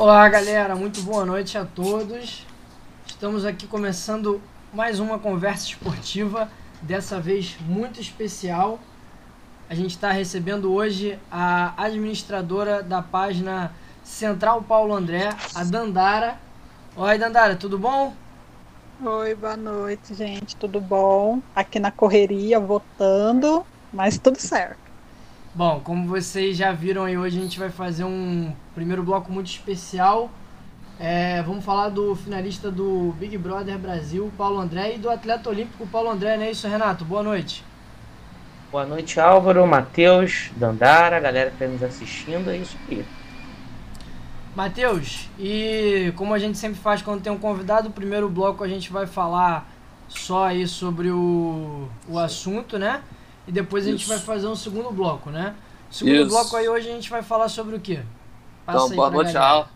Olá, galera, muito boa noite a todos. Estamos aqui começando mais uma conversa esportiva, dessa vez muito especial. A gente está recebendo hoje a administradora da página Central Paulo André, a Dandara. Oi, Dandara, tudo bom? Oi, boa noite, gente, tudo bom? Aqui na correria, votando, mas tudo certo. Bom, como vocês já viram aí, hoje a gente vai fazer um primeiro bloco muito especial. É, vamos falar do finalista do Big Brother Brasil, Paulo André, e do atleta olímpico Paulo André, não é isso, Renato? Boa noite. Boa noite, Álvaro, Matheus, Dandara, galera que está nos assistindo, é isso aí. Matheus, e como a gente sempre faz quando tem um convidado, o primeiro bloco a gente vai falar só aí sobre o, o assunto, né? E depois a gente vai fazer um segundo bloco, né? O segundo Isso. bloco aí hoje a gente vai falar sobre o quê? Passa então, boa noite, Álvaro.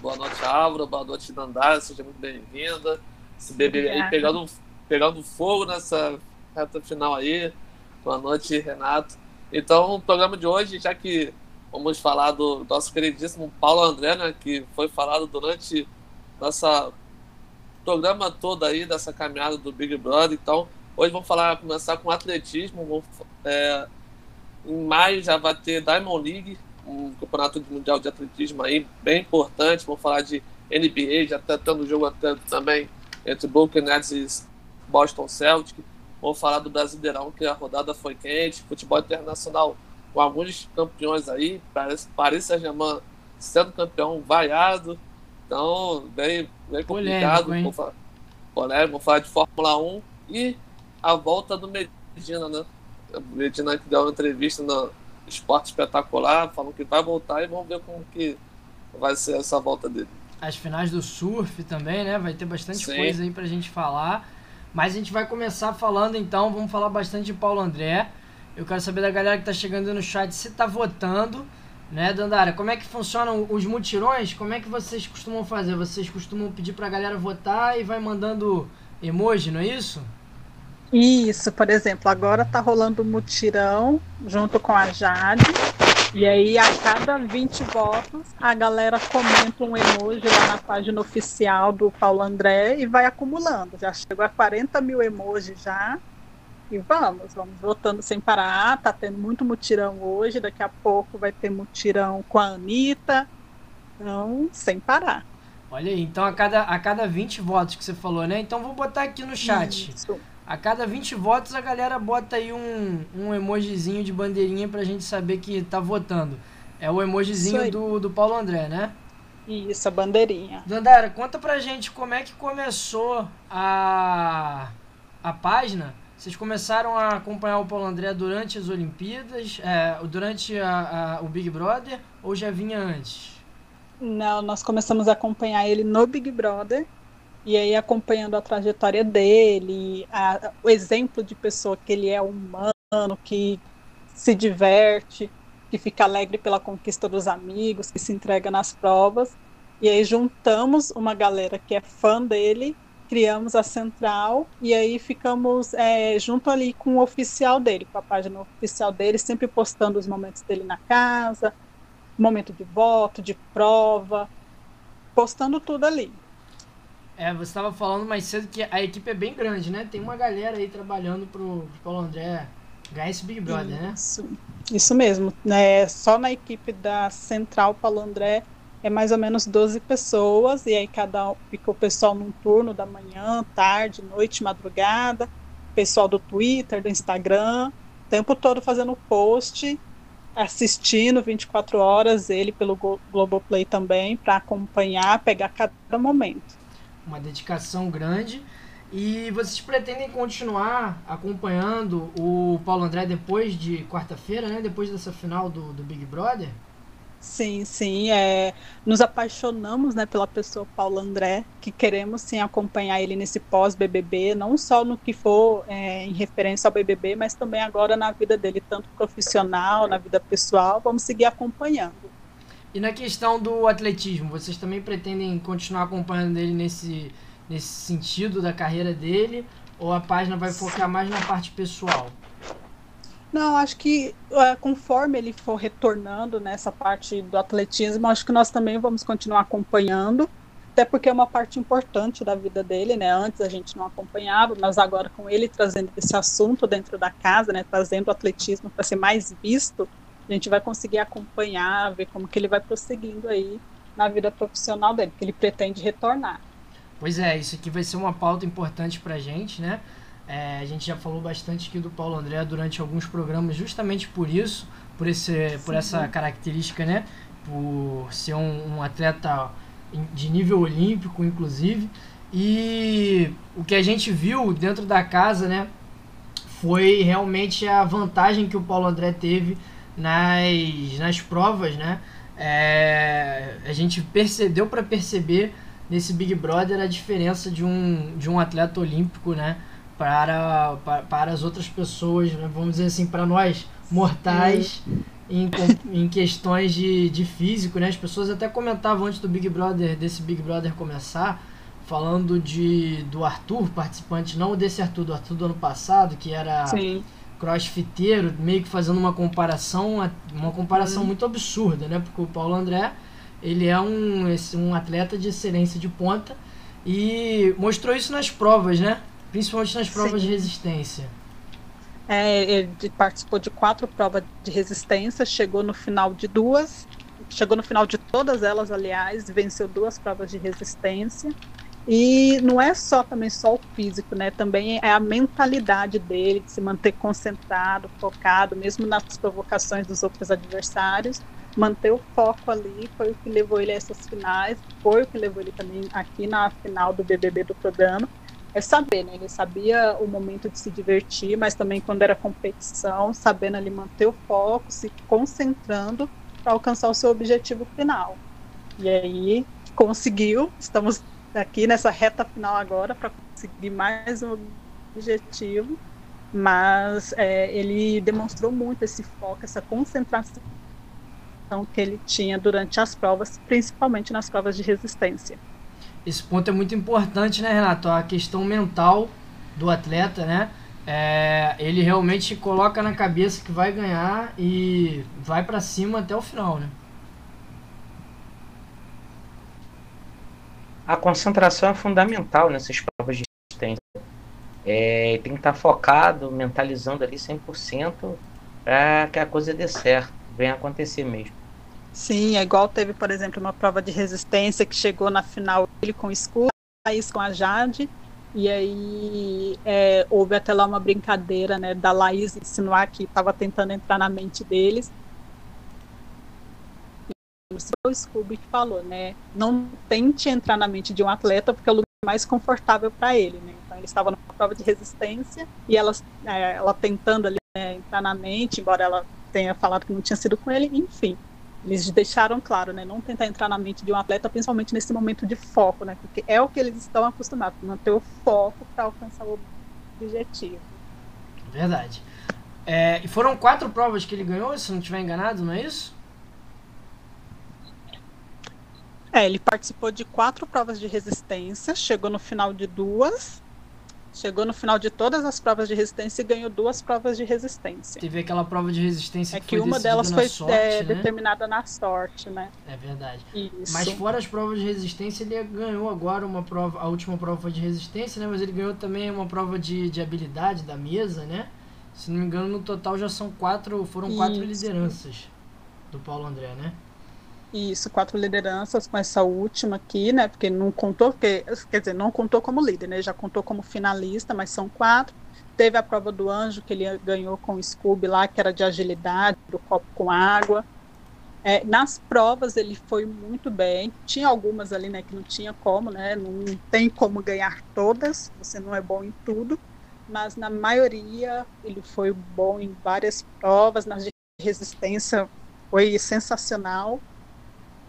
Boa noite, Álvaro. Boa noite, Dandara. Seja muito bem-vinda. Esse bebê aí pegando, pegando fogo nessa reta final aí. Boa noite, Renato. Então, o programa de hoje, já que vamos falar do nosso queridíssimo Paulo André, né, que foi falado durante nossa programa todo aí, dessa caminhada do Big Brother. Então, Hoje vamos falar, começar com atletismo. Vamos, é, em maio já vai ter Diamond League, um campeonato mundial de atletismo aí bem importante. Vamos falar de NBA, já está tendo jogo até também entre Brooklyn Nets e Boston Celtics. Vamos falar do Brasileirão, que a rodada foi quente, futebol internacional com alguns campeões aí, Paris Saint-Germain sendo campeão vaiado. Então, bem, bem complicado. Polêmico, vamos, falar, polêmico, vamos falar de Fórmula 1 e a volta do Medina, né? O Medina que deu uma entrevista no Esporte Espetacular, falando que vai voltar e vamos ver como que vai ser essa volta dele. As finais do surf também, né? Vai ter bastante Sim. coisa aí pra gente falar. Mas a gente vai começar falando então, vamos falar bastante de Paulo André. Eu quero saber da galera que tá chegando no chat se tá votando, né, Dandara? Como é que funcionam os mutirões? Como é que vocês costumam fazer? Vocês costumam pedir pra galera votar e vai mandando emoji, não é isso? Isso, por exemplo, agora tá rolando um mutirão junto com a Jade. E aí, a cada 20 votos, a galera comenta um emoji lá na página oficial do Paulo André e vai acumulando. Já chegou a 40 mil emojis já. E vamos, vamos votando sem parar. Tá tendo muito mutirão hoje. Daqui a pouco vai ter mutirão com a Anitta. Então, sem parar. Olha aí, então a cada, a cada 20 votos que você falou, né? Então vou botar aqui no chat. Isso. A cada 20 votos a galera bota aí um, um emojizinho de bandeirinha pra gente saber que tá votando. É o emojizinho do, do Paulo André, né? Isso, a bandeirinha. Dandara, conta pra gente como é que começou a, a página. Vocês começaram a acompanhar o Paulo André durante as Olimpíadas, é, durante a, a, o Big Brother, ou já vinha antes? Não, nós começamos a acompanhar ele no Big Brother e aí acompanhando a trajetória dele, a, o exemplo de pessoa que ele é humano, que se diverte, que fica alegre pela conquista dos amigos, que se entrega nas provas. E aí juntamos uma galera que é fã dele, criamos a central e aí ficamos é, junto ali com o oficial dele, com a página oficial dele, sempre postando os momentos dele na casa, momento de voto, de prova, postando tudo ali. É, você estava falando mais cedo que a equipe é bem grande, né? Tem uma galera aí trabalhando pro, pro Paulo André ganhar esse Big Brother, isso, né? Isso mesmo. É, só na equipe da Central Paulo André é mais ou menos 12 pessoas, e aí cada fica o pessoal num turno da manhã, tarde, noite, madrugada, pessoal do Twitter, do Instagram, o tempo todo fazendo post, assistindo 24 horas, ele pelo Globoplay também, para acompanhar, pegar cada momento uma dedicação grande. E vocês pretendem continuar acompanhando o Paulo André depois de quarta-feira, né? Depois dessa final do, do Big Brother? Sim, sim. É, nos apaixonamos né, pela pessoa Paulo André, que queremos sim acompanhar ele nesse pós-BBB, não só no que for é, em referência ao BBB, mas também agora na vida dele, tanto profissional, na vida pessoal. Vamos seguir acompanhando. E na questão do atletismo, vocês também pretendem continuar acompanhando ele nesse, nesse sentido da carreira dele? Ou a página vai focar mais na parte pessoal? Não, acho que uh, conforme ele for retornando nessa parte do atletismo, acho que nós também vamos continuar acompanhando, até porque é uma parte importante da vida dele, né? Antes a gente não acompanhava, mas agora com ele trazendo esse assunto dentro da casa, né? Trazendo o atletismo para ser mais visto, a gente vai conseguir acompanhar, ver como que ele vai prosseguindo aí na vida profissional dele, porque ele pretende retornar. Pois é, isso aqui vai ser uma pauta importante para a gente, né? É, a gente já falou bastante aqui do Paulo André durante alguns programas, justamente por isso, por, esse, por essa característica, né? Por ser um, um atleta de nível olímpico, inclusive. E o que a gente viu dentro da casa, né? Foi realmente a vantagem que o Paulo André teve nas, nas provas, né? É, a gente percebeu para perceber nesse Big Brother a diferença de um, de um atleta olímpico, né? para, para, para as outras pessoas, né? vamos dizer assim, para nós mortais em, em questões de, de físico, né? As pessoas até comentavam antes do Big Brother, desse Big Brother começar, falando de do Arthur, participante, não desse Arthur, do Arthur do ano passado, que era Sim. Crossfiteiro, meio que fazendo uma comparação, uma comparação hum. muito absurda, né? Porque o Paulo André, ele é um, um atleta de excelência de ponta e mostrou isso nas provas, né? Principalmente nas provas Sim. de resistência. É, ele participou de quatro provas de resistência, chegou no final de duas, chegou no final de todas elas, aliás, venceu duas provas de resistência. E não é só também só o físico, né? Também é a mentalidade dele de se manter concentrado, focado, mesmo nas provocações dos outros adversários, manter o foco ali foi o que levou ele a essas finais, foi o que levou ele também aqui na final do BBB do programa é saber, né? Ele sabia o momento de se divertir, mas também quando era competição, sabendo ali manter o foco, se concentrando para alcançar o seu objetivo final. E aí conseguiu, estamos aqui nessa reta final agora para conseguir mais um objetivo, mas é, ele demonstrou muito esse foco, essa concentração que ele tinha durante as provas, principalmente nas provas de resistência esse ponto é muito importante, né, Renato? A questão mental do atleta, né? É, ele realmente coloca na cabeça que vai ganhar e vai para cima até o final, né? A concentração é fundamental nessas provas de resistência. É, tem que estar focado, mentalizando ali 100% para que a coisa dê certo, venha acontecer mesmo. Sim, é igual teve, por exemplo, uma prova de resistência que chegou na final ele com o escudo, Laís com a Jade, e aí é, houve até lá uma brincadeira né, da Laís insinuar que estava tentando entrar na mente deles. O Scooby falou, né? Não tente entrar na mente de um atleta porque é o lugar mais confortável para ele, né? Então ele estava numa prova de resistência e ela, é, ela tentando ali né, entrar na mente, embora ela tenha falado que não tinha sido com ele, enfim eles deixaram claro, né, não tentar entrar na mente de um atleta, principalmente nesse momento de foco, né, porque é o que eles estão acostumados, manter o foco para alcançar o objetivo. Verdade. É, e foram quatro provas que ele ganhou, se não estiver enganado, não é isso? É, ele participou de quatro provas de resistência, chegou no final de duas Chegou no final de todas as provas de resistência e ganhou duas provas de resistência. Teve aquela prova de resistência é que, que foi uma delas foi sorte, é, né? determinada na sorte, né? É verdade. Isso. Mas fora as provas de resistência, ele ganhou agora uma prova, a última prova de resistência, né? Mas ele ganhou também uma prova de, de habilidade da mesa, né? Se não me engano, no total já são quatro, foram quatro Isso. lideranças do Paulo André, né? Isso, quatro lideranças com essa última aqui, né? Porque não contou, porque, quer dizer, não contou como líder, né? Já contou como finalista, mas são quatro. Teve a prova do anjo que ele ganhou com o Scooby lá, que era de agilidade, do copo com água. É, nas provas ele foi muito bem. Tinha algumas ali, né, que não tinha como, né? Não tem como ganhar todas. Você não é bom em tudo, mas na maioria ele foi bom em várias provas. Na resistência foi sensacional.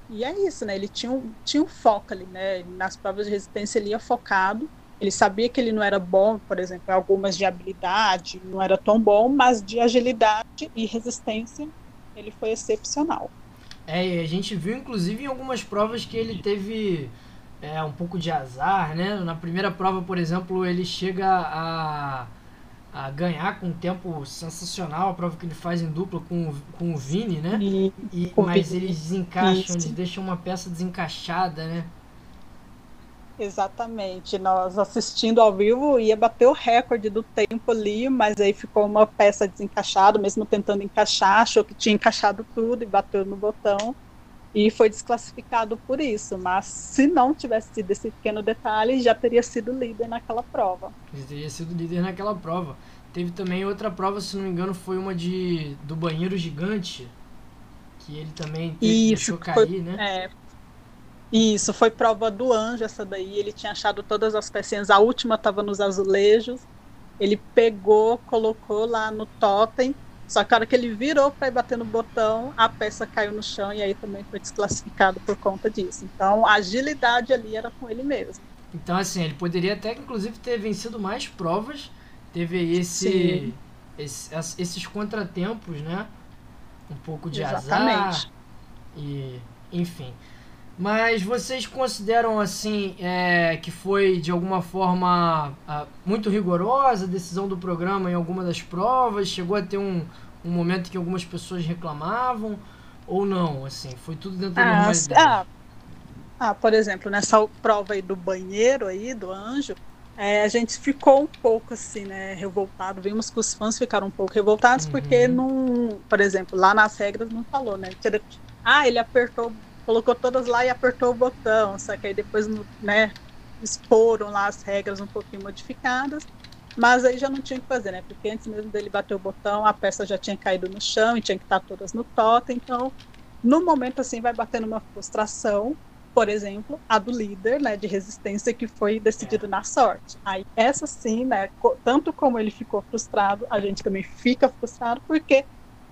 E é isso, né? Ele tinha um, tinha um foco ali, né? Nas provas de resistência ele ia focado. Ele sabia que ele não era bom, por exemplo, em algumas de habilidade, não era tão bom, mas de agilidade e resistência ele foi excepcional. É, a gente viu inclusive em algumas provas que ele teve é, um pouco de azar, né? Na primeira prova, por exemplo, ele chega a, a ganhar com um tempo sensacional, a prova que ele faz em dupla com, com o Vini, né? E, e mas eles desencaixam, eles deixam uma peça desencaixada, né? Exatamente. Nós assistindo ao vivo ia bater o recorde do tempo ali, mas aí ficou uma peça desencaixada, mesmo tentando encaixar, achou que tinha encaixado tudo e bateu no botão e foi desclassificado por isso. Mas se não tivesse sido esse pequeno detalhe, já teria sido líder naquela prova. Já teria sido líder naquela prova. Teve também outra prova, se não me engano, foi uma de do banheiro gigante, que ele também teve, isso, deixou cair, foi, né? É, isso, foi prova do anjo essa daí. Ele tinha achado todas as pecinhas. A última estava nos azulejos. Ele pegou, colocou lá no totem. Só que a hora que ele virou para ir bater no botão, a peça caiu no chão e aí também foi desclassificado por conta disso. Então a agilidade ali era com ele mesmo. Então, assim, ele poderia até, inclusive, ter vencido mais provas. Teve esse, esse esses contratempos, né? Um pouco de Exatamente. azar. E, enfim. Mas vocês consideram assim é, que foi de alguma forma uh, muito rigorosa a decisão do programa em alguma das provas? Chegou a ter um, um momento que algumas pessoas reclamavam ou não? Assim, foi tudo dentro da ah, normalidade? Ah, ah, por exemplo, nessa prova aí do banheiro aí do Anjo, é, a gente ficou um pouco assim, né, revoltado. Vimos que os fãs ficaram um pouco revoltados uhum. porque não, por exemplo, lá nas regras não falou, né? Ah, ele apertou colocou todas lá e apertou o botão, só que aí depois, né, exporam lá as regras um pouquinho modificadas, mas aí já não tinha o que fazer, né, porque antes mesmo dele bater o botão, a peça já tinha caído no chão e tinha que estar todas no totem, então, no momento assim, vai batendo uma frustração, por exemplo, a do líder, né, de resistência que foi decidido na sorte. Aí essa sim, né, tanto como ele ficou frustrado, a gente também fica frustrado porque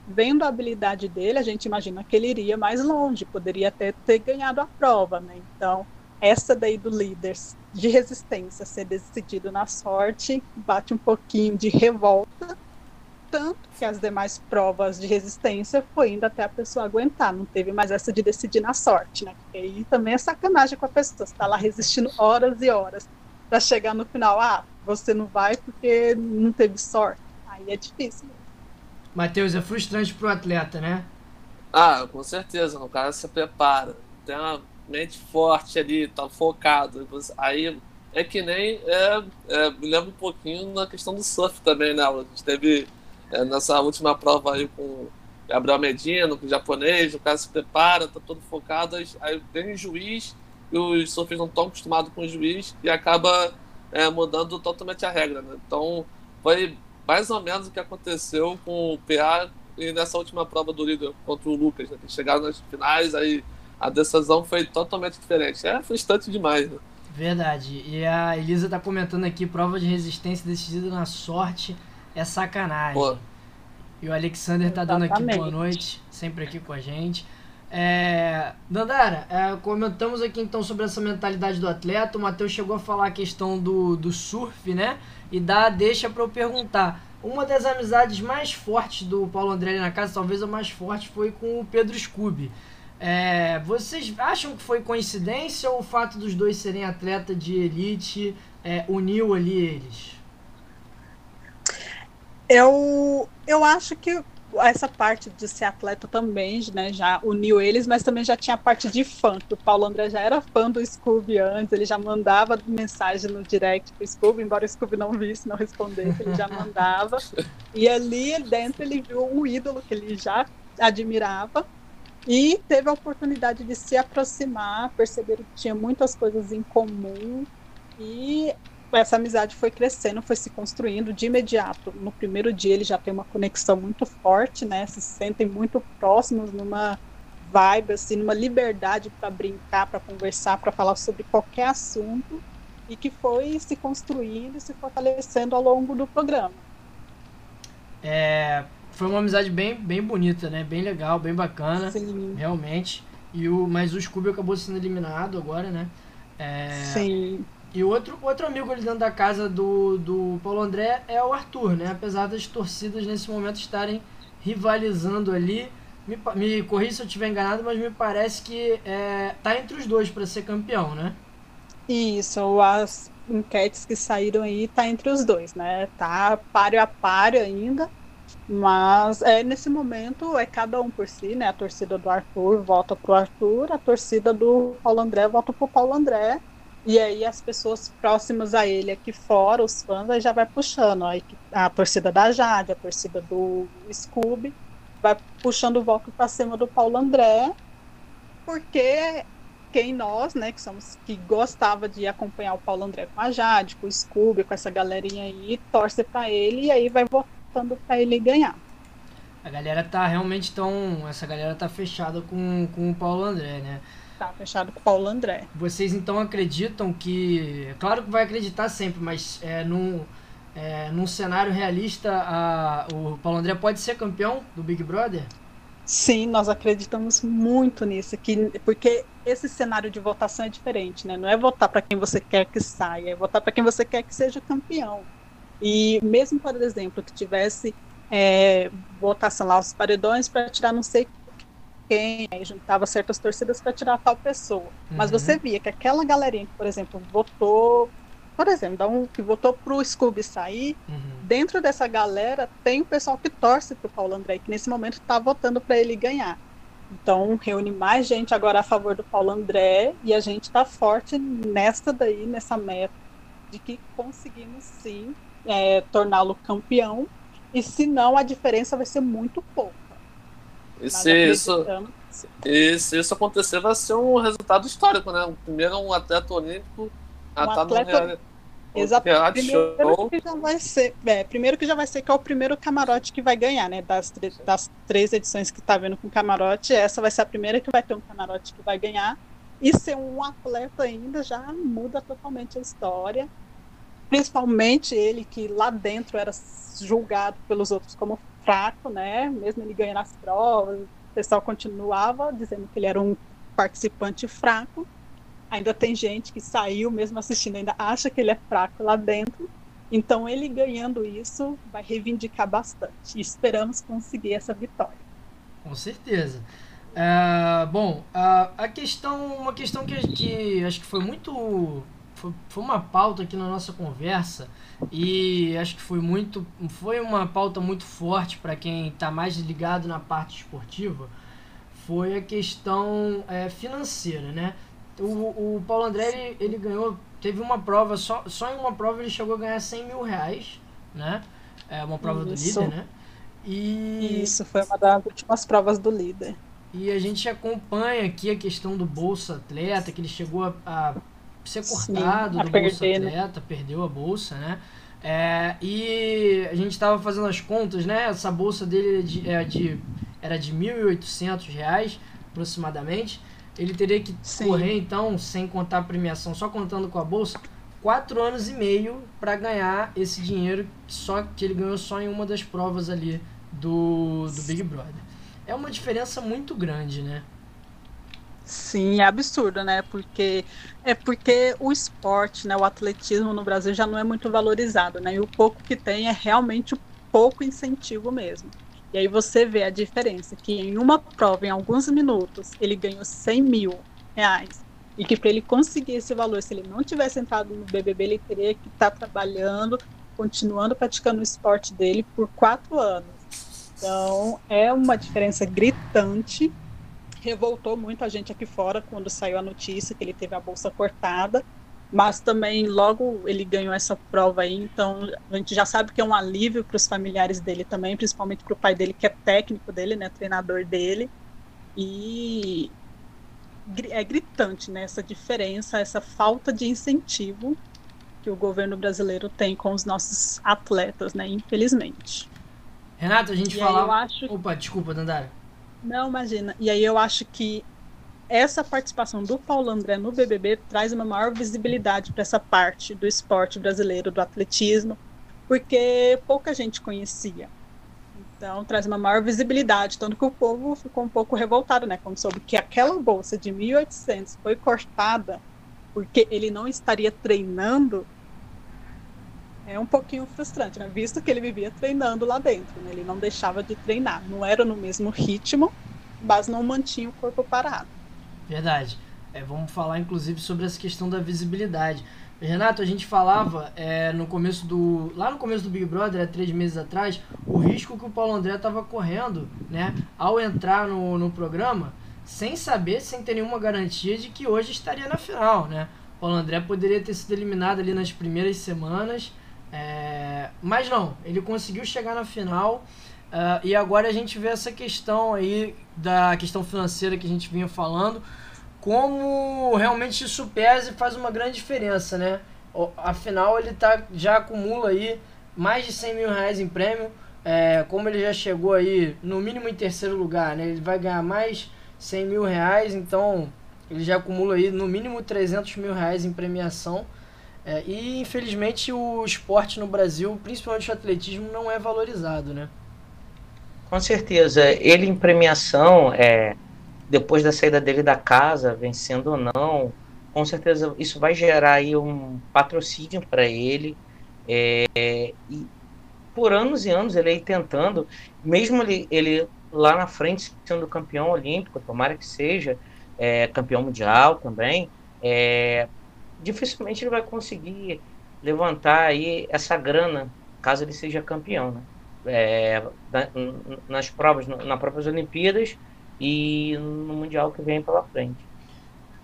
vendo a habilidade dele, a gente imagina que ele iria mais longe, poderia até ter ganhado a prova, né? Então, essa daí do líder de resistência ser decidido na sorte bate um pouquinho de revolta, tanto que as demais provas de resistência foi indo até a pessoa aguentar, não teve mais essa de decidir na sorte, né? Porque aí também é sacanagem com a pessoa, você tá lá resistindo horas e horas para chegar no final, ah, você não vai porque não teve sorte. Aí é difícil. Matheus, é frustrante pro atleta, né? Ah, com certeza. O cara se prepara, tem uma mente forte ali, tá focado. Aí é que nem. É, é, me um pouquinho na questão do surf também, né? A gente teve é, nessa última prova aí com Gabriel Medina, com o japonês, o cara se prepara, tá todo focado, aí vem o juiz e os surfers não estão acostumados com o juiz e acaba é, mudando totalmente a regra, né? Então foi mais ou menos o que aconteceu com o PA e nessa última prova do líder contra o Lucas, né? Que chegaram nas finais, aí a decisão foi totalmente diferente. É frustrante demais, né? Verdade. E a Elisa tá comentando aqui, prova de resistência decidida na sorte é sacanagem. Pô. E o Alexander tá dando aqui boa noite, sempre aqui com a gente. É, Dandara, é, comentamos aqui então sobre essa mentalidade do atleta. O Matheus chegou a falar a questão do, do surf, né? e dá deixa para eu perguntar. Uma das amizades mais fortes do Paulo André na casa, talvez a mais forte, foi com o Pedro Scooby. É, vocês acham que foi coincidência ou o fato dos dois serem atleta de elite é, uniu ali eles? Eu, eu acho que essa parte de ser atleta também, né, já uniu eles, mas também já tinha a parte de fã. O Paulo André já era fã do Scooby antes, ele já mandava mensagem no direct pro Scooby, embora o Scooby não visse, não respondesse, ele já mandava. e ali dentro ele viu um ídolo que ele já admirava e teve a oportunidade de se aproximar, perceber que tinha muitas coisas em comum e essa amizade foi crescendo, foi se construindo de imediato. No primeiro dia ele já tem uma conexão muito forte, né? Se sentem muito próximos numa vibe assim, numa liberdade para brincar, para conversar, para falar sobre qualquer assunto e que foi se construindo e se fortalecendo ao longo do programa. É, foi uma amizade bem, bem bonita, né? Bem legal, bem bacana, Sim. realmente. E o, mas o Scooby acabou sendo eliminado agora, né? É, Sim. E outro, outro amigo ali dentro da casa do, do Paulo André é o Arthur, né? Apesar das torcidas nesse momento estarem rivalizando ali. Me, me corri se eu estiver enganado, mas me parece que é, tá entre os dois para ser campeão, né? Isso, as enquetes que saíram aí tá entre os dois, né? Tá páreo a páreo ainda. Mas é, nesse momento é cada um por si, né? A torcida do Arthur vota pro Arthur, a torcida do Paulo André vota pro Paulo André. E aí as pessoas próximas a ele aqui fora, os fãs, aí já vai puxando. Aí a torcida da Jade, a torcida do Scooby, vai puxando o voto para cima do Paulo André, porque quem nós, né, que somos que gostava de acompanhar o Paulo André com a Jade, com o Scooby, com essa galerinha aí, torce para ele e aí vai votando para ele ganhar. A galera tá realmente tão. Essa galera tá fechada com, com o Paulo André, né? Tá fechado com o Paulo André. Vocês então acreditam que. Claro que vai acreditar sempre, mas é, num, é, num cenário realista, a, o Paulo André pode ser campeão do Big Brother? Sim, nós acreditamos muito nisso, que, porque esse cenário de votação é diferente, né? Não é votar para quem você quer que saia, é votar para quem você quer que seja campeão. E mesmo, por exemplo, que tivesse é, votação lá, os paredões para tirar não sei quem, aí juntava certas torcidas para tirar tal pessoa. Uhum. Mas você via que aquela galerinha que, por exemplo, votou, por exemplo, um, que votou pro Scooby sair, uhum. dentro dessa galera tem o pessoal que torce pro Paulo André, que nesse momento está votando para ele ganhar. Então, reúne mais gente agora a favor do Paulo André e a gente está forte nesta daí, nessa meta de que conseguimos sim é, torná-lo campeão. E se não, a diferença vai ser muito pouca. E se isso, e se isso acontecer, vai ser um resultado histórico, né? Primeiro um atleta olímpico a um atleta... Exato. Primeiro que já vai ser, é, primeiro que já vai ser que é o primeiro camarote que vai ganhar, né? Das, das três edições que tá vendo com camarote, essa vai ser a primeira que vai ter um camarote que vai ganhar. E ser um atleta ainda já muda totalmente a história. Principalmente ele que lá dentro era julgado pelos outros como fraco, né? Mesmo ele ganhando as provas, o pessoal continuava dizendo que ele era um participante fraco. Ainda tem gente que saiu mesmo assistindo, ainda acha que ele é fraco lá dentro. Então ele ganhando isso vai reivindicar bastante. E esperamos conseguir essa vitória. Com certeza. É, bom, a, a questão, uma questão que, que acho que foi muito foi, foi uma pauta aqui na nossa conversa e acho que foi muito foi uma pauta muito forte para quem está mais ligado na parte esportiva foi a questão é, financeira né? O, o Paulo André ele, ele, ganhou teve uma prova só, só em uma prova ele chegou a ganhar 100 mil reais né? É uma prova Isso. do líder né? E Isso foi uma das últimas provas do líder. E a gente acompanha aqui a questão do Bolsa Atleta, que ele chegou a, a ser cortado Sim, do perder, Bolsa? Atleta, né? perdeu a bolsa, né? É, e a gente estava fazendo as contas, né? Essa bolsa dele é de, é de, era de R$ 1.800 aproximadamente. Ele teria que Sim. correr, então, sem contar a premiação, só contando com a bolsa, quatro anos e meio para ganhar esse dinheiro só que ele ganhou só em uma das provas ali do, do Big Brother. É uma diferença muito grande, né? Sim, é absurdo, né? Porque é porque o esporte, né, o atletismo no Brasil já não é muito valorizado, né? E o pouco que tem é realmente pouco incentivo mesmo. E aí você vê a diferença, que em uma prova, em alguns minutos, ele ganhou 100 mil reais. E que para ele conseguir esse valor, se ele não tivesse entrado no BBB, ele teria que estar tá trabalhando, continuando praticando o esporte dele por quatro anos. Então, é uma diferença gritante revoltou muito a gente aqui fora quando saiu a notícia que ele teve a bolsa cortada, mas também logo ele ganhou essa prova aí, então a gente já sabe que é um alívio para os familiares dele também, principalmente para o pai dele que é técnico dele, né, treinador dele, e é gritante né, essa diferença, essa falta de incentivo que o governo brasileiro tem com os nossos atletas, né, infelizmente. Renata, a gente fala. Acho... Opa, desculpa, Dandara. Não, imagina. E aí eu acho que essa participação do Paulo André no BBB traz uma maior visibilidade para essa parte do esporte brasileiro, do atletismo, porque pouca gente conhecia. Então, traz uma maior visibilidade, tanto que o povo ficou um pouco revoltado, né, quando soube que aquela bolsa de 1.800 foi cortada porque ele não estaria treinando é um pouquinho frustrante, né? Visto que ele vivia treinando lá dentro, né? Ele não deixava de treinar. Não era no mesmo ritmo, mas não mantinha o corpo parado. Verdade. É, vamos falar inclusive sobre essa questão da visibilidade. Renato, a gente falava é, no começo do. Lá no começo do Big Brother, há três meses atrás, o risco que o Paulo André estava correndo, né? Ao entrar no, no programa, sem saber, sem ter nenhuma garantia de que hoje estaria na final, né? O Paulo André poderia ter sido eliminado ali nas primeiras semanas. É, mas não, ele conseguiu chegar na final. Uh, e agora a gente vê essa questão aí da questão financeira que a gente vinha falando como realmente isso pesa e faz uma grande diferença, né? Afinal, ele tá, já acumula aí mais de 100 mil reais em prêmio. É, como ele já chegou aí no mínimo em terceiro lugar, né? Ele vai ganhar mais 100 mil reais, então ele já acumula aí no mínimo 300 mil reais em premiação. É, e infelizmente o esporte no Brasil, principalmente o atletismo, não é valorizado, né? Com certeza. Ele em premiação, é, depois da saída dele da casa, vencendo ou não, com certeza isso vai gerar aí um patrocínio para ele. É, e por anos e anos ele aí tentando, mesmo ele, ele lá na frente sendo campeão olímpico, tomara que seja, é, campeão mundial também, é, dificilmente ele vai conseguir levantar aí essa grana caso ele seja campeão, né? É, nas provas, nas próprias Olimpíadas e no Mundial que vem pela frente.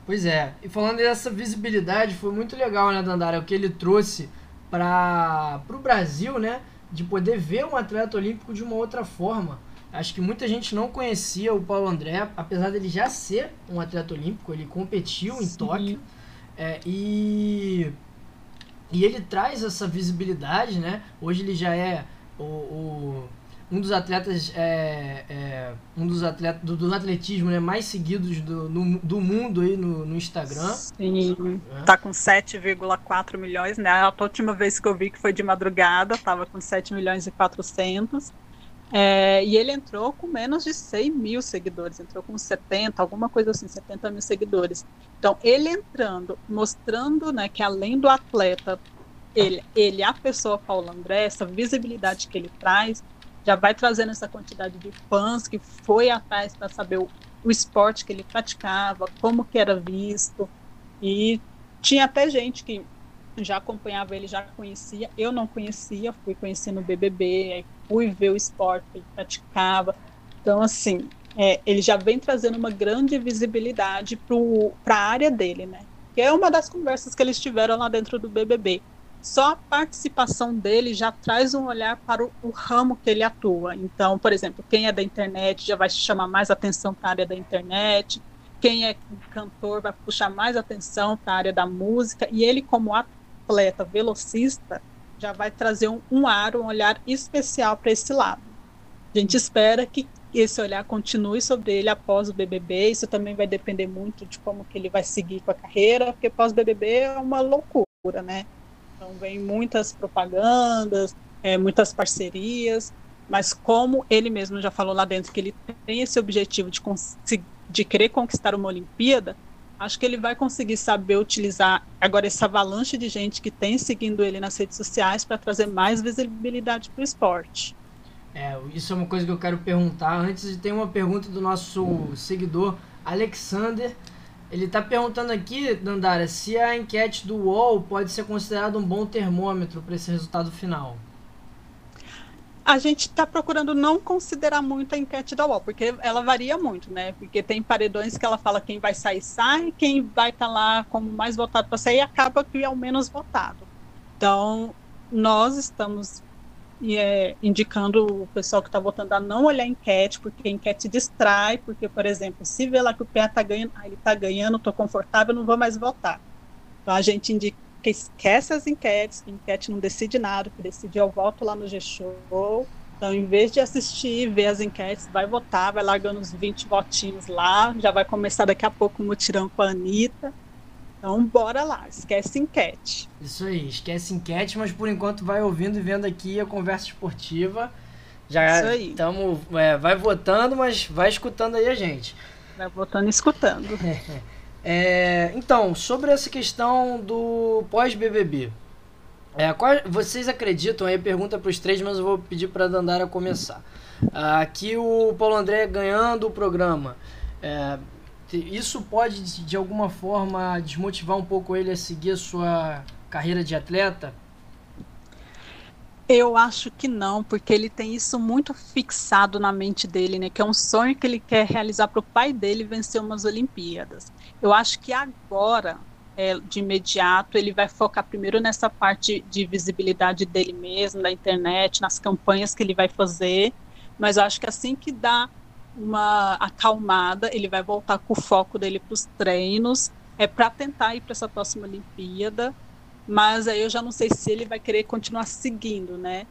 Pois é, e falando dessa visibilidade, foi muito legal, né, Dandara, o que ele trouxe para o Brasil, né, de poder ver um atleta olímpico de uma outra forma. Acho que muita gente não conhecia o Paulo André, apesar dele já ser um atleta olímpico, ele competiu em Sim. Tóquio. É, e, e ele traz essa visibilidade, né? Hoje ele já é o, o um dos atletas é, é, um dos atletas do, do, atletismo né, mais seguidos do, no, do mundo aí no, no Instagram. Sim, é. tá com 7,4 milhões, né? A última vez que eu vi que foi de madrugada, tava com 7 milhões e 400. É, e ele entrou com menos de 100 mil seguidores, entrou com 70, alguma coisa assim, 70 mil seguidores. Então, ele entrando, mostrando né, que além do atleta, ele, ele, a pessoa Paulo André, essa visibilidade que ele traz, já vai trazendo essa quantidade de fãs que foi atrás para saber o, o esporte que ele praticava, como que era visto. E tinha até gente que já acompanhava ele, já conhecia. Eu não conhecia, fui conhecendo o BBB, fui ver o esporte que ele praticava. Então, assim, é, ele já vem trazendo uma grande visibilidade para a área dele, né? Que é uma das conversas que eles tiveram lá dentro do BBB só a participação dele já traz um olhar para o, o, ramo que ele atua. Então, por exemplo, quem é da internet já vai chamar mais atenção para a área da internet, quem é cantor vai puxar mais atenção para a área da música, e ele, como atleta velocista, já vai trazer um, um um olhar especial para esse lado. A gente espera que esse olhar continue sobre ele após o BBB. Isso também vai depender muito de como que ele vai seguir com a carreira, porque pós-BBB é uma loucura, né? Então, vem muitas propagandas, é, muitas parcerias, mas como ele mesmo já falou lá dentro que ele tem esse objetivo de, de querer conquistar uma Olimpíada, acho que ele vai conseguir saber utilizar agora essa avalanche de gente que tem seguindo ele nas redes sociais para trazer mais visibilidade para o esporte. É, isso é uma coisa que eu quero perguntar. Antes, tem uma pergunta do nosso seguidor Alexander. Ele está perguntando aqui, Dandara, se a enquete do UOL pode ser considerada um bom termômetro para esse resultado final. A gente está procurando não considerar muito a enquete da UOL, porque ela varia muito, né? Porque tem paredões que ela fala quem vai sair, sai, quem vai estar tá lá como mais votado para sair, acaba que é o menos votado. Então, nós estamos é, indicando o pessoal que está votando a não olhar a enquete, porque a enquete distrai, porque, por exemplo, se vê lá que o PA está ganhando, ah, ele está ganhando, estou confortável, não vou mais votar. Então a gente indica que esquece as enquetes, que enquete não decide nada, que decide o voto lá no G-Show. Então, em vez de assistir, ver as enquetes, vai votar, vai largando uns 20 votinhos lá, já vai começar daqui a pouco o mutirão com a Anitta. Então, bora lá, esquece enquete. Isso aí, esquece enquete, mas por enquanto vai ouvindo e vendo aqui a conversa esportiva. Já Isso aí. Tamo, é, vai votando, mas vai escutando aí a gente. Vai votando e escutando. É, então, sobre essa questão do pós-BBB. É, qual, vocês acreditam, aí pergunta para os três, mas eu vou pedir para a Dandara começar. Aqui o Paulo André ganhando o programa. É, isso pode de alguma forma desmotivar um pouco ele a seguir a sua carreira de atleta? Eu acho que não, porque ele tem isso muito fixado na mente dele, né? Que é um sonho que ele quer realizar para o pai dele vencer umas Olimpíadas. Eu acho que agora, é, de imediato, ele vai focar primeiro nessa parte de visibilidade dele mesmo, da internet, nas campanhas que ele vai fazer. Mas eu acho que assim que dá uma acalmada, ele vai voltar com o foco dele para os treinos, é para tentar ir para essa próxima Olimpíada mas aí eu já não sei se ele vai querer continuar seguindo, né?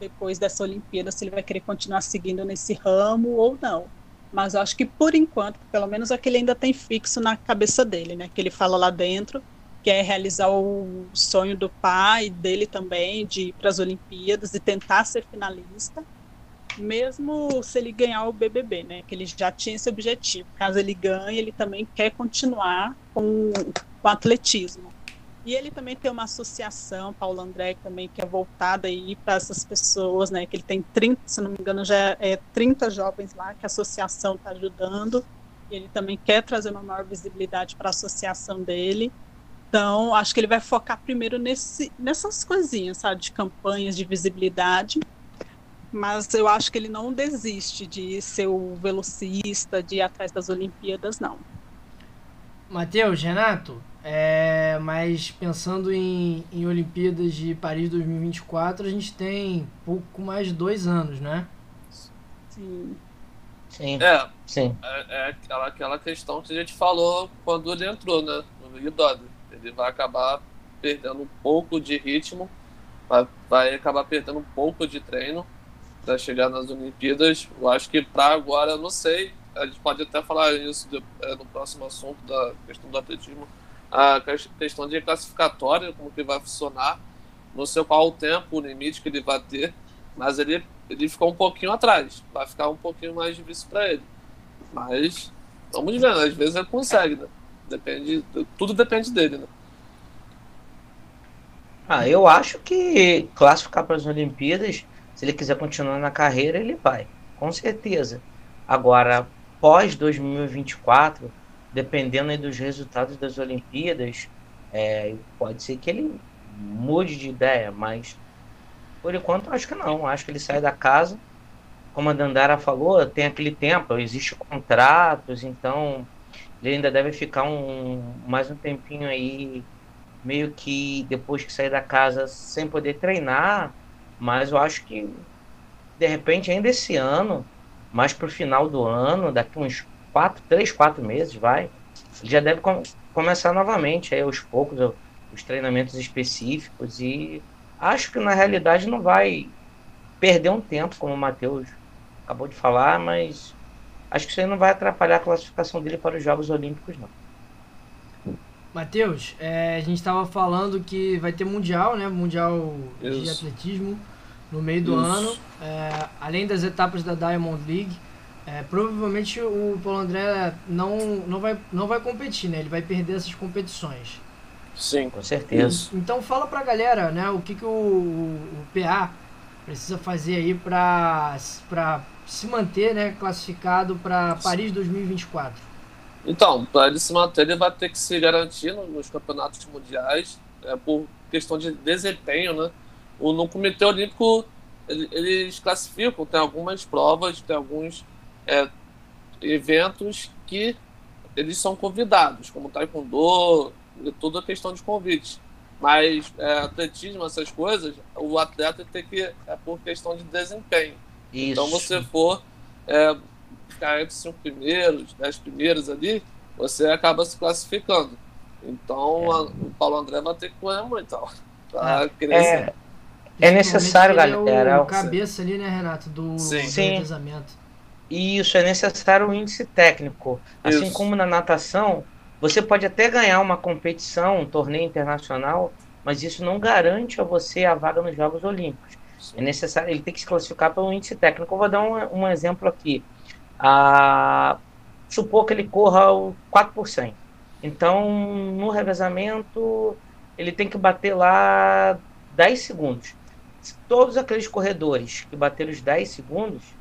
Depois dessa Olimpíada, se ele vai querer continuar seguindo nesse ramo ou não. Mas eu acho que por enquanto, pelo menos é que ele ainda tem fixo na cabeça dele, né? Que ele fala lá dentro, que é realizar o sonho do pai dele também, de ir para as Olimpíadas e tentar ser finalista, mesmo se ele ganhar o BBB, né? Que ele já tinha esse objetivo. Caso ele ganhe, ele também quer continuar com o atletismo. E ele também tem uma associação, Paulo André, também, que é voltada aí para essas pessoas, né? Que ele tem 30, se não me engano, já é 30 jovens lá que a associação está ajudando. E ele também quer trazer uma maior visibilidade para a associação dele. Então, acho que ele vai focar primeiro nesse, nessas coisinhas, sabe? De campanhas de visibilidade. Mas eu acho que ele não desiste de ser o velocista, de ir atrás das Olimpíadas, não. Matheus, Renato, é, mas pensando em, em Olimpíadas de Paris 2024, a gente tem pouco mais de dois anos, né? Sim. Sim. É, Sim. é, é aquela, aquela questão que a gente falou quando ele entrou, né? No Big Brother. Ele vai acabar perdendo um pouco de ritmo, vai, vai acabar perdendo um pouco de treino para chegar nas Olimpíadas. Eu acho que para agora, eu não sei. A gente pode até falar isso de, é, no próximo assunto da questão do atletismo a questão de classificatória, como que vai funcionar. Não sei qual o tempo, o limite que ele vai ter, mas ele, ele ficou um pouquinho atrás. Vai ficar um pouquinho mais difícil para ele. Mas vamos ver, né? às vezes ele consegue, né? Depende, tudo depende dele, né? Ah, eu acho que classificar para as Olimpíadas, se ele quiser continuar na carreira, ele vai, com certeza. Agora, pós 2024, dependendo dos resultados das Olimpíadas, é, pode ser que ele mude de ideia, mas por enquanto acho que não. Acho que ele sai da casa. Como a Dandara falou, tem aquele tempo, existe contratos, então ele ainda deve ficar um, mais um tempinho aí, meio que depois que sair da casa sem poder treinar. Mas eu acho que de repente ainda esse ano, mais pro final do ano, daqui uns quatro, três, quatro meses, vai. Ele já deve com, começar novamente aí aos poucos os treinamentos específicos e acho que na realidade não vai perder um tempo, como o Matheus acabou de falar, mas acho que isso aí não vai atrapalhar a classificação dele para os Jogos Olímpicos, não. Matheus, é, a gente estava falando que vai ter Mundial, né? Mundial Isso. de Atletismo no meio do Isso. ano. É, além das etapas da Diamond League. É, provavelmente o Paulo André não, não, vai, não vai competir, né? Ele vai perder essas competições. Sim, com certeza. Então fala pra galera, né? O que, que o, o PA precisa fazer aí pra, pra se manter né, classificado para Paris 2024. Então, para ele se manter, ele vai ter que se garantir nos campeonatos mundiais é, por questão de desempenho, né? O, no Comitê Olímpico, eles classificam, tem algumas provas, tem alguns é, eventos que eles são convidados, como taekwondo, e toda a questão de convite. Mas é, atletismo, essas coisas, o atleta tem que é por questão de desempenho. Isso. Então você for é, ficar entre os cinco primeiros, dez primeiros ali, você acaba se classificando. Então a, o Paulo André vai ter que correr muito. Então, pra é, é necessário, galera. É o cabeça ali, né, Renato, do, Sim. do Sim. Isso, é necessário um índice técnico. Assim Isso. como na natação, você pode até ganhar uma competição, um torneio internacional, mas isso não garante a você a vaga nos Jogos Olímpicos. Sim. É necessário, ele tem que se classificar pelo índice técnico. Eu vou dar um, um exemplo aqui. Ah, supor que ele corra o 4%. Então, no revezamento, ele tem que bater lá 10 segundos. Todos aqueles corredores que bateram os 10 segundos,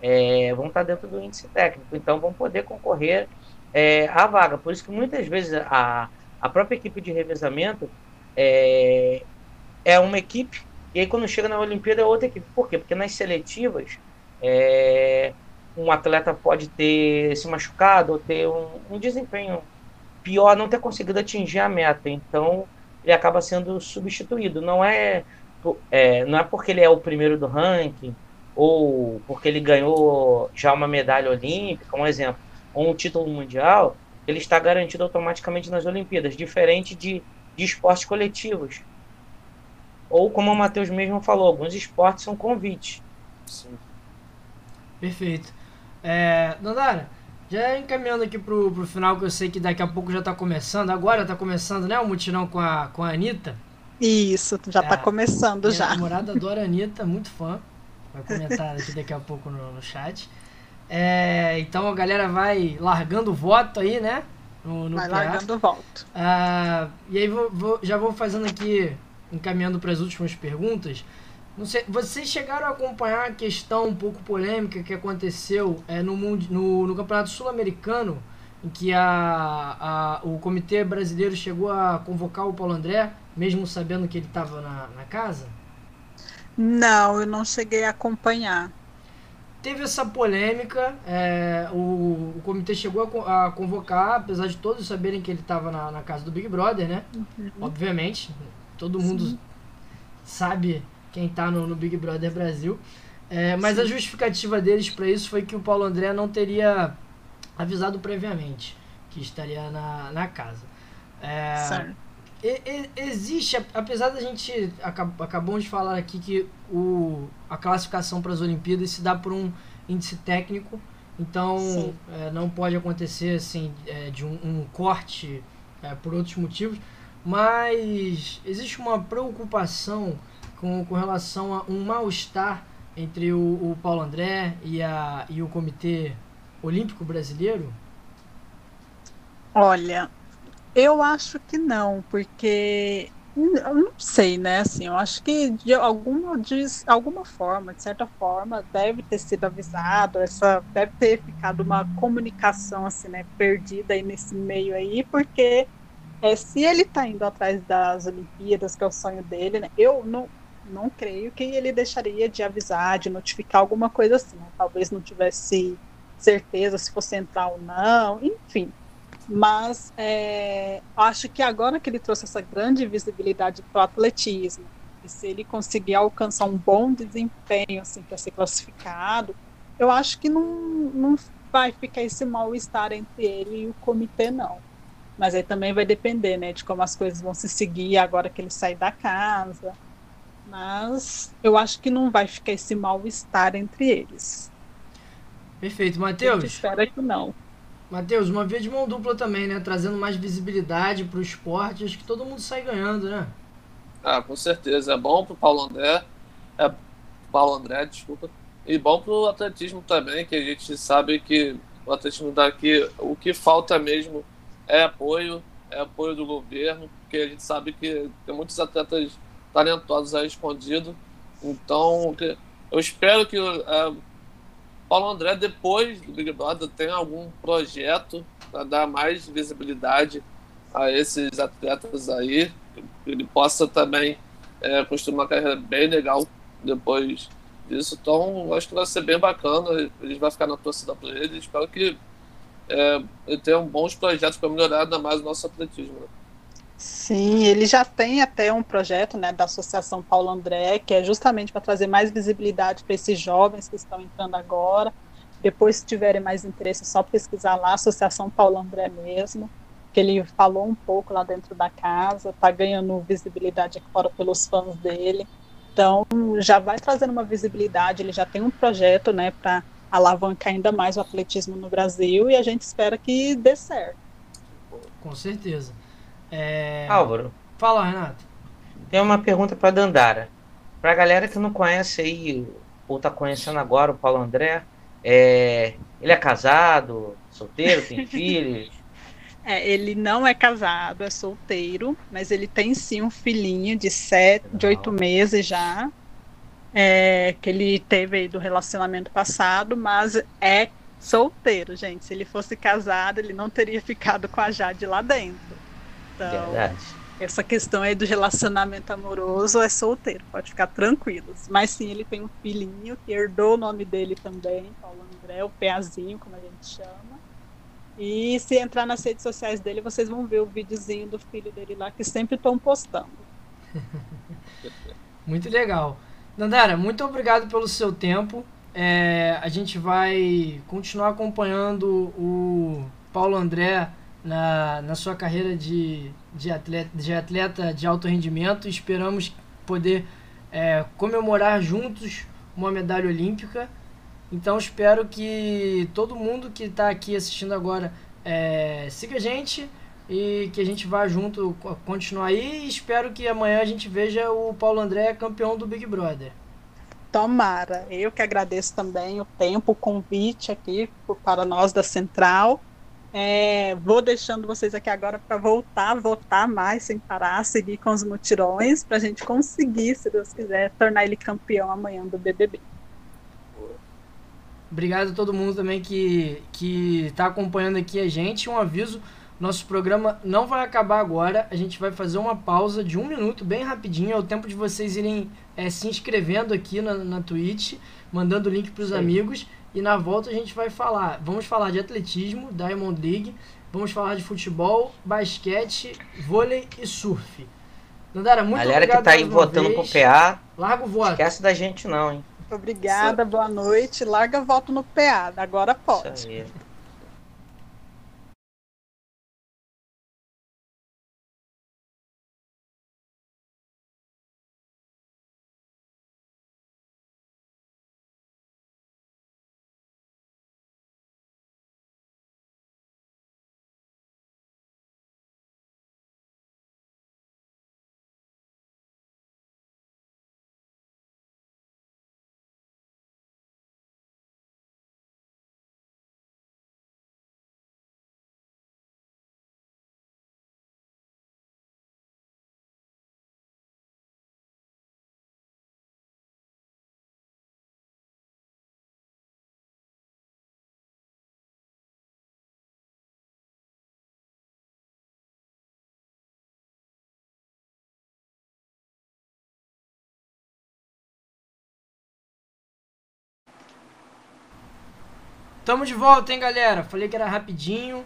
é, vão estar dentro do índice técnico, então vão poder concorrer é, a vaga. Por isso que muitas vezes a, a própria equipe de revezamento é, é uma equipe, e aí quando chega na Olimpíada é outra equipe. Por quê? Porque nas seletivas é, um atleta pode ter se machucado ou ter um, um desempenho pior, não ter conseguido atingir a meta. Então ele acaba sendo substituído. Não é, é, não é porque ele é o primeiro do ranking ou porque ele ganhou já uma medalha olímpica, um exemplo, ou um título mundial, ele está garantido automaticamente nas Olimpíadas, diferente de, de esportes coletivos. Ou como o Matheus mesmo falou, alguns esportes são convites. Sim. Perfeito. É, Dandara, já encaminhando aqui pro, pro final, que eu sei que daqui a pouco já tá começando, agora tá começando, né? O mutirão com a, com a Anitta. Isso, já tá é, tá começando minha já. Minha namorada adora a Anitta, muito fã. Vai comentar aqui daqui a pouco no, no chat. É, então a galera vai largando o voto aí, né? No, no vai PA. largando o voto. Ah, e aí vou, vou, já vou fazendo aqui, encaminhando para as últimas perguntas. Não sei, vocês chegaram a acompanhar a questão um pouco polêmica que aconteceu é, no, no, no Campeonato Sul-Americano, em que a, a, o Comitê Brasileiro chegou a convocar o Paulo André, mesmo sabendo que ele estava na, na casa? Não, eu não cheguei a acompanhar. Teve essa polêmica, é, o, o, comitê chegou a, a, convocar, apesar de todos saberem que ele estava na, na, casa do Big Brother, né? Uhum. Obviamente, todo mundo Sim. sabe quem está no, no, Big Brother Brasil. É, mas Sim. a justificativa deles para isso foi que o Paulo André não teria avisado previamente que estaria na, na casa. É, existe, apesar da gente acabamos de falar aqui que o, a classificação para as Olimpíadas se dá por um índice técnico, então é, não pode acontecer assim é, de um, um corte é, por outros motivos, mas existe uma preocupação com, com relação a um mal-estar entre o, o Paulo André e, a, e o Comitê Olímpico Brasileiro? Olha, eu acho que não, porque eu não sei, né? Assim, eu acho que de alguma, de alguma forma, de certa forma, deve ter sido avisado, essa deve ter ficado uma comunicação assim, né, perdida aí nesse meio aí, porque é, se ele está indo atrás das Olimpíadas, que é o sonho dele, né? Eu não, não creio que ele deixaria de avisar, de notificar alguma coisa assim. Né? Talvez não tivesse certeza se fosse entrar ou não, enfim. Mas é, acho que agora que ele trouxe essa grande visibilidade para o atletismo, e se ele conseguir alcançar um bom desempenho assim, para ser classificado, eu acho que não, não vai ficar esse mal-estar entre ele e o comitê, não. Mas aí também vai depender né, de como as coisas vão se seguir agora que ele sair da casa mas eu acho que não vai ficar esse mal-estar entre eles. Perfeito, Matheus. Espera que não. Matheus, uma via de mão dupla também, né? Trazendo mais visibilidade para o esporte, acho que todo mundo sai ganhando, né? Ah, com certeza. É bom pro Paulo André, é Paulo André, desculpa, e bom pro atletismo também, que a gente sabe que o atletismo daqui, o que falta mesmo é apoio, é apoio do governo, porque a gente sabe que tem muitos atletas talentosos aí escondido. Então, eu espero que uh, Paulo André, depois do Big Brother, tenha algum projeto para dar mais visibilidade a esses atletas aí, que ele possa também é, construir uma carreira bem legal depois disso. Então, acho que vai ser bem bacana. Gente vai ficar na torcida para ele. Espero que é, ele tenha bons projetos para melhorar ainda mais o nosso atletismo. Né? Sim, ele já tem até um projeto né, da Associação Paulo André, que é justamente para trazer mais visibilidade para esses jovens que estão entrando agora. Depois, se tiverem mais interesse, é só pesquisar lá, Associação Paulo André mesmo, que ele falou um pouco lá dentro da casa, está ganhando visibilidade aqui fora pelos fãs dele. Então, já vai trazendo uma visibilidade, ele já tem um projeto né, para alavancar ainda mais o atletismo no Brasil e a gente espera que dê certo. Com certeza. É... Álvaro. Fala, Renato. Tem uma pergunta para Dandara. Para a galera que não conhece aí, ou tá conhecendo agora o Paulo André, é... ele é casado, solteiro, tem filhos? É, ele não é casado, é solteiro, mas ele tem sim um filhinho de sete, de oito meses já, é, que ele teve aí do relacionamento passado, mas é solteiro, gente. Se ele fosse casado, ele não teria ficado com a Jade lá dentro. Então, Verdade. essa questão aí do relacionamento amoroso é solteiro, pode ficar tranquilos. Mas sim, ele tem um filhinho que herdou o nome dele também, Paulo André, o Peazinho, como a gente chama. E se entrar nas redes sociais dele, vocês vão ver o videozinho do filho dele lá, que sempre estão postando. muito legal. Nandara, muito obrigado pelo seu tempo. É, a gente vai continuar acompanhando o Paulo André na, na sua carreira de, de, atleta, de atleta de alto rendimento. Esperamos poder é, comemorar juntos uma medalha olímpica. Então espero que todo mundo que está aqui assistindo agora é, siga a gente e que a gente vá junto continuar aí. E espero que amanhã a gente veja o Paulo André campeão do Big Brother. Tomara. Eu que agradeço também o tempo, o convite aqui para nós da Central. É, vou deixando vocês aqui agora para voltar a votar mais sem parar, seguir com os mutirões, para a gente conseguir, se Deus quiser, tornar ele campeão amanhã do BBB. Obrigado a todo mundo também que está acompanhando aqui a gente. Um aviso: nosso programa não vai acabar agora. A gente vai fazer uma pausa de um minuto, bem rapidinho. É o tempo de vocês irem é, se inscrevendo aqui na, na Twitch, mandando o link para os amigos. E na volta a gente vai falar. Vamos falar de atletismo, Diamond League. Vamos falar de futebol, basquete, vôlei e surf. Nandara, muito Galera obrigado. Galera que tá aí votando vez. pro PA. Larga o voto. Esquece da gente não, hein? Obrigada, boa noite. Larga voto no PA. Agora pode. Isso aí. Tamo de volta, hein, galera? Falei que era rapidinho.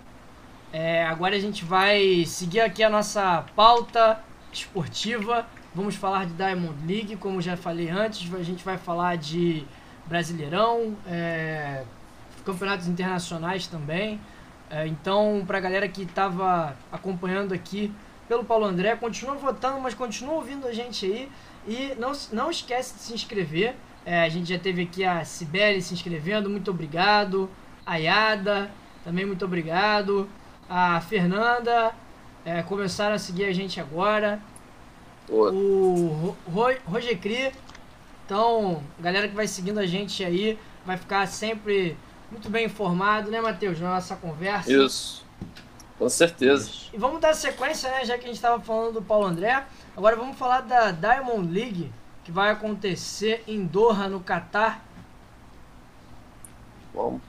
É, agora a gente vai seguir aqui a nossa pauta esportiva. Vamos falar de Diamond League, como já falei antes. A gente vai falar de Brasileirão, é, campeonatos internacionais também. É, então, pra galera que estava acompanhando aqui pelo Paulo André, continua votando, mas continua ouvindo a gente aí. E não, não esquece de se inscrever. É, a gente já teve aqui a Cibele se inscrevendo, muito obrigado. A Yada, também muito obrigado. A Fernanda, é, começaram a seguir a gente agora. Boa. O Ro Roger Cri. Então, galera que vai seguindo a gente aí, vai ficar sempre muito bem informado, né, Matheus, na nossa conversa. Isso. Com certeza. E vamos dar sequência, né, já que a gente estava falando do Paulo André. Agora vamos falar da Diamond League que vai acontecer em Doha, no Catar. Bom.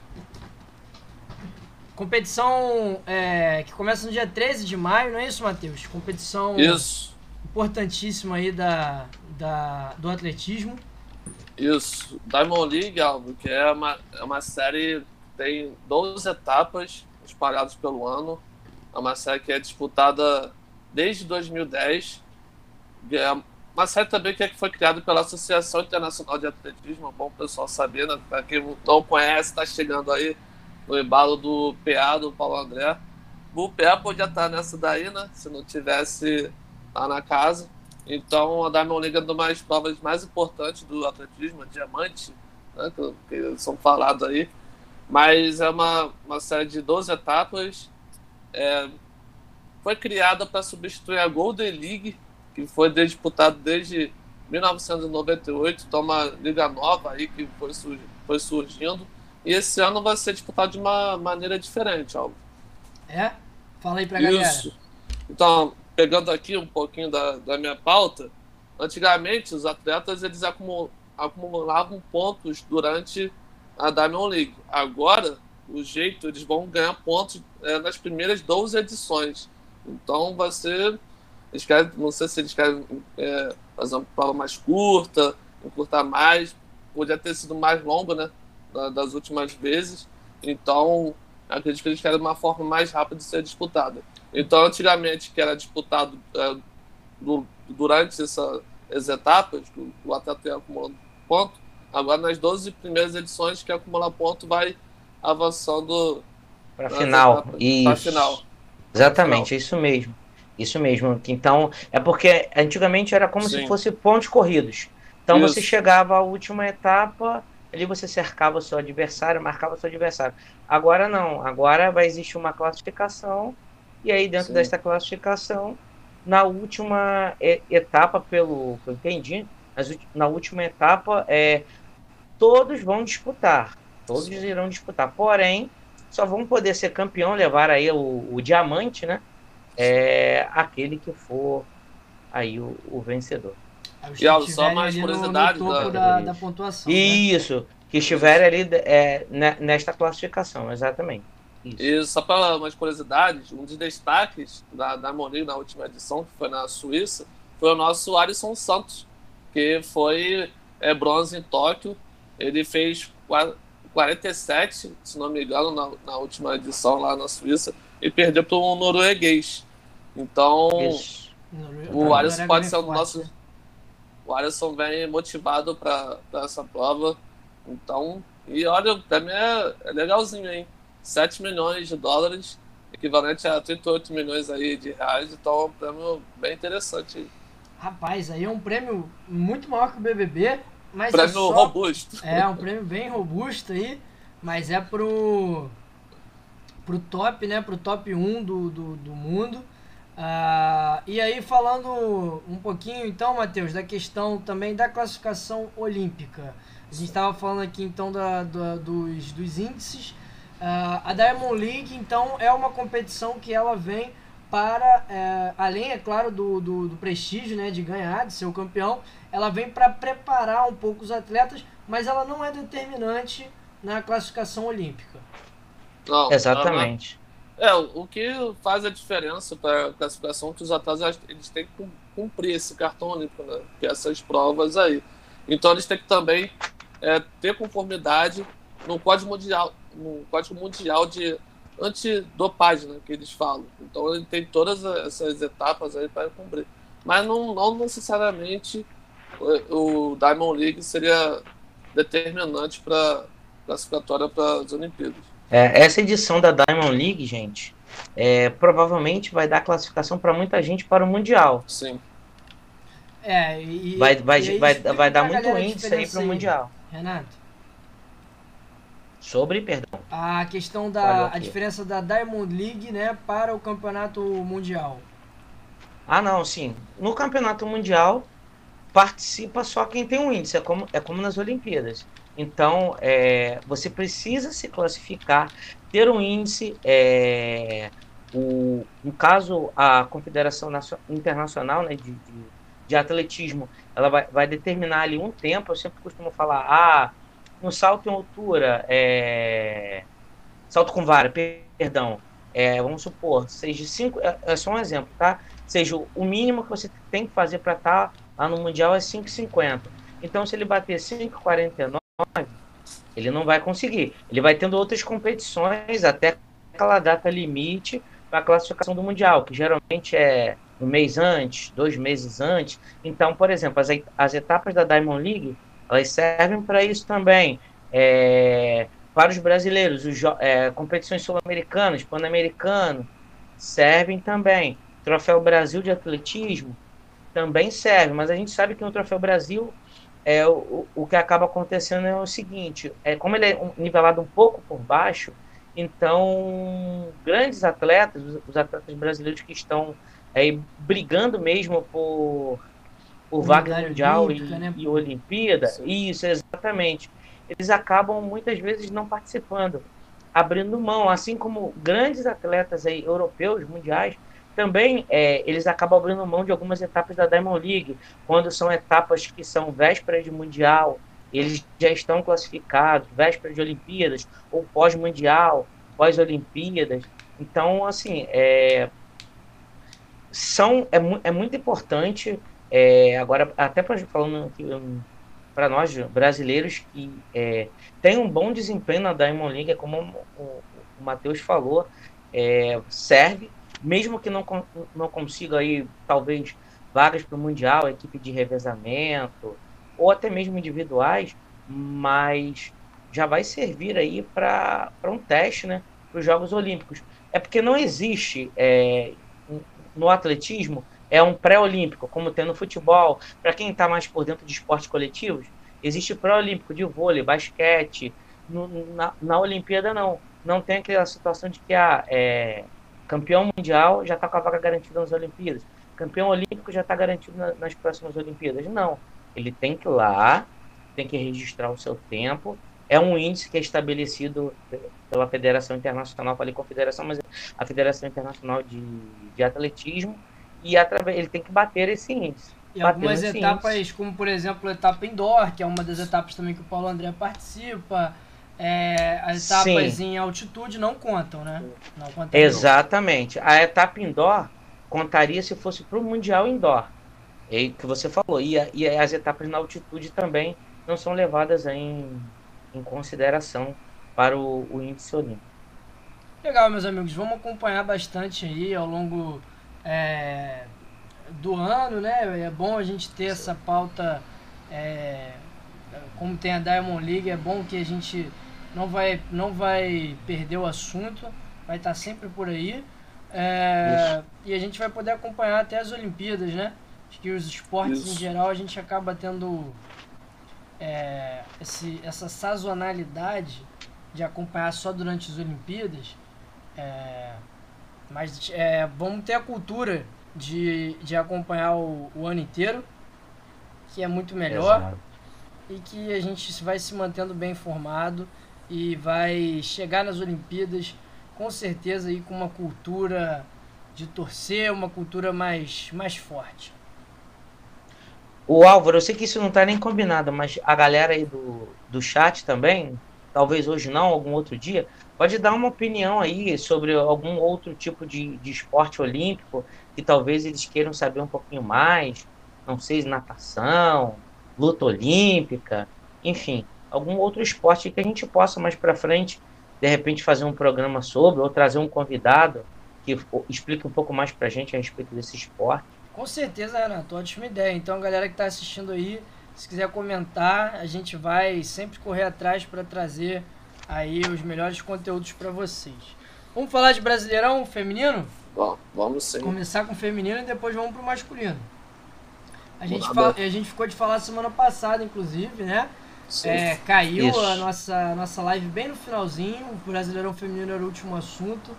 Competição é, que começa no dia 13 de maio, não é isso, Matheus? Competição isso. importantíssima aí da, da, do atletismo. Isso. Diamond League, Alvo, que é uma, é uma série que tem 12 etapas espalhadas pelo ano. É uma série que é disputada desde 2010. É uma série também que foi criada pela Associação Internacional de Atletismo, é bom pessoal saber, né? Para quem não conhece, está chegando aí no embalo do PA, do Paulo André. O PA podia estar nessa daí, né? Se não tivesse lá na casa. Então, a Diamond League é uma das provas mais importantes do atletismo, diamante, né? Que, que são falados aí. Mas é uma, uma série de 12 etapas. É, foi criada para substituir a Golden League, que foi disputado desde 1998, então uma liga nova aí que foi, foi surgindo. E esse ano vai ser disputado de uma maneira diferente, Alvo. É? Fala aí pra Isso. galera. Então, pegando aqui um pouquinho da, da minha pauta, antigamente os atletas eles acumulavam pontos durante a Diamond League. Agora, o jeito, eles vão ganhar pontos é, nas primeiras 12 edições. Então vai ser. Eles querem, não sei se eles querem é, fazer uma prova mais curta, encurtar mais. Podia ter sido mais longo, né? Das últimas vezes. Então, acredito que eles querem uma forma mais rápida de ser disputada. Então, antigamente, que era disputado é, do, durante essa, essas etapas, o atleta ia acumulando ponto, agora nas 12 primeiras edições, que acumular ponto vai avançando para final. Para final. Exatamente, final. isso mesmo. Isso mesmo. Então, é porque antigamente era como Sim. se fosse pontos corridos. Então isso. você chegava à última etapa, ali você cercava o seu adversário, marcava o seu adversário. Agora não, agora vai existir uma classificação, e aí dentro Sim. dessa classificação, na última etapa, pelo que eu entendi, na última etapa, é, todos vão disputar. Todos irão disputar. Porém, só vão poder ser campeão, levar aí o, o diamante, né? É aquele que for aí o, o vencedor. E só mais curiosidade no, no da, da, da, pontuação. Né? Isso, né? que estiver ali é, nesta classificação, exatamente. Isso. E só para umas curiosidades, um dos destaques da, da Monique na última edição, que foi na Suíça, foi o nosso Alisson Santos, que foi é, bronze em Tóquio. Ele fez 47, se não me engano, na, na última edição lá na Suíça, e perdeu para um norueguês. Então, o Alisson pode ser o nosso. Né? O Alisson vem motivado para essa prova. Então, e olha, para mim é, é legalzinho, hein? 7 milhões de dólares, equivalente a 38 milhões aí de reais, então é um prêmio bem interessante. Rapaz, aí é um prêmio muito maior que o BBB, mas prêmio é só... robusto. É, um prêmio bem robusto aí, mas é pro pro top, né, pro top 1 do, do, do mundo. Uh, e aí falando um pouquinho então, Matheus, da questão também da classificação olímpica. A gente estava falando aqui então da, da, dos, dos índices. Uh, a Diamond League então é uma competição que ela vem para, é, além, é claro, do, do, do, prestígio né, de ganhar, de ser o campeão, ela vem para preparar um pouco os atletas, mas ela não é determinante na classificação olímpica. Não, Exatamente. É, o que faz a diferença para a classificação é que os atletas eles têm que cumprir esse cartão olímpico, né? Que é essas provas aí. Então eles têm que também é, ter conformidade no Código Mundial, no Código Mundial de antidopagem, né, que eles falam. Então ele tem todas essas etapas aí para cumprir. Mas não, não necessariamente o Diamond League seria determinante para classificatória para as Olimpíadas. É, essa edição da Diamond League, gente, é, provavelmente vai dar classificação para muita gente para o Mundial. Sim. É, e, vai, vai, e vai, vai dar muito índice aí para o Mundial. Renato. Sobre, perdão. A questão da a diferença da Diamond League, né, para o Campeonato Mundial. Ah, não, sim. No Campeonato Mundial participa só quem tem um índice, é como, é como nas Olimpíadas. Então, é, você precisa se classificar, ter um índice. É, o, no caso, a Confederação Internacional né, de, de, de Atletismo, ela vai, vai, determinar ali um tempo. Eu sempre costumo falar, ah, no salto em altura, é, salto com vara, perdão, é, vamos supor, seja cinco, é, é, só um exemplo, tá? Seja o mínimo que você tem que fazer para estar tá lá no Mundial é 5,50. Então, se ele bater 5,49, ele não vai conseguir. Ele vai tendo outras competições até aquela data limite para a classificação do Mundial, que geralmente é um mês antes, dois meses antes. Então, por exemplo, as, as etapas da Diamond League elas servem para isso também. É, para os brasileiros, os, é, competições sul-americanas, pan-americano, servem também. Troféu Brasil de atletismo também serve, mas a gente sabe que no Troféu Brasil é, o, o que acaba acontecendo é o seguinte: é, como ele é nivelado um pouco por baixo, então grandes atletas, os, atletas brasileiros que estão é, brigando mesmo por por vaga mundial e, né? e Olimpíada, Sim. isso, exatamente. Eles acabam muitas vezes não participando, abrindo mão, assim como grandes atletas aí, europeus, mundiais, também é, eles acabam abrindo mão de algumas etapas da Diamond League, quando são etapas que são vésperas de mundial eles já estão classificados, véspera de Olimpíadas, ou pós-mundial, pós-Olimpíadas. Então, assim, é, são, é, é muito importante, é, agora, até pra, falando para nós brasileiros que é, tem um bom desempenho na Diamond League, como o, o, o Matheus falou, é, serve, mesmo que não, não consiga aí, talvez, vagas para o Mundial, equipe de revezamento, ou até mesmo individuais, mas já vai servir aí para um teste né, para os Jogos Olímpicos. É porque não existe é, no atletismo é um pré-olímpico, como tem no futebol. Para quem está mais por dentro de esportes coletivos, existe pré-olímpico de vôlei, basquete. No, na, na Olimpíada, não. Não tem aquela situação de que ah, é, campeão mundial já está com a vaga garantida nas Olimpíadas. Campeão olímpico já está garantido na, nas próximas Olimpíadas. Não. Ele tem que ir lá, tem que registrar o seu tempo. É um índice que é estabelecido pela Federação Internacional, falei confederação, mas a Federação Internacional de, de Atletismo, e através, ele tem que bater esse índice. E algumas etapas, índice. como por exemplo a etapa indoor, que é uma das etapas também que o Paulo André participa, é, as etapas Sim. em altitude não contam, né? Não contam Exatamente. A etapa indoor contaria se fosse para o Mundial Indoor. É que você falou. E, e, as etapas na altitude também não são levadas em, em consideração para o, o índice olímpico. Legal, meus amigos. Vamos acompanhar bastante aí ao longo é, do ano, né? É bom a gente ter essa pauta. É, como tem a Diamond League, é bom que a gente não vai, não vai perder o assunto, vai estar sempre por aí. É, e a gente vai poder acompanhar até as Olimpíadas, né? Acho que os esportes Isso. em geral a gente acaba tendo é, esse, essa sazonalidade de acompanhar só durante as Olimpíadas. É, mas é, vamos ter a cultura de, de acompanhar o, o ano inteiro, que é muito melhor. Exato. E que a gente vai se mantendo bem informado e vai chegar nas Olimpíadas com certeza aí com uma cultura de torcer, uma cultura mais, mais forte. O Álvaro, eu sei que isso não está nem combinado, mas a galera aí do, do chat também, talvez hoje não, algum outro dia, pode dar uma opinião aí sobre algum outro tipo de, de esporte olímpico que talvez eles queiram saber um pouquinho mais, não sei, natação, luta olímpica, enfim, algum outro esporte que a gente possa mais para frente, de repente, fazer um programa sobre, ou trazer um convidado que explique um pouco mais para a gente a respeito desse esporte. Com certeza, Renato, ótima ideia. Então, galera que está assistindo aí, se quiser comentar, a gente vai sempre correr atrás para trazer aí os melhores conteúdos para vocês. Vamos falar de Brasileirão feminino? Bom, vamos sim. Começar com o feminino e depois vamos pro masculino. A gente, fala, a gente ficou de falar semana passada, inclusive, né? É, caiu Isso. a nossa, nossa live bem no finalzinho. O Brasileirão Feminino era o último assunto.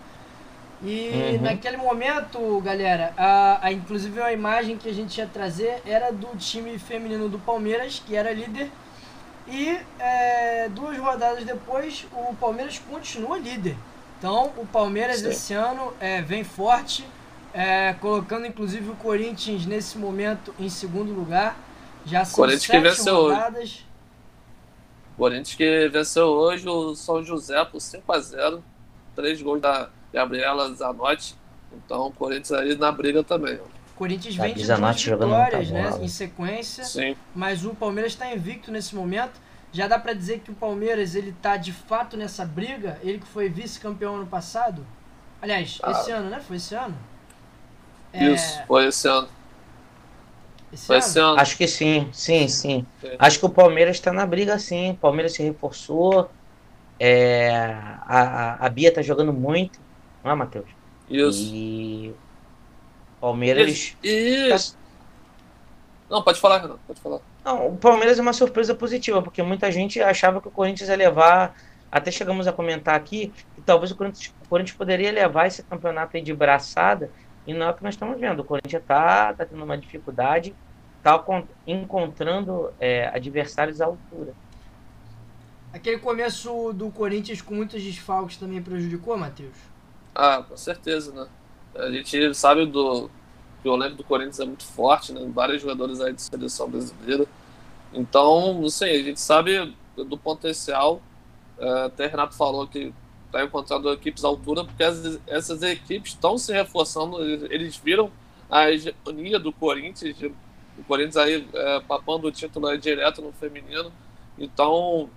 E uhum. naquele momento, galera, a, a, inclusive a imagem que a gente ia trazer era do time feminino do Palmeiras, que era líder. E é, duas rodadas depois, o Palmeiras continua líder. Então, o Palmeiras Sim. esse ano é, vem forte, é, colocando inclusive o Corinthians nesse momento em segundo lugar. Já são Corinthians sete rodadas. Corinthians que venceu hoje o São José por 5 a 0 Três gols da Gabriela Zanotti. Então, o Corinthians aí na briga também. Corinthians vem de duas vitórias, né, em sequência. Sim. Mas o Palmeiras está invicto nesse momento. Já dá para dizer que o Palmeiras ele tá de fato nessa briga. Ele que foi vice-campeão ano passado. Aliás, ah. esse ano, né? Foi esse ano. Isso, é... foi esse ano. Esse ano? Acho que sim, sim, sim. sim. Acho que o Palmeiras está na briga, sim. O Palmeiras se reforçou. É... A, a Bia tá jogando muito, não é, Matheus? Isso. E Palmeiras. Isso. Isso. Não, pode falar, pode falar. Não, o Palmeiras é uma surpresa positiva, porque muita gente achava que o Corinthians ia levar. Até chegamos a comentar aqui que talvez o Corinthians, o Corinthians poderia levar esse campeonato aí de braçada, e não é o que nós estamos vendo. O Corinthians está tá tendo uma dificuldade, está encontrando é, adversários à altura. Aquele começo do Corinthians com muitos desfalques também prejudicou, Matheus? Ah, com certeza, né? A gente sabe do, que o elenco do Corinthians é muito forte, né? Vários jogadores aí de seleção brasileira. Então, não sei, a gente sabe do potencial. É, até Renato falou que está encontrando equipes à altura, porque as, essas equipes estão se reforçando. Eles, eles viram a hegemonia do Corinthians, o Corinthians aí é, papando o título direto no feminino. Então,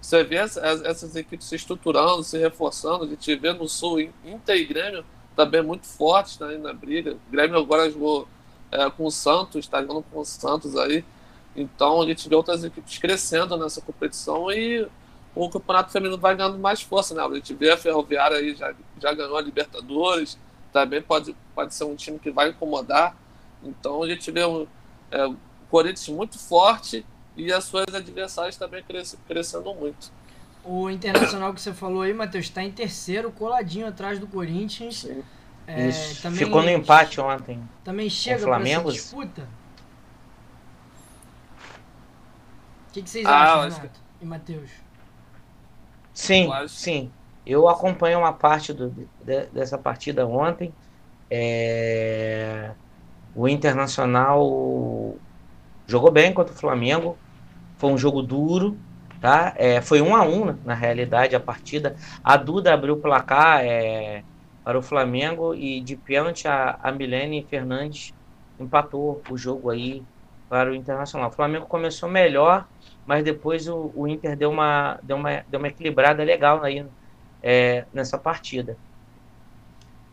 você vê essas equipes se estruturando, se reforçando. A gente vê no Sul Inter e Grêmio também muito fortes né, na briga. O Grêmio agora jogou é, com o Santos, está jogando com o Santos aí. Então a gente vê outras equipes crescendo nessa competição e o campeonato feminino vai ganhando mais força, né? A gente vê a Ferroviária aí já, já ganhou a Libertadores, também pode, pode ser um time que vai incomodar. Então a gente vê um, é, o Corinthians muito forte e as suas adversárias também cres, crescendo muito. O Internacional que você falou aí, Matheus, está em terceiro, coladinho atrás do Corinthians. Sim. É, também, Ficou no empate ontem. Também chega para essa disputa? O que, que vocês ah, acham, Renato que... e Matheus? Sim, acho... sim. Eu acompanho uma parte do, de, dessa partida ontem. É... O Internacional jogou bem contra o Flamengo. Foi um jogo duro, tá? É, foi um a um na realidade a partida. A Duda abriu o placar é, para o Flamengo e de pênalti a, a Milene Fernandes empatou o jogo aí para o Internacional. O Flamengo começou melhor, mas depois o, o Inter deu uma, deu, uma, deu uma equilibrada legal aí é, nessa partida.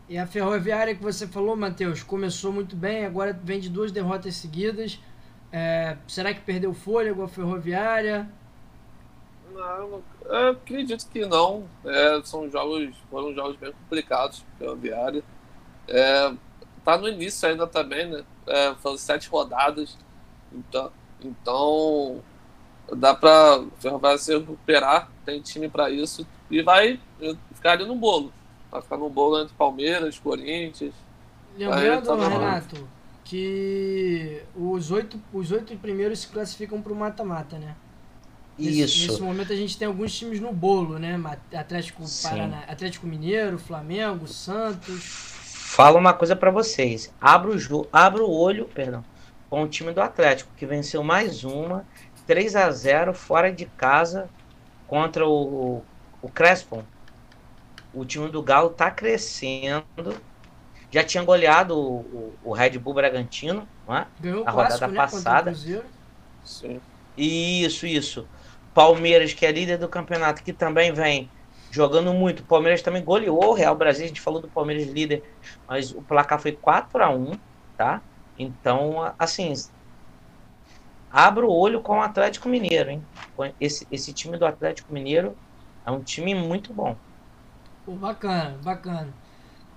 E a Ferroviária que você falou, Matheus, começou muito bem, agora vem de duas derrotas seguidas. É, será que perdeu fôlego a Ferroviária? Não, acredito que não. É, são jogos, foram jogos bem complicados para Ferroviária. É, tá no início ainda também, né? É, foram sete rodadas. Então, então dá para Ferroviária se recuperar, tem time para isso e vai ficar ali no bolo. Vai ficar no bolo entre Palmeiras, Corinthians. Lembrando, tá Renato, que os oito, os oito primeiros se classificam para o mata-mata, né? Nesse, Isso. Nesse momento a gente tem alguns times no bolo, né? Atlético, Paraná, Atlético Mineiro, Flamengo, Santos. Fala uma coisa para vocês. Abra o, abra o olho, perdão, com o time do Atlético, que venceu mais uma, 3 a 0 fora de casa contra o, o Crespon. O time do Galo tá crescendo já tinha goleado o, o, o Red Bull Bragantino, não é? Ganhou a rodada né, passada. Sim. Isso, isso. Palmeiras, que é líder do campeonato, que também vem jogando muito. O Palmeiras também goleou o Real Brasil. A gente falou do Palmeiras líder, mas o placar foi 4 a 1 tá? Então, assim, abra o olho com o Atlético Mineiro, hein? Esse, esse time do Atlético Mineiro é um time muito bom. Pô, bacana, bacana.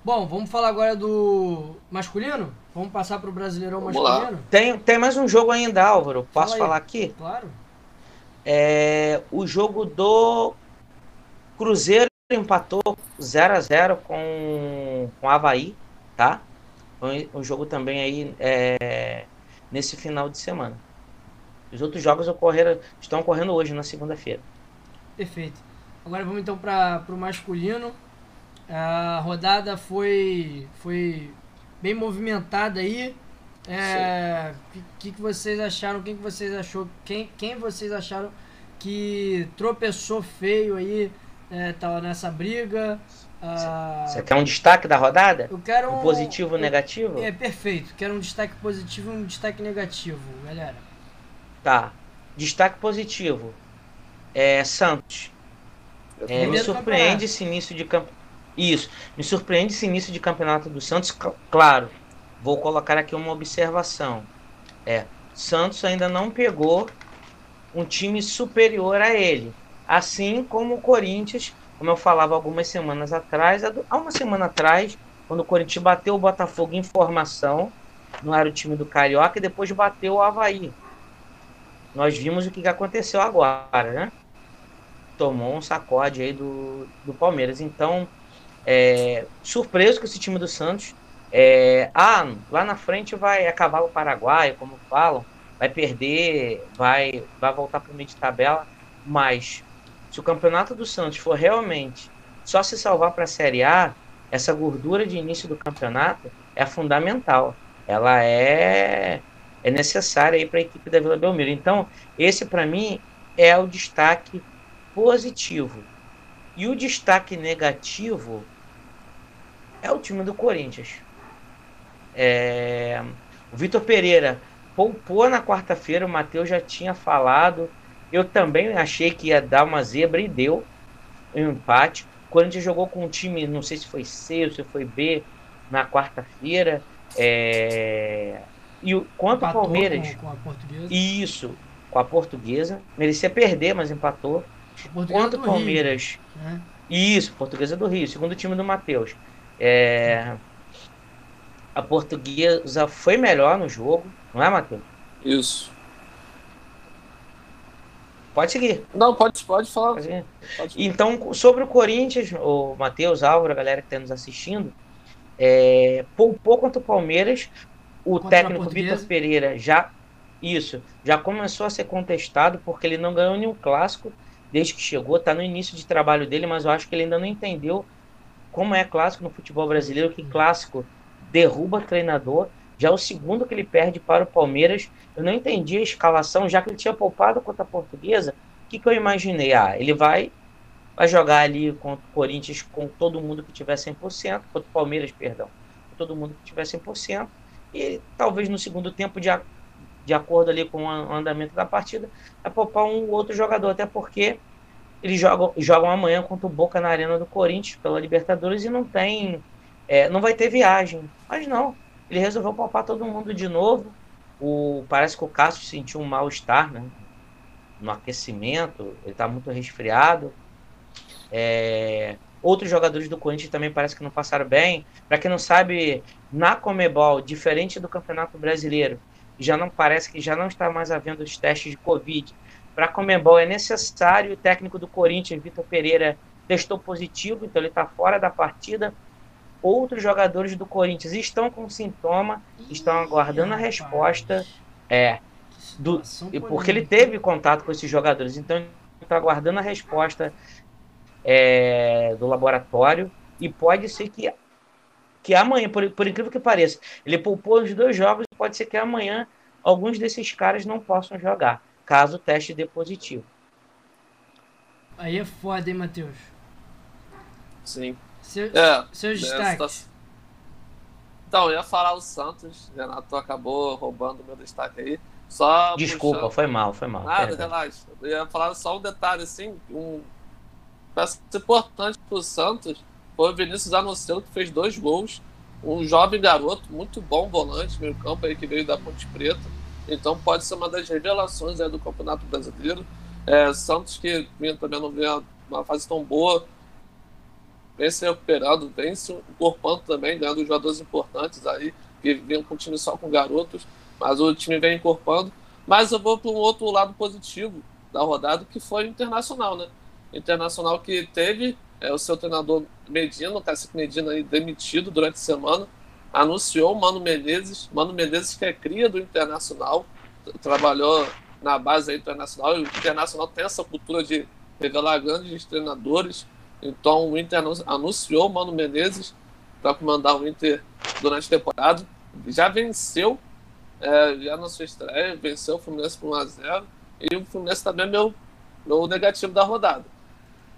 Bom, vamos falar agora do masculino? Vamos passar para o Brasileirão vamos masculino? Lá. Tem, tem mais um jogo ainda, Álvaro. Posso Fala falar aqui? Claro. É, o jogo do Cruzeiro empatou 0 a 0 com, com o Havaí, tá? Um, um jogo também aí é, nesse final de semana. Os outros jogos ocorreram, estão ocorrendo hoje, na segunda-feira. Perfeito. Agora vamos então para o masculino. A rodada foi, foi bem movimentada aí. O é, que, que vocês acharam? Quem que vocês achou? Quem, quem vocês acharam que tropeçou feio aí? É, tá nessa briga. Ah, Você quer um destaque da rodada? Eu quero um, um positivo um negativo? É perfeito. Quero um destaque positivo e um destaque negativo, galera. Tá. Destaque positivo. É Santos. É, me surpreende esse início de campo. Isso. Me surpreende esse início de campeonato do Santos. Claro, vou colocar aqui uma observação. É, Santos ainda não pegou um time superior a ele. Assim como o Corinthians, como eu falava algumas semanas atrás, há uma semana atrás, quando o Corinthians bateu o Botafogo em formação, não era o time do Carioca, e depois bateu o Havaí. Nós vimos o que aconteceu agora, né? Tomou um sacode aí do, do Palmeiras. Então, é, surpreso com esse time do Santos. É, ah, lá na frente vai acabar o Paraguai, como falam, vai perder, vai, vai voltar para o meio de tabela, mas se o campeonato do Santos for realmente só se salvar para a Série A, essa gordura de início do campeonato é fundamental. Ela é é necessária para a equipe da Vila Belmiro. Então, esse para mim é o destaque positivo. E o destaque negativo é o time do Corinthians. É... O Vitor Pereira poupou na quarta-feira, o Matheus já tinha falado. Eu também achei que ia dar uma zebra e deu um empate. O Corinthians jogou com um time, não sei se foi C ou se foi B, na quarta-feira. É... E o, quanto o Palmeiras. Com. Isso, com a portuguesa. Merecia perder, mas empatou. Quanto o Palmeiras. Rio, né? Isso, portuguesa do Rio, segundo time do Matheus. É... A portuguesa foi melhor no jogo, não é, Matheus? Isso. Pode seguir. Não, pode, pode falar. Pode pode. Então, sobre o Corinthians, o Matheus, Álvaro, a galera que está nos assistindo, é, poupou contra o Palmeiras. O contra técnico Vitor Pereira já isso já começou a ser contestado porque ele não ganhou nenhum clássico desde que chegou. Está no início de trabalho dele, mas eu acho que ele ainda não entendeu como é clássico no futebol brasileiro, que clássico derruba treinador. Já o segundo que ele perde para o Palmeiras, eu não entendi a escalação, já que ele tinha poupado contra a Portuguesa. O que, que eu imaginei? Ah, ele vai vai jogar ali contra o Corinthians com todo mundo que tiver 100%, contra o Palmeiras, perdão, com todo mundo que tiver 100%, e talvez no segundo tempo, de, de acordo ali com o andamento da partida, vai poupar um outro jogador, até porque eles jogam, jogam amanhã contra o Boca na Arena do Corinthians pela Libertadores e não tem, é, não vai ter viagem, mas não, ele resolveu poupar todo mundo de novo, o, parece que o Cássio sentiu um mal-estar, né? No aquecimento, ele está muito resfriado. É, outros jogadores do Corinthians também parece que não passaram bem. Para quem não sabe, na Comebol, diferente do Campeonato Brasileiro, já não parece que já não está mais havendo os testes de Covid. Para a Comebol é necessário. O técnico do Corinthians, Vitor Pereira, testou positivo, então ele está fora da partida. Outros jogadores do Corinthians estão com sintoma, estão aguardando a resposta. É, do, porque ele teve contato com esses jogadores, então ele está aguardando a resposta é, do laboratório e pode ser que, que amanhã, por, por incrível que pareça, ele poupou os dois jogos e pode ser que amanhã alguns desses caras não possam jogar, caso o teste dê positivo. Aí é foda, hein, Matheus? Sim. Seu, é, seus destaques. Então, eu ia falar o Santos, Renato acabou roubando meu destaque aí. Só Desculpa, puxando... foi mal, foi mal. Nada, relaxa. Eu ia falar só um detalhe, assim, um, peça importante para o Santos foi o Vinícius Anocelo, que fez dois gols. Um jovem garoto, muito bom volante, meio campo aí que veio da Ponte Preta. Então pode ser uma das revelações aí do Campeonato Brasileiro. É, Santos que também não vem uma fase tão boa, vem se recuperando, vem se incorporando também, ganhando jogadores importantes aí, que vêm com o time só com garotos, mas o time vem incorporando. Mas eu vou para um outro lado positivo da rodada, que foi o Internacional, né? Internacional que teve é, o seu treinador Medina, o Cacique Medina, aí, demitido durante a semana, anunciou o Mano Menezes, Mano Menezes que é cria do Internacional, trabalhou na base internacional, e o Internacional tem essa cultura de revelar grandes treinadores, então o Inter anunciou o Mano Menezes para comandar o Inter durante a temporada, já venceu, é, já na sua estreia, venceu o Fluminense por 1x0, e o Fluminense também é meu, meu negativo da rodada.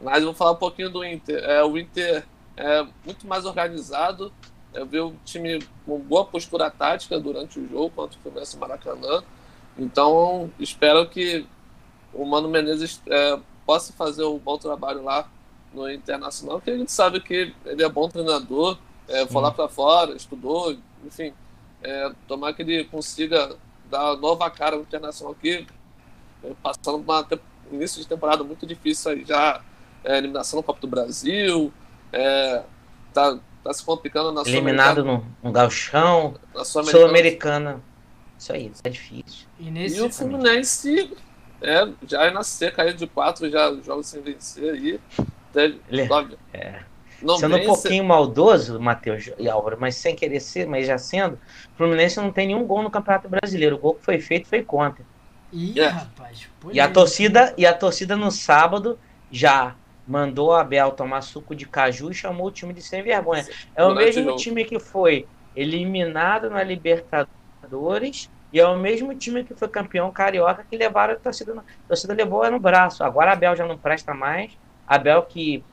Mas vou falar um pouquinho do Inter. É, o Inter é muito mais organizado. Eu vi o time com boa postura tática durante o jogo contra o Fluminense Maracanã. Então, espero que o Mano Menezes é, possa fazer um bom trabalho lá no Internacional, porque a gente sabe que ele é bom treinador, é, foi lá para fora, estudou, enfim. É, tomar que ele consiga dar nova cara no Internacional aqui, é, passando um início de temporada muito difícil aí já é, eliminação no Copa do Brasil, é, tá, tá se complicando na Eliminado no, no Galchão, Sul-Americana. isso aí, isso é difícil. E, nesse... e o Fluminense é, já é na seca aí de quatro já jogos sem vencer aí. Teve, é. Não sendo vence... um pouquinho maldoso, Matheus e Álvaro, mas sem querer ser, mas já sendo, o Fluminense não tem nenhum gol no Campeonato Brasileiro. O gol que foi feito foi contra. Ih, é. rapaz. E a torcida, e a torcida no sábado já mandou a Abel tomar suco de caju e chamou o time de sem vergonha. É o mesmo time que foi eliminado na Libertadores E é o mesmo time que foi campeão carioca que levaram a torcida. A torcida levou no braço. Agora a Abel já não presta mais. A Abel que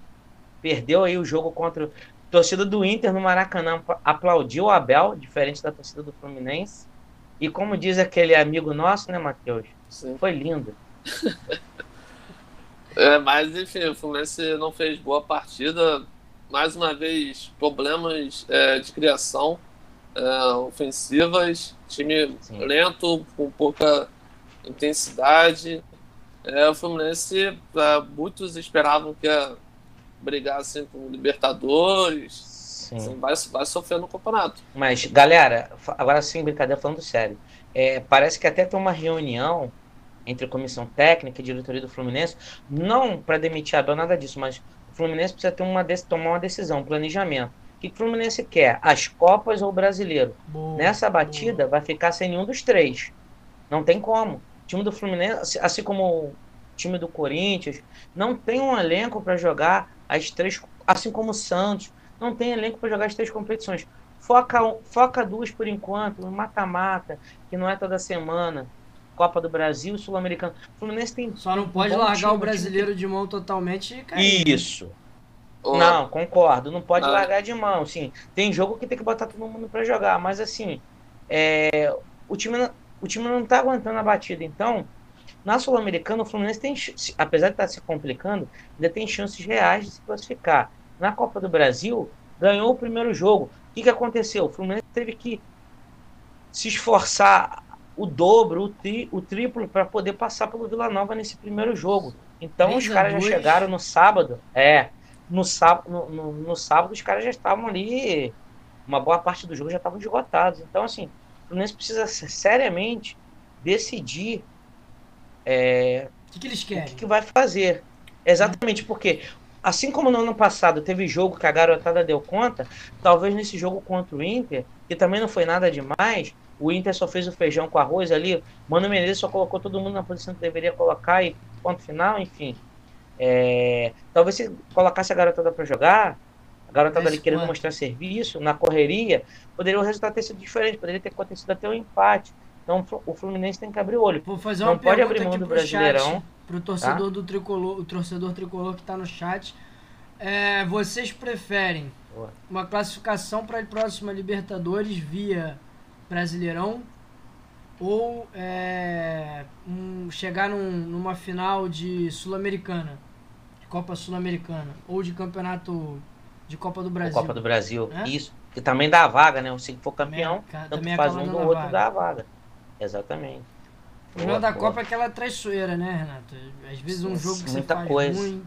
perdeu aí o jogo contra. A torcida do Inter no Maracanã aplaudiu o Abel, diferente da torcida do Fluminense. E como diz aquele amigo nosso, né, Matheus? Foi lindo. é, mas enfim, o Fluminense não fez boa partida. Mais uma vez, problemas é, de criação é, ofensivas, time Sim. lento, com pouca intensidade. É, o Fluminense, muitos esperavam que ia brigar assim, com o Libertadores. Assim, vai, vai sofrer no campeonato. Mas, galera, agora sim, brincadeira, falando sério. É, parece que até tem uma reunião entre a comissão técnica e diretoria do Fluminense, não para demitir a Abel, nada disso, mas o Fluminense precisa ter uma, tomar uma decisão, um planejamento. O que o Fluminense quer? As Copas ou o Brasileiro? Boa, Nessa batida, boa. vai ficar sem nenhum dos três. Não tem como. O time do Fluminense, assim como o time do Corinthians, não tem um elenco para jogar as três, assim como o Santos, não tem elenco para jogar as três competições. Foca, foca duas por enquanto, mata-mata, que não é toda semana. Copa do Brasil, Sul-Americano. O Fluminense tem. Só não pode largar o brasileiro de mão totalmente e cair. Né? Isso. Não, concordo. Não pode ah. largar de mão. Sim, tem jogo que tem que botar todo mundo para jogar, mas assim, é, o, time, o time não tá aguentando a batida. Então, na Sul-Americana, o Fluminense tem, apesar de estar tá se complicando, ainda tem chances reais de se classificar. Na Copa do Brasil, ganhou o primeiro jogo. O que, que aconteceu? O Fluminense teve que se esforçar o dobro, o, tri, o triplo para poder passar pelo Vila Nova nesse primeiro jogo. Então os caras já chegaram no sábado. É, no sábado, no, no, no, sábado os caras já estavam ali, uma boa parte do jogo já estavam esgotados. Então, assim, o Fluminense precisa seriamente decidir é, o que, que eles querem? O que, que vai fazer. Exatamente, porque assim como no ano passado teve jogo que a garotada deu conta, talvez nesse jogo contra o Inter, que também não foi nada demais, o Inter só fez o feijão com arroz ali, Mano Menezes só colocou todo mundo na posição que deveria colocar e ponto final, enfim. É, talvez se colocasse a garotada para jogar, a garotada ali querendo mostrar serviço, na correria, poderia o resultado ter sido diferente, poderia ter acontecido até um empate. Então o Fluminense tem que abrir o olho. Vou fazer uma Não pode abrir mão do Brasileirão. Para o torcedor tá? do tricolor, o torcedor tricolor que está no chat. É, vocês preferem uma classificação para a próxima Libertadores via Brasileirão ou é, um, chegar num, numa final de Sul-Americana? Copa Sul-Americana ou de campeonato de Copa do Brasil. Copa do Brasil, é? isso. Que também dá a vaga, né? Se for campeão, também, tanto faz um do outro vaga. dá a vaga. Exatamente. O problema da Copa é que ela é traiçoeira, né, Renato? Às vezes um jogo que Muita você faz coisa. ruim,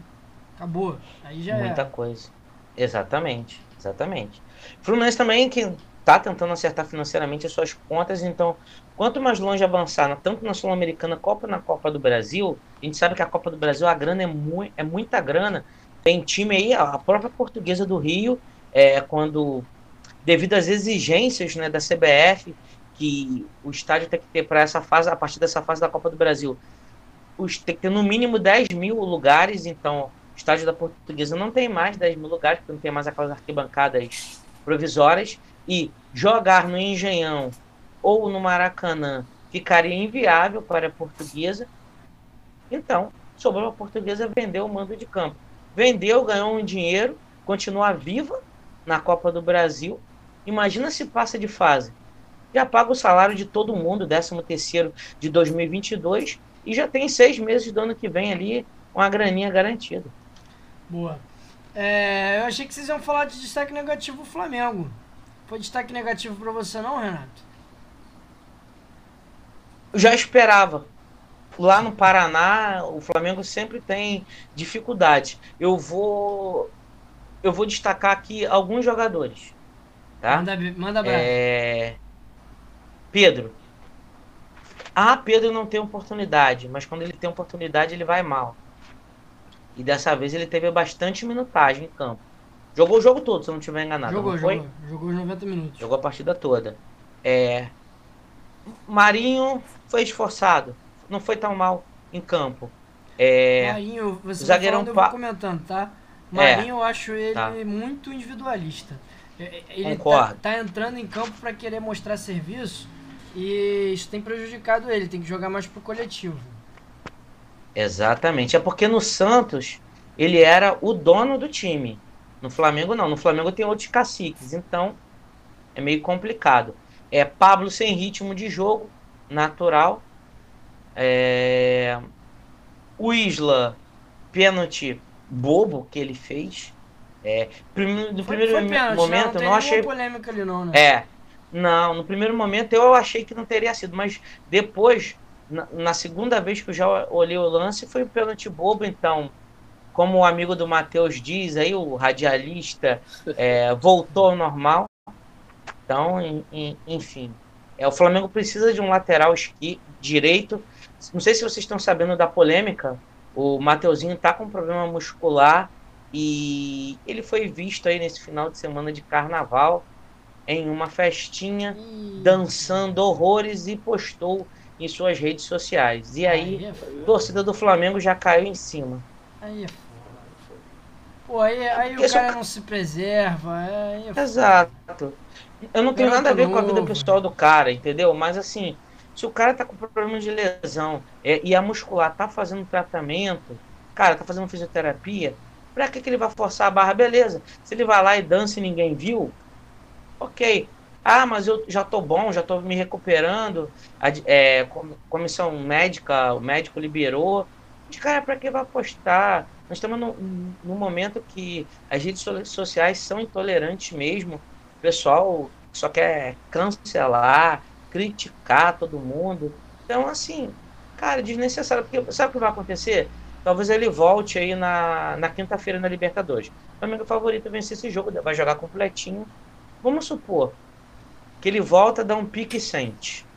acabou. Aí já Muita coisa. Exatamente, exatamente. Fluminense também que tá tentando acertar financeiramente as suas contas, então quanto mais longe avançar, tanto na Sul-Americana Copa na Copa do Brasil, a gente sabe que a Copa do Brasil a grana é, mu é muita grana. Tem time aí, a própria portuguesa do Rio, é, quando devido às exigências né, da CBF, que o estádio tem que ter para essa fase, a partir dessa fase da Copa do Brasil, os, tem que ter no mínimo 10 mil lugares, então o estádio da Portuguesa não tem mais 10 mil lugares, porque não tem mais aquelas arquibancadas provisórias, e jogar no Engenhão ou no Maracanã ficaria inviável para a Portuguesa, então sobrou a Portuguesa vender o mando de campo. Vendeu, ganhou um dinheiro, continua viva na Copa do Brasil. Imagina se passa de fase já paga o salário de todo mundo, 13 terceiro de 2022, e já tem seis meses do ano que vem ali com a graninha garantida. Boa. É, eu achei que vocês iam falar de destaque negativo o Flamengo. Foi destaque negativo para você não, Renato? Eu já esperava. Lá no Paraná, o Flamengo sempre tem dificuldade. Eu vou eu vou destacar aqui alguns jogadores. Tá? Manda, manda É... Pedro. Ah, Pedro não tem oportunidade, mas quando ele tem oportunidade ele vai mal. E dessa vez ele teve bastante minutagem em campo. Jogou o jogo todo, se eu não estiver enganado. Jogou, jogou. Foi? Jogou 90 minutos. Jogou a partida toda. É... Marinho foi esforçado. Não foi tão mal em campo. É... Marinho, você zagueirão falando, eu vou comentando, tá? É. Marinho, é, eu acho ele tá. muito individualista. É, ele tá, tá, entrando em campo para querer mostrar serviço e isso tem prejudicado ele, tem que jogar mais pro coletivo. Exatamente. É porque no Santos ele era o dono do time. No Flamengo não. No Flamengo tem outros caciques, então é meio complicado. É Pablo sem ritmo de jogo, natural. É... O Isla, pênalti bobo que ele fez. É, no Foi- primeiro foi pênalti, momento não, eu tem não achei. polêmica ali não, né? É. Não, no primeiro momento eu achei que não teria sido, mas depois, na, na segunda vez que eu já olhei o lance, foi um pênalti bobo, então, como o amigo do Matheus diz aí, o radialista, é, voltou ao normal. Então, en- en- enfim. É, o Flamengo precisa de um lateral esqui, direito. Não sei se vocês estão sabendo da polêmica. O Mateuzinho tá com problema muscular e ele foi visto aí nesse final de semana de carnaval em uma festinha Ih, dançando horrores e postou em suas redes sociais. E aí, é a torcida do Flamengo já caiu em cima. Aí é foda. Pô, aí, aí Porque o cara ca- não se preserva, aí é foda. Exato. Eu não tenho nada a ver com a vida novo. pessoal do cara, entendeu? Mas assim, se o cara tá com problema de lesão é, e a muscular tá fazendo tratamento, cara, tá fazendo fisioterapia, pra que, que ele vai forçar a barra? Beleza. Se ele vai lá e dança e ninguém viu, ok. Ah, mas eu já tô bom, já tô me recuperando. A, é, com- comissão médica, o médico liberou. Cara, pra que vai postar? Nós estamos num, momento que as redes so- sociais são intolerantes mesmo. O pessoal só quer cancelar, criticar todo mundo. Então, assim, cara, desnecessário. Porque sabe o que vai acontecer? Talvez ele volte aí na, na quinta-feira na Libertadores. O Flamengo favorito é vencer esse jogo, vai jogar completinho. Vamos supor que ele volta, dá um pique e sente.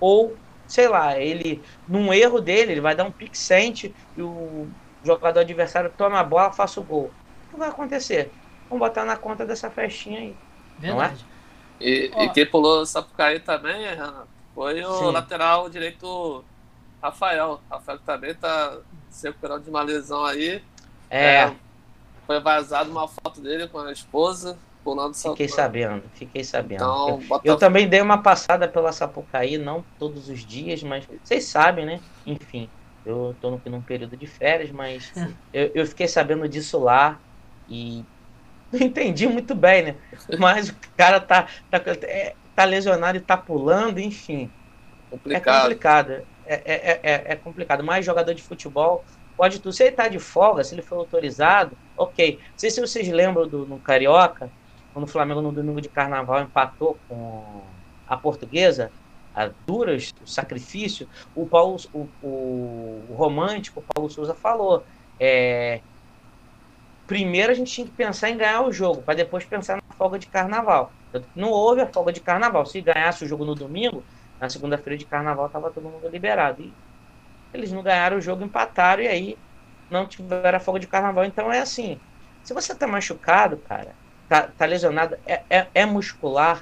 Ou, sei lá, ele, num erro dele, ele vai dar um pique e sente e o jogador adversário toma a bola, faça o gol. O que vai acontecer? Vamos botar na conta dessa festinha aí. Não é? Verdade. E, Ó. e quem pulou Sapucaí também, Renato, foi o Sim. lateral direito Rafael. Rafael que também tá se recuperando de uma lesão aí. É, Foi vazado uma foto dele com a esposa, fiquei sabendo, fiquei sabendo. Então, Eu- Eu também dei uma passada pela Sapucaí, não todos os dias, mas vocês sabem, né? Enfim, eu tô num, num período de férias, mas eu, eu fiquei sabendo disso lá e não entendi muito bem, né? Mas o cara tá, tá, é, tá lesionado e tá pulando, enfim. É complicado. complicado. É, é, é, é complicado. Mas jogador de futebol pode tudo. Se ele tá de folga, se ele for autorizado, ok. Não sei se vocês lembram do no Carioca, quando o Flamengo no domingo de carnaval empatou com a portuguesa, a duras, o sacrifício, o Paulo, o, o, romântico, Paulo Souza falou. É, primeiro a gente tinha que pensar em ganhar o jogo, para depois pensar na folga de carnaval. Não houve a folga de carnaval. Se ganhasse o jogo no domingo, na segunda-feira de carnaval estava todo mundo liberado. E eles não ganharam o jogo, empataram e aí não tiveram a folga de carnaval. Então é assim: se você tá machucado, cara, tá, tá lesionado, é, é, é muscular,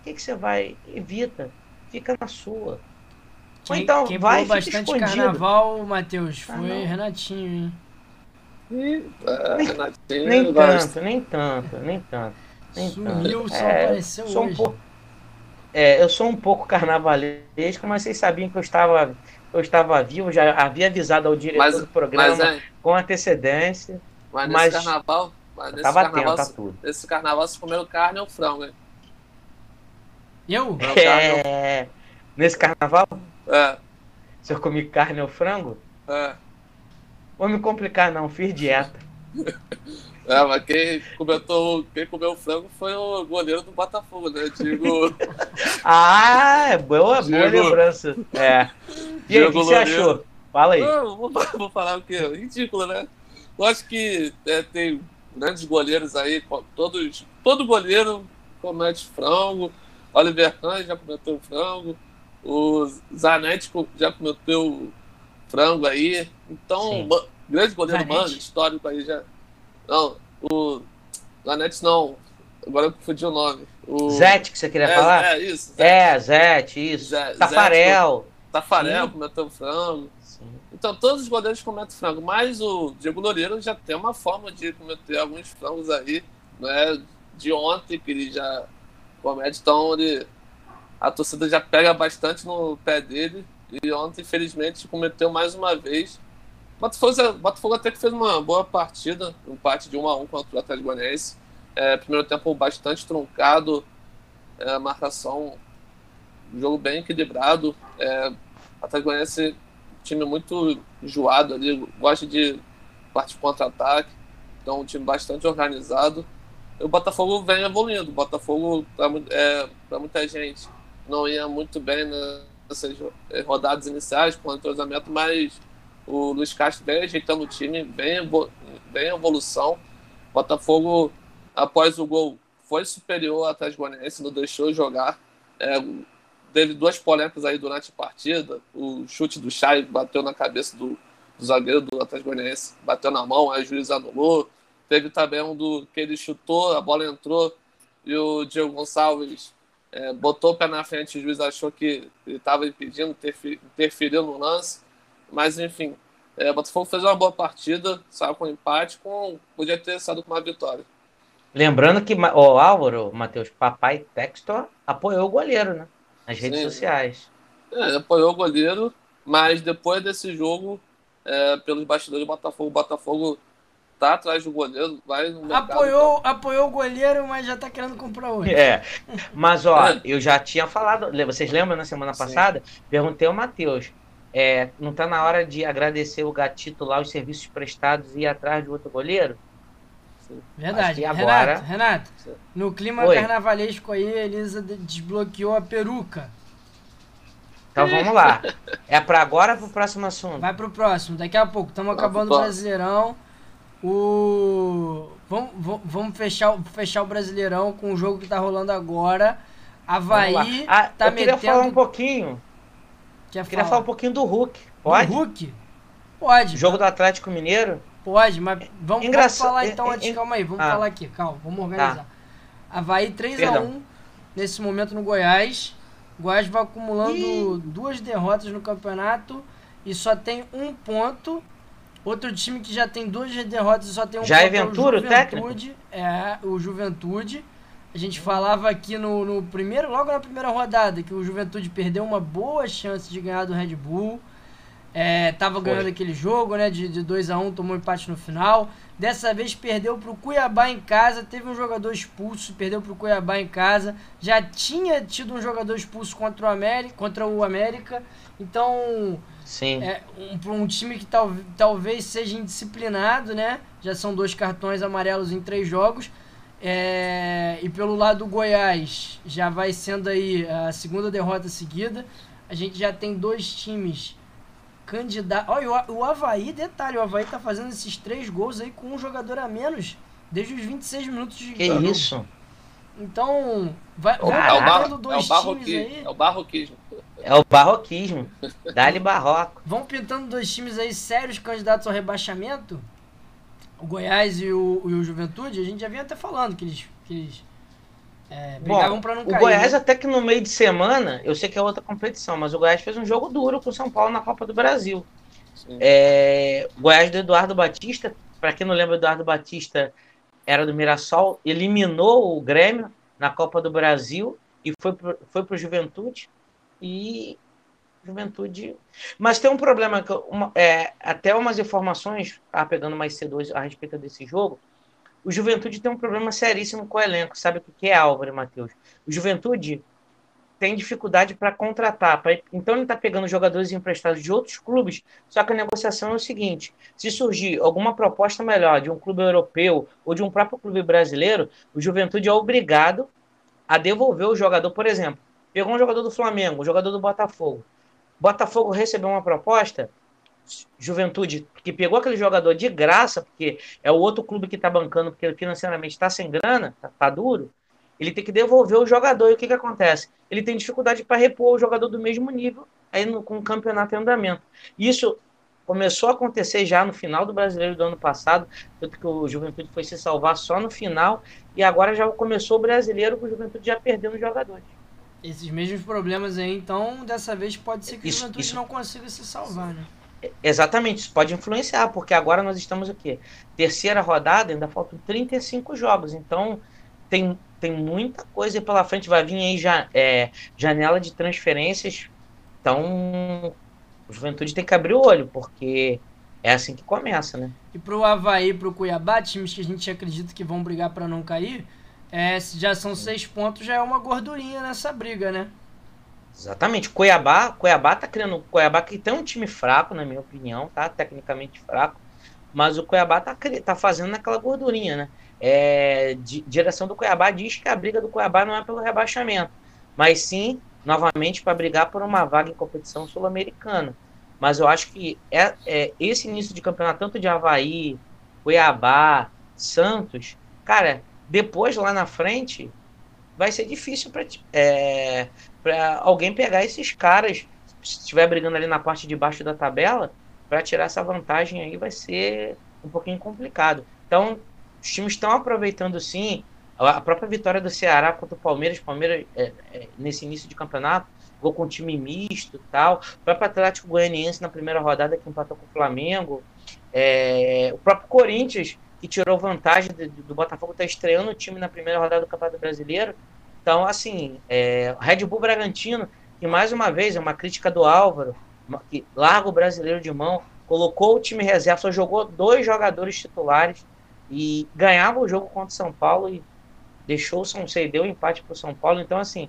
o que, que você vai? Evita, fica na sua. Ou Quem, então quem vai bastante escondido. carnaval, Matheus, Ah, foi não. Renatinho, hein? É, Nem eu gosto. tanto, nem tanto, nem tanto. Nem Sumiu, tanto. só É, apareceu sou um hoje. pouco- é, eu sou um pouco carnavalesco, mas vocês sabiam que eu estava, eu estava vivo, já havia avisado ao diretor Mas- do programa Mas, é, com antecedência. mas nesse Mas- carnaval, mas nesse Estava carnaval, atento a tudo. nesse carnaval vocês comeram carne ou frango, hein? Eu? Carne É, nesse carnaval, É, se eu comi carne ou frango, é. vou me complicar não, fiz dieta. É, mas quem comentou, quem comeu frango foi o goleiro do Botafogo, né? Digo, Ah, é boa, boa lembrança. É. E aí, o que você achou? Fala aí. Não, vou, vou falar o quê? Ridículo, né? Eu acho que é, tem grandes goleiros aí, todos, todo goleiro comete frango. Oliver Kahn já cometeu frango. O Zanetti já cometeu frango aí. Então, grande goleiro Zanetti? mano, histórico aí já. Não, o Zanetti não. Agora eu confundi o nome. O... Zete, que você queria é, falar? É, isso. Zé. É, Zete, isso. Zé- Tafarel. Tafarel Sim. cometeu frango. Então todos os goleiros cometem frango, mas o Diego Loureiro já tem uma forma de cometer alguns frangos aí, né? De ontem que ele já comete, então ele a torcida já pega bastante no pé dele. E ontem, infelizmente, cometeu mais uma vez. Botafogo, Botafogo até que fez uma boa partida, um empate de 1 a 1 contra o Atlético Goianiense. É, primeiro tempo bastante truncado, é, marcação, jogo bem equilibrado. É, Atlético Goianiense, time muito enjoado ali, gosta de partir contra-ataque, então um time bastante organizado. E o Botafogo vem evoluindo. O Botafogo, para é, muita gente, não ia muito bem nessas rodadas iniciais com o entrosamento, mas o Luiz Castro vem ajeitando o time, vem, vem evolução. Botafogo, após o gol, foi superior ao Atlético Goianiense, não deixou jogar. É, teve duas polêmicas aí durante a partida. O chute do Chay bateu na cabeça do, do zagueiro do Atlético Goianiense, bateu na mão, aí o juiz anulou. Teve também um do que ele chutou, a bola entrou e o Diego Gonçalves é, botou o pé na frente, o juiz achou que ele estava impedindo, interferiu no lance. Mas enfim, é, o Botafogo fez uma boa partida, saiu com um empate, com, podia ter saído com uma vitória. Lembrando que o Álvaro, Matheus, papai Textor apoiou o goleiro, né? Nas redes Sim. sociais. É, apoiou o goleiro, mas depois desse jogo, é, pelos bastidores do Botafogo, o Botafogo tá atrás do goleiro, vai no mercado, apoiou, tá... apoiou o goleiro, mas já tá querendo comprar outro. É. Mas ó, é. eu já tinha falado, vocês lembram na semana passada? Sim. Perguntei ao Matheus. É, não tá na hora de agradecer o gatito lá, os serviços prestados e ir atrás de outro goleiro? Verdade. Agora... Renato, Renato, no clima Oi. carnavalesco aí, a Elisa desbloqueou a peruca. Então vamos lá. É para agora ou pro próximo assunto? Vai pro próximo, daqui a pouco. Estamos acabando o Brasileirão. O... Vamos, vamos fechar, fechar o Brasileirão com o jogo que tá rolando agora. Havaí ah, tá eu queria falar um pouquinho. Quer queria falar? falar um pouquinho do Hulk. Pode? Do Hulk? Pode. Jogo do Atlético Mineiro? Pode, mas vamos, vamos falar então antes, calma aí, vamos ah. falar aqui, calma, vamos organizar. Tá. Havaí 3x1 nesse momento no Goiás. O Goiás vai acumulando Ih. duas derrotas no campeonato e só tem um ponto. Outro time que já tem duas derrotas e só tem um já ponto. Já é Ventura, o, técnico? É, o Juventude. A gente falava aqui no, no primeiro, logo na primeira rodada, que o Juventude perdeu uma boa chance de ganhar do Red Bull. É, tava Foi. ganhando aquele jogo, né? De, de 2 a 1 um, tomou um empate no final. Dessa vez perdeu pro Cuiabá em casa. Teve um jogador expulso, perdeu pro Cuiabá em casa. Já tinha tido um jogador expulso contra o América. Contra o América. Então, Sim. É, um, um time que tal, talvez seja indisciplinado, né? Já são dois cartões amarelos em três jogos. É, e pelo lado do Goiás, já vai sendo aí a segunda derrota seguida. A gente já tem dois times candidato. Olha, o, o Havaí, detalhe, o Havaí tá fazendo esses três gols aí com um jogador a menos desde os 26 minutos de Que jogo. isso? Então, vai, vai é, o bar, dois é o times aí. É o barroquismo. É o barroquismo. Dá-lhe barroco. Vão pintando dois times aí sérios candidatos ao rebaixamento. O Goiás e o, e o Juventude, a gente já vinha até falando que eles, que eles é, brigavam para não cair. O Goiás, né? até que no meio de semana, eu sei que é outra competição, mas o Goiás fez um jogo duro com o São Paulo na Copa do Brasil. É, o Goiás do Eduardo Batista, para quem não lembra, Eduardo Batista era do Mirassol, eliminou o Grêmio na Copa do Brasil e foi pro, foi pro Juventude. E Juventude. Mas tem um problema, que uma, é, até umas informações, ah, pegando mais cedo a respeito desse jogo, o Juventude tem um problema seríssimo com o elenco. Sabe o que é, Álvaro Matheus? O Juventude tem dificuldade para contratar. Pra... Então ele está pegando jogadores emprestados de outros clubes, só que a negociação é o seguinte: se surgir alguma proposta melhor de um clube europeu ou de um próprio clube brasileiro, o Juventude é obrigado a devolver o jogador. Por exemplo, pegou um jogador do Flamengo, um jogador do Botafogo. Botafogo recebeu uma proposta, Juventude, que pegou aquele jogador de graça, porque é o outro clube que está bancando, porque financeiramente está sem grana, está tá duro, ele tem que devolver o jogador. E o que, que acontece? Ele tem dificuldade para repor o jogador do mesmo nível aí no, com o campeonato em andamento. Isso começou a acontecer já no final do brasileiro do ano passado, tanto que o Juventude foi se salvar só no final, e agora já começou o brasileiro com o Juventude já perdendo jogadores. Esses mesmos problemas aí, então, dessa vez pode ser que o Juventude isso... não consiga se salvar, né? Exatamente, isso pode influenciar, porque agora nós estamos aqui. Terceira rodada, ainda faltam 35 jogos. Então, tem tem muita coisa pela frente. Vai vir aí já, é, janela de transferências. Então, o Juventude tem que abrir o olho, porque é assim que começa, né? E pro Havaí, pro Cuiabá, times que a gente acredita que vão brigar para não cair, é, já são seis pontos, já é uma gordurinha nessa briga, né? Exatamente. Cuiabá, Cuiabá tá criando. Cuiabá que tem um time fraco, na minha opinião, tá? Tecnicamente fraco. Mas o Cuiabá tá, tá fazendo aquela gordurinha, né? É, di, direção do Cuiabá diz que a briga do Cuiabá não é pelo rebaixamento, mas sim, novamente, para brigar por uma vaga em competição sul-americana. Mas eu acho que é, é, esse início de campeonato, tanto de Havaí, Cuiabá, Santos, cara, depois lá na frente vai ser difícil para é, alguém pegar esses caras, se estiver brigando ali na parte de baixo da tabela, para tirar essa vantagem aí vai ser um pouquinho complicado. Então, os times estão aproveitando sim. A própria vitória do Ceará contra o Palmeiras, Palmeiras é, é, nesse início de campeonato, jogou com um time misto tal. O próprio Atlético Goianiense na primeira rodada que empatou com o Flamengo. É, o próprio Corinthians que tirou vantagem do, do Botafogo, está estreando o time na primeira rodada do Campeonato Brasileiro. Então, assim, é, Red Bull Bragantino, que mais uma vez é uma crítica do Álvaro, que larga o brasileiro de mão, colocou o time reserva, só jogou dois jogadores titulares e ganhava o jogo contra o São Paulo e deixou o São Paulo, deu empate para o São Paulo. Então, assim,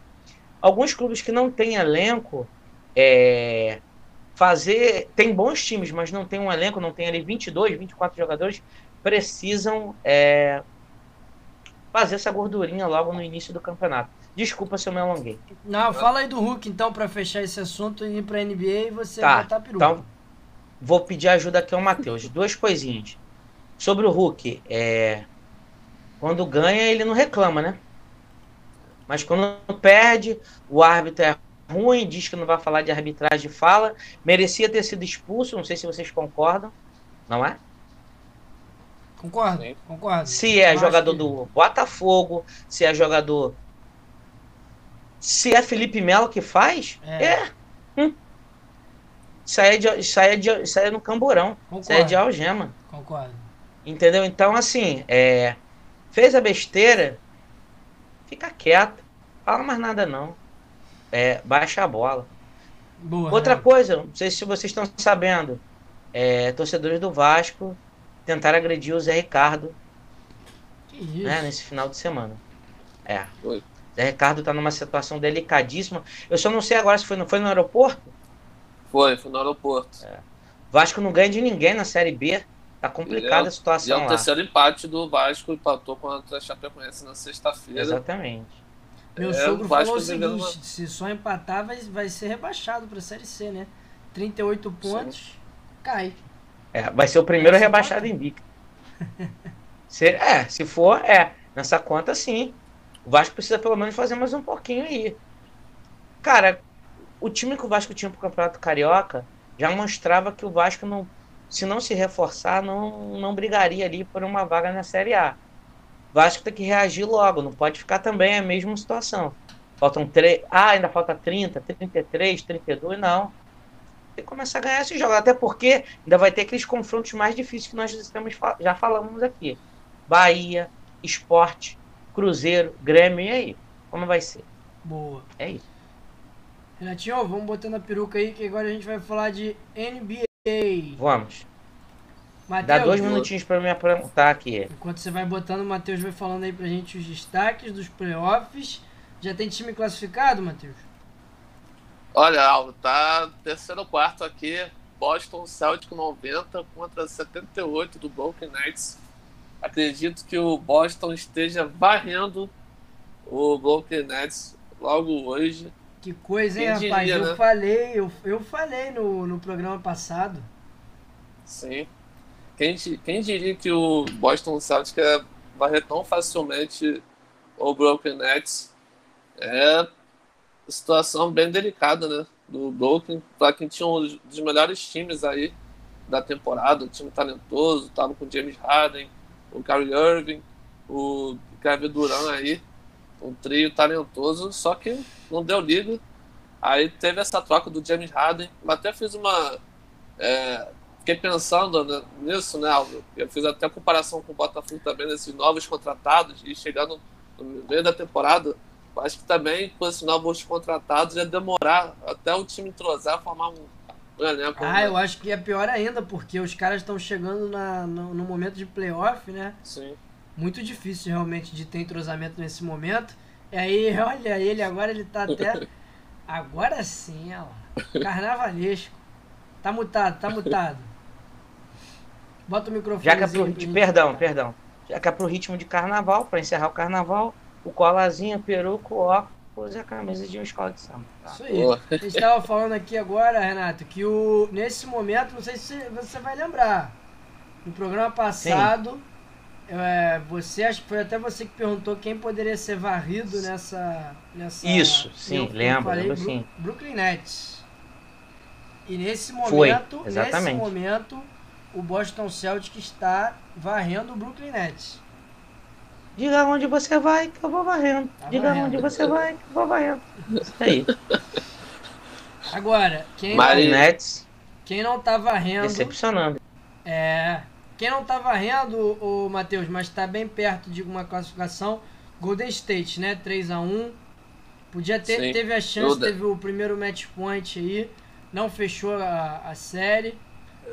alguns clubes que não têm elenco, é, fazer. Tem bons times, mas não tem um elenco, não tem ali 22, 24 jogadores, precisam é, fazer essa gordurinha logo no início do campeonato. Desculpa se eu me alonguei. Não, fala aí do Hulk então para fechar esse assunto e ir para NBA e você tá, botar peru. Então, vou pedir ajuda aqui ao Matheus. Duas coisinhas. Sobre o Hulk, é, quando ganha ele não reclama, né? Mas quando perde, o árbitro é ruim, diz que não vai falar de arbitragem, fala. Merecia ter sido expulso, não sei se vocês concordam, não é? Concordo, concordo. Se é jogador que... do Botafogo, se é jogador. Se é Felipe Melo que faz, é. é. Hum. Isso aí é, de, aí é, de, aí é no camburão. Concordo. É de algema. Concordo. Entendeu? Então, assim, é, fez a besteira, fica quieto. Fala mais nada não. É, baixa a bola. Boa, Outra coisa, não sei se vocês estão sabendo, é, torcedores do Vasco tentaram agredir o Zé Ricardo né, nesse final de semana. É. Oi. Zé Ricardo está numa situação delicadíssima. Eu só não sei agora se foi no, foi no aeroporto. Foi, foi no aeroporto. É. Vasco não ganha de ninguém na Série B. Tá complicada é, a situação. E é o terceiro empate do Vasco, empatou contra a Chapecoense na sexta-feira. Exatamente. Meu é, sogro falou o seguinte: uma... se só empatar, vai, vai ser rebaixado para a Série C, né? 38 pontos, Sim. cai. É, vai ser o primeiro rebaixado invicto. se, é, se for, é. Nessa conta, sim. O Vasco precisa pelo menos fazer mais um pouquinho aí. Cara, o time que o Vasco tinha pro Campeonato Carioca já mostrava que o Vasco não, se não se reforçar, não, não brigaria ali por uma vaga na Série A. O Vasco tem que reagir logo, não pode ficar também a mesma situação. Faltam três. Ah, ainda falta 30, 33, 32, não que começar a ganhar esses jogos. Até porque ainda vai ter aqueles confrontos mais difíceis que nós estamos, já falamos aqui. Bahia, Esporte, Cruzeiro, Grêmio, e aí? Como vai ser? Boa. É isso. Renatinho, vamos botando a peruca aí que agora a gente vai falar de NBA. Vamos. Mateus, Dá dois minutinhos para me apresentar aqui. Enquanto você vai botando, o Matheus vai falando aí pra gente os destaques dos playoffs. Já tem time classificado, Matheus? Olha, Alvo, tá terceiro quarto aqui. Boston Celtic 90 contra 78 do Broken Knights. Acredito que o Boston esteja varrendo o Broken Knights logo hoje. Que coisa, hein, Quem rapaz? Diria, eu né? falei, eu, eu falei no, no programa passado. Sim. Quem, quem diria que o Boston Celtic ia varrer tão facilmente o Broken Nets? É situação bem delicada, né? Do Brooklyn, para quem tinha um dos melhores times aí da temporada, um time talentoso, tava com o James Harden, o Kyrie Irving, o Kevin Durant aí, um trio talentoso, só que não deu liga. Aí teve essa troca do James Harden, até fiz uma. É, fiquei pensando né, nisso, né, Aldo? Eu fiz até comparação com o Botafogo também, nesses novos contratados, e chegando no meio da temporada, acho que também com esses novos contratados ia demorar até o time entrosar, formar um, elenco. Ah, né? eu acho que é pior ainda, porque os caras estão chegando na, no, no, momento de playoff, né? Sim. Muito difícil realmente de ter entrosamento nesse momento. E aí, olha ele, agora ele tá até. Agora sim, olha lá. Carnavalesco. Tá mutado, tá mutado. Bota o microfone. Já que é pro, de, perdão, perdão. Já que é pro ritmo de carnaval, para encerrar o carnaval, o colazinho, peruco, óculos e a camisa de uma escola de samba. Tá? Isso aí. Boa. A gente tava falando aqui agora, Renato, que o, nesse momento, não sei se você vai lembrar, no programa passado, é, você, acho que foi até você que perguntou quem poderia ser varrido nessa. nessa Isso, sim, eu, lembro, falei, lembro sim. Brooklyn Nets. E nesse momento, foi, exatamente. nesse momento, o Boston Celtics está varrendo o Brooklyn Nets. Diga onde você vai que eu vou varrendo. Tá Diga varrendo. onde você vai que eu vou varrendo. Isso aí. Agora, quem não, quem não tá varrendo. Decepcionando. É. Quem não tá varrendo, o Matheus, mas tá bem perto de uma classificação, Golden State, né? 3 a 1 Podia ter, Sim. teve a chance, teve o primeiro match point aí, não fechou a, a série.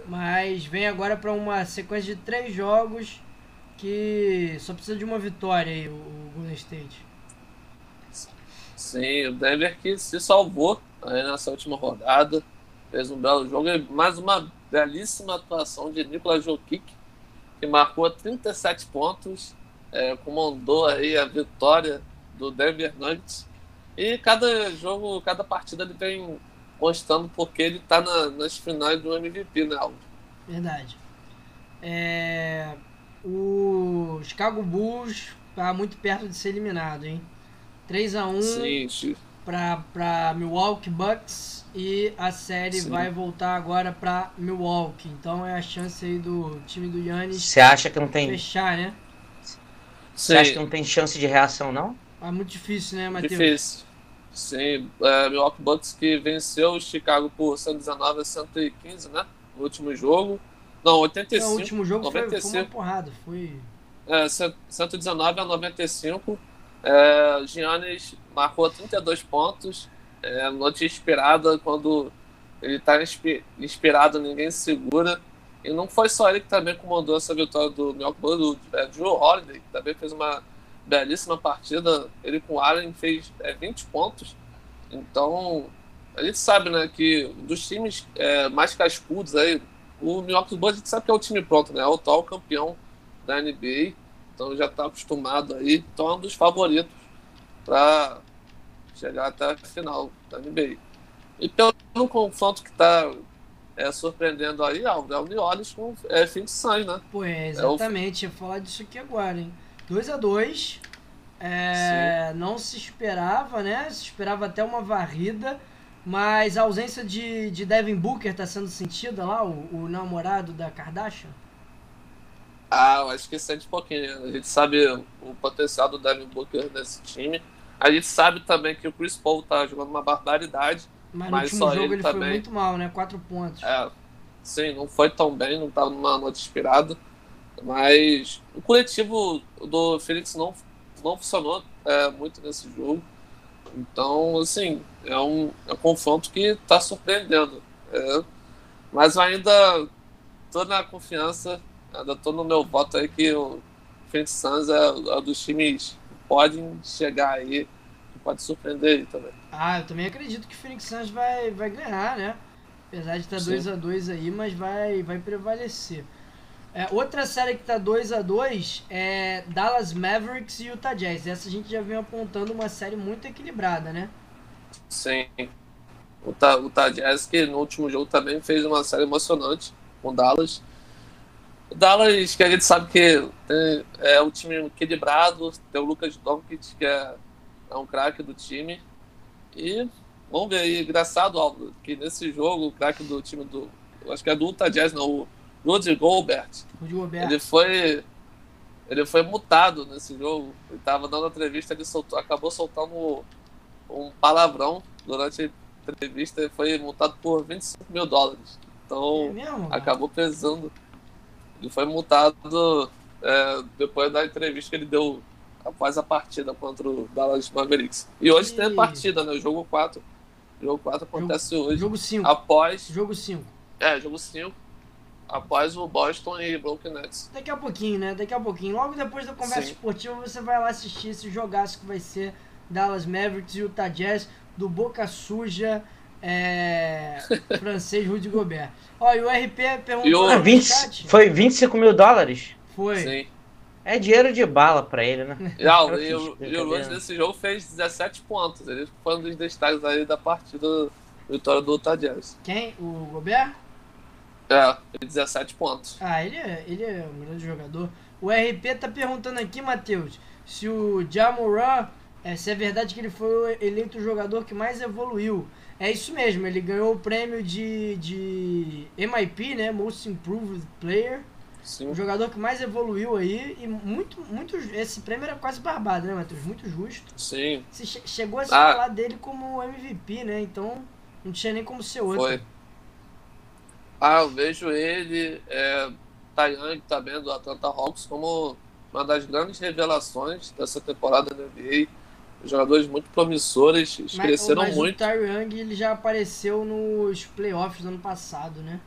Mas vem agora para uma sequência de três jogos que só precisa de uma vitória aí, o Golden State. Sim, o Denver que se salvou aí nessa última rodada. Fez um belo jogo e mais uma belíssima atuação de Nikola Jokic, que marcou 37 pontos, é, comandou aí a vitória do Denver Nuggets. E cada jogo, cada partida ele vem mostrando porque ele está na, nas finais do MVP, né, Aldo? Verdade. É, o Chicago Bulls está muito perto de ser eliminado, hein? 3 a 1 para Milwaukee Bucks e a série Sim. vai voltar agora para Milwaukee. Então é a chance aí do time do Yannis Você acha que não tem fechar, né? Você acha que não tem chance de reação não? É muito difícil, né, Matheus? Difícil. Sim, é, Milwaukee Bucks que venceu o Chicago por 119 a 115, né? No último jogo. Não, 85. Não, o último jogo 95. Foi, foi uma porrada, foi... É, 119 a 95. É, Giannis marcou 32 pontos. É, noite inspirada, quando ele está inspirado, ninguém segura. E não foi só ele que também comandou essa vitória do Milwaukee Bucks, o é, Drew Holiday, que também fez uma belíssima partida. Ele com o Allen fez é, 20 pontos. Então, a gente sabe né, que dos times é, mais cascudos aí, o Milwaukee Bucks a gente sabe que é o time pronto, né? É o atual campeão da NBA. Então já está acostumado aí. Então é um dos favoritos para chegar até a final da NBA. E pelo confronto que está é, surpreendendo aí, é o New Orleans com é, fim de sangue, né? Pô, é, exatamente. É o... Ia falar disso aqui agora, hein? 2 a 2 é, Não se esperava, né? Se esperava até uma varrida. Mas a ausência de, de Devin Booker está sendo sentida lá, o, o, namorado da Kardashian? Ah, eu acho que sente um pouquinho. A gente sabe o potencial do Devin Booker nesse time. A gente sabe também que o Chris Paul tá jogando uma barbaridade. Mas, mas no último jogo ele, ele também... foi muito mal, né? Quatro pontos. É, sim, não foi tão bem, não estava numa noite inspirada. Mas o coletivo do Felix não, não funcionou é, muito nesse jogo. Então, assim, é um, é um confronto que está surpreendendo. É, mas ainda estou na confiança, ainda estou no meu voto aí que o Phoenix Suns é, é dos times que podem chegar aí, que pode surpreender aí também. Ah, eu também acredito que o Phoenix Suns vai, vai ganhar, né? Apesar de estar 2 a 2 aí, mas vai, vai prevalecer. É, outra série que tá 2 a 2 é Dallas Mavericks e Utah Jazz. Essa a gente já vem apontando uma série muito equilibrada, né? Sim. O Utah, Utah Jazz que no último jogo também fez uma série emocionante com Dallas. O Dallas, que a gente sabe que tem, é um time equilibrado, tem o Lucas Doncic, que é, é um craque do time. E vamos ver aí, engraçado, Álvaro, que nesse jogo o craque do time do. Acho que é do Utah Jazz, não, o Rudy Gobert. Rudy Gobert. Ele foi. Ele foi mutado nesse jogo. Ele estava dando entrevista, ele soltou, acabou soltando um palavrão durante a entrevista e foi multado por 25 mil dólares. Então é mesmo, acabou pesando. Ele foi multado é, depois da entrevista que ele deu após a partida contra o Dallas Mavericks. E hoje e... tem a partida, né? O jogo 4. O jogo 4 acontece jogo, hoje. Jogo 5. Após. Jogo 5. É, jogo 5. Após o Boston e Brooklyn Nets. Daqui a pouquinho, né? Daqui a pouquinho. Logo depois da conversa Sim. esportiva, você vai lá assistir esse jogaço que vai ser Dallas Mavericks e Utah Jazz do Boca Suja é, francês Rudy Gobert. Ó, e o RP perguntou. O... 20, foi 25 mil dólares? Foi. Sim. É dinheiro de bala pra ele, né? Não, e, o, e o Lance desse jogo fez 17 pontos. Ele foi um dos destaques aí da partida vitória do Utah Jazz. Quem? O Gobert? É, 17 pontos. Ah, ele é, ele é um grande jogador. O RP tá perguntando aqui, Matheus, se o Jamoran, é, se é verdade que ele foi eleito o jogador que mais evoluiu. É isso mesmo, ele ganhou o prêmio de, de MIP, né? Most Improved Player. Sim. O jogador que mais evoluiu aí. E muito, muito. Esse prêmio era quase barbado, né, Matheus? Muito justo. Sim. Você chegou a se ah. falar dele como MVP, né? Então não tinha nem como ser outro. Foi. Ah, eu vejo ele, é, Taiyang também do Atlanta Hawks, como uma das grandes revelações dessa temporada da NBA jogadores muito promissores, mas, cresceram mas muito. O Ty Young ele já apareceu nos playoffs do ano passado, né?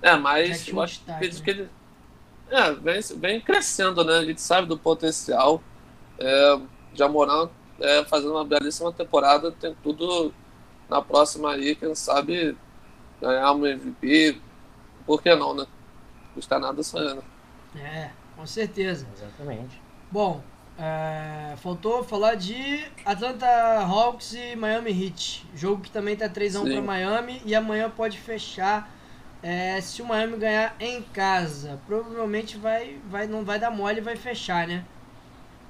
É, mas eu acho destaque, que, ele é, vem, vem crescendo, né? A gente sabe do potencial. É, Jamoran é, fazendo uma belíssima temporada, tem tudo na próxima aí, quem sabe ganhar um MVP. Por que não, né? Não está nada sonhando. É, com certeza. Exatamente. Bom, é, faltou falar de Atlanta Hawks e Miami Heat. Jogo que também tá 3x1 para Miami e amanhã pode fechar é, se o Miami ganhar em casa. Provavelmente vai, vai, não vai dar mole e vai fechar, né?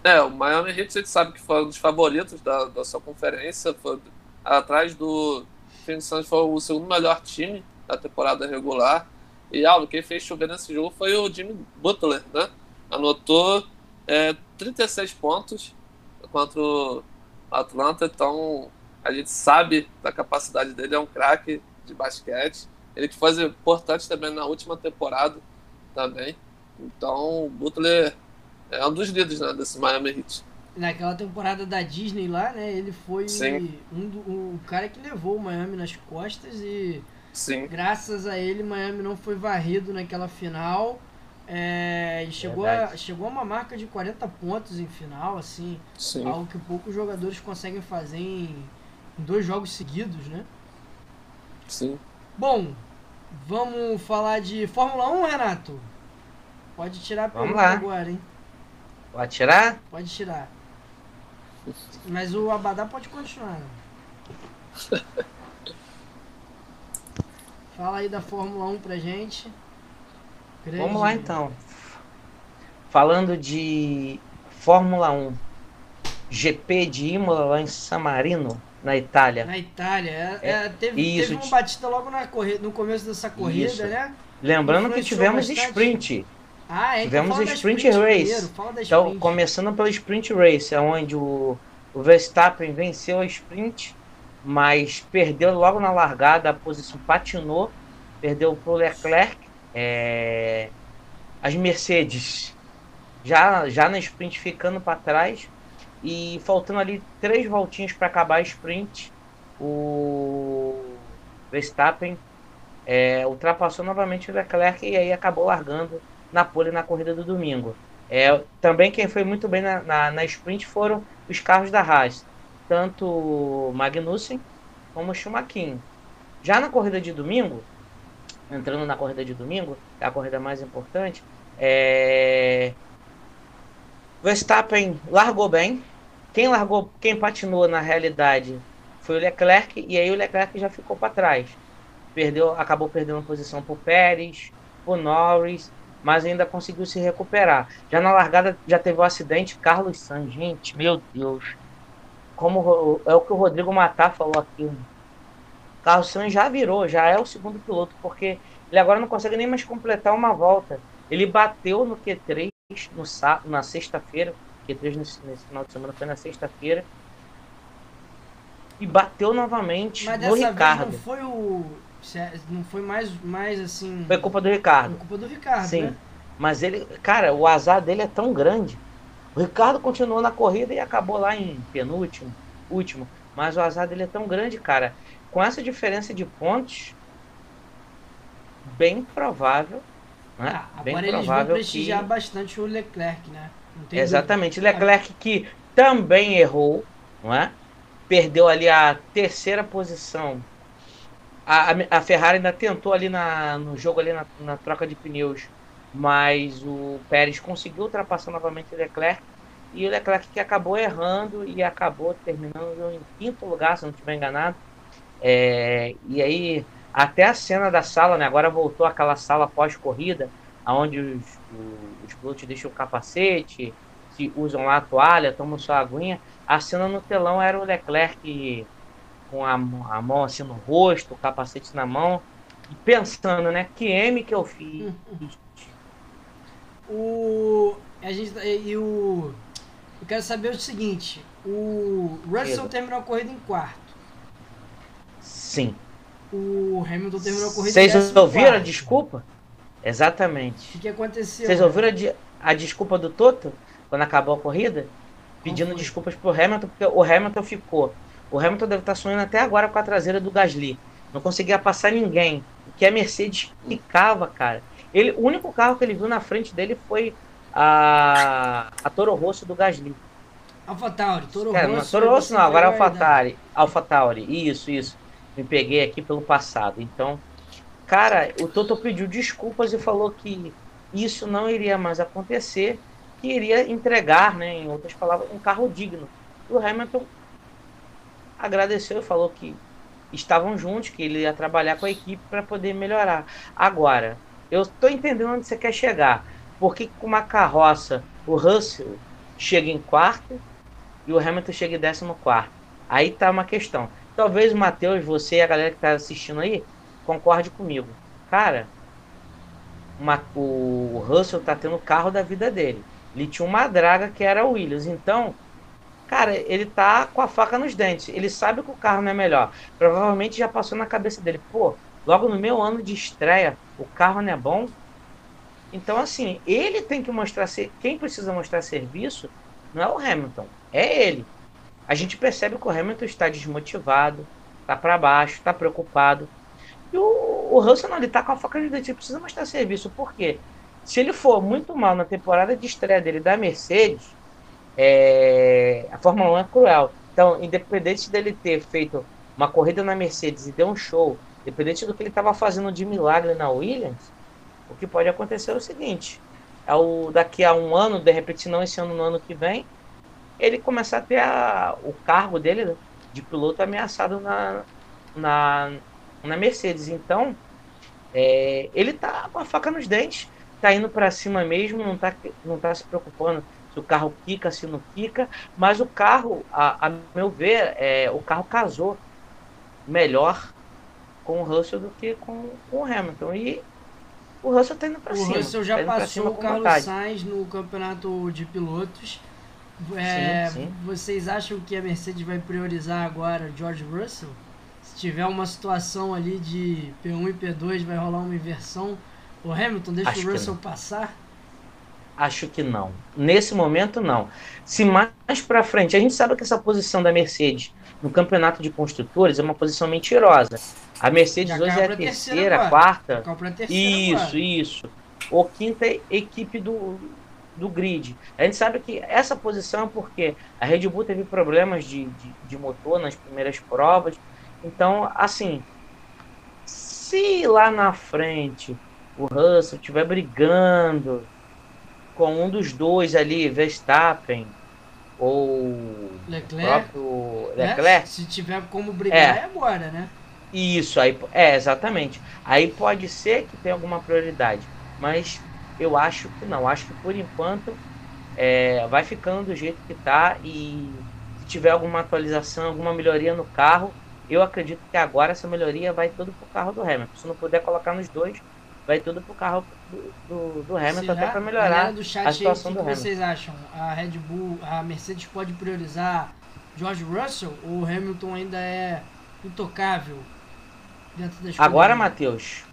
É, o Miami Heat a gente sabe que foi um dos favoritos da, da sua conferência. Foi, atrás do Phoenix Suns foi o segundo melhor time da temporada regular. E algo quem fez chover nesse jogo foi o Jimmy Butler, né? Anotou é, 36 pontos contra o Atlanta, então a gente sabe da capacidade dele, é um craque de basquete. Ele que foi importante também na última temporada também. Então o Butler é um dos líderes né, desse Miami Heat. Naquela temporada da Disney lá, né? Ele foi um do, o cara que levou o Miami nas costas e Sim. graças a ele Miami não foi varrido naquela final. É, e chegou a, chegou a uma marca de 40 pontos em final, assim, Sim. algo que poucos jogadores conseguem fazer em, em, dois jogos seguidos, né? Sim. Bom, vamos falar de Fórmula 1, Renato? Pode tirar a pergunta agora, hein? Pode tirar? Pode tirar. Mas o Abadá pode continuar. Né? Fala aí da Fórmula 1 pra gente. Grande. Vamos lá então. Falando de Fórmula 1, GP de Imola lá em San Marino, na Itália. Na Itália, é, é, é teve, isso, teve uma batida logo na corrida, no começo dessa corrida, isso. né? Lembrando que tivemos bastante. sprint. Ah, é, então tivemos então sprint, sprint, race. Então, começando pela sprint race, onde o, o Verstappen venceu a sprint, mas perdeu logo na largada, a posição patinou, perdeu para o Leclerc é, as Mercedes já, já na sprint ficando para trás e faltando ali três voltinhas para acabar a sprint, o Verstappen é, ultrapassou novamente o Leclerc e aí acabou largando na pole na corrida do domingo. É, também quem foi muito bem na, na, na sprint foram os carros da Haas, tanto Magnussen como Schumacher. Já na corrida de domingo, entrando na corrida de domingo, é a corrida mais importante, é... Verstappen largou bem. Quem largou, quem patinou na realidade foi o Leclerc e aí o Leclerc já ficou para trás. Perdeu, acabou perdendo posição para o Pérez, o Norris, mas ainda conseguiu se recuperar. Já na largada já teve o um acidente, Carlos Sainz, gente, meu Deus. Como é o que o Rodrigo Matar falou aqui Carlos Sainz já virou, já é o segundo piloto, porque ele agora não consegue nem mais completar uma volta. Ele bateu no Q3 no, na sexta-feira, Q3 nesse, nesse, final de semana foi na sexta-feira, e bateu novamente Mas no Ricardo. não foi o não foi mais mais assim foi culpa do Ricardo foi culpa do Ricardo sim né? mas ele cara o azar dele é tão grande O Ricardo continuou na corrida e acabou lá em penúltimo, último. Mas o azar dele é tão grande, cara. Com essa diferença de pontos, bem provável. Né? Ah, agora bem eles provável vão prestigiar que... bastante o Leclerc, né? Exatamente. Dúvida. Leclerc que também errou, não é? Perdeu ali a terceira posição. A, a, Ferrari ainda tentou ali na, no jogo ali na, na troca de pneus mas o Pérez conseguiu ultrapassar novamente o Leclerc e o Leclerc que acabou errando e acabou terminando em quinto lugar, se não estiver enganado. É, e aí, até a cena da sala, né? Agora voltou aquela sala pós-corrida, onde os, os pilotos deixam o capacete, se usam lá a toalha, tomam sua aguinha. A cena no telão era o Leclerc com a, a mão assim no rosto, o capacete na mão, pensando, né? Que M que eu fiz o. A gente, e o. Eu quero saber o seguinte: o Russell terminou a corrida em quarto. Sim. O Hamilton terminou a corrida Vocês ouviram quarto. a desculpa? Exatamente. O que aconteceu? Vocês ouviram a, a desculpa do Toto quando acabou a corrida? Pedindo desculpas pro Hamilton, porque o Hamilton ficou. O Hamilton deve estar sonhando até agora com a traseira do Gasly. Não conseguia passar ninguém. O que a Mercedes ficava, cara. Ele, o único carro que ele viu na frente dele foi a, a Toro Rosso do Gasly. AlphaTauri, Toro é, Rosso. Toro Rosso não, agora é AlphaTauri. AlphaTauri, isso, isso. Me peguei aqui pelo passado. Então, cara, o Toto pediu desculpas e falou que isso não iria mais acontecer, que iria entregar, né, em outras palavras, um carro digno. E o Hamilton agradeceu e falou que estavam juntos, que ele ia trabalhar com a equipe para poder melhorar. Agora, eu estou entendendo onde você quer chegar. Porque com uma carroça o Russell chega em quarto e o Hamilton chega em décimo quarto. Aí tá uma questão. Talvez o Matheus, você e a galera que está assistindo aí concorde comigo. Cara, uma, o Russell tá tendo o carro da vida dele. Ele tinha uma draga que era o Williams. Então, cara, ele tá com a faca nos dentes. Ele sabe que o carro não é melhor. Provavelmente já passou na cabeça dele. Pô, logo no meu ano de estreia, o carro não é bom. Então, assim, ele tem que mostrar. Ser, quem precisa mostrar serviço não é o Hamilton, é ele. A gente percebe que o Hamilton está desmotivado, está para baixo, está preocupado. E o, o Russell não, ele está com a faca de dente, ele precisa mostrar serviço. Por quê? Se ele for muito mal na temporada de estreia dele da Mercedes, é, a Fórmula 1 é cruel. Então, independente dele ter feito uma corrida na Mercedes e deu um show Independente do que ele estava fazendo de milagre na Williams, o que pode acontecer é o seguinte: é o, daqui a um ano, de repente, não esse ano, no ano que vem, ele começar a ter a, o cargo dele de piloto ameaçado na, na, na Mercedes. Então, é, ele tá com a faca nos dentes, tá indo para cima mesmo, não tá, não tá se preocupando se o carro quica, se não quica, mas o carro, a, a meu ver, é, o carro casou melhor com o Russell do que com, com o Hamilton. E o Russell tá indo pra o cima. O Russell já tá passou o Carlos vontade. Sainz no campeonato de pilotos. É, sim, sim. Vocês acham que a Mercedes vai priorizar agora George Russell? Se tiver uma situação ali de P1 e P2, vai rolar uma inversão. O Hamilton deixa Acho o Russell passar? Acho que não. Nesse momento, não. Se mais para frente, a gente sabe que essa posição da Mercedes no campeonato de construtores é uma posição mentirosa. A Mercedes hoje é a terceira, quarta. Terceira isso, agora. isso. O quinta equipe do, do grid. A gente sabe que essa posição é porque a Red Bull teve problemas de, de, de motor nas primeiras provas. Então, assim, se lá na frente o Russell estiver brigando com um dos dois ali, Verstappen ou Leclerc, próprio Leclerc, é, se tiver como brigar é, é agora, né? Isso, aí é, exatamente. Aí pode ser que tenha alguma prioridade, mas eu acho que não. Acho que por enquanto é, vai ficando do jeito que tá e se tiver alguma atualização, alguma melhoria no carro, eu acredito que agora essa melhoria vai tudo pro carro do Hamilton. Se não puder colocar nos dois, vai tudo pro carro do, do, do Hamilton até para melhorar a situação aí, do que vocês acham? A Red Bull, a Mercedes pode priorizar George Russell ou o Hamilton ainda é intocável dentro da Agora, Matheus,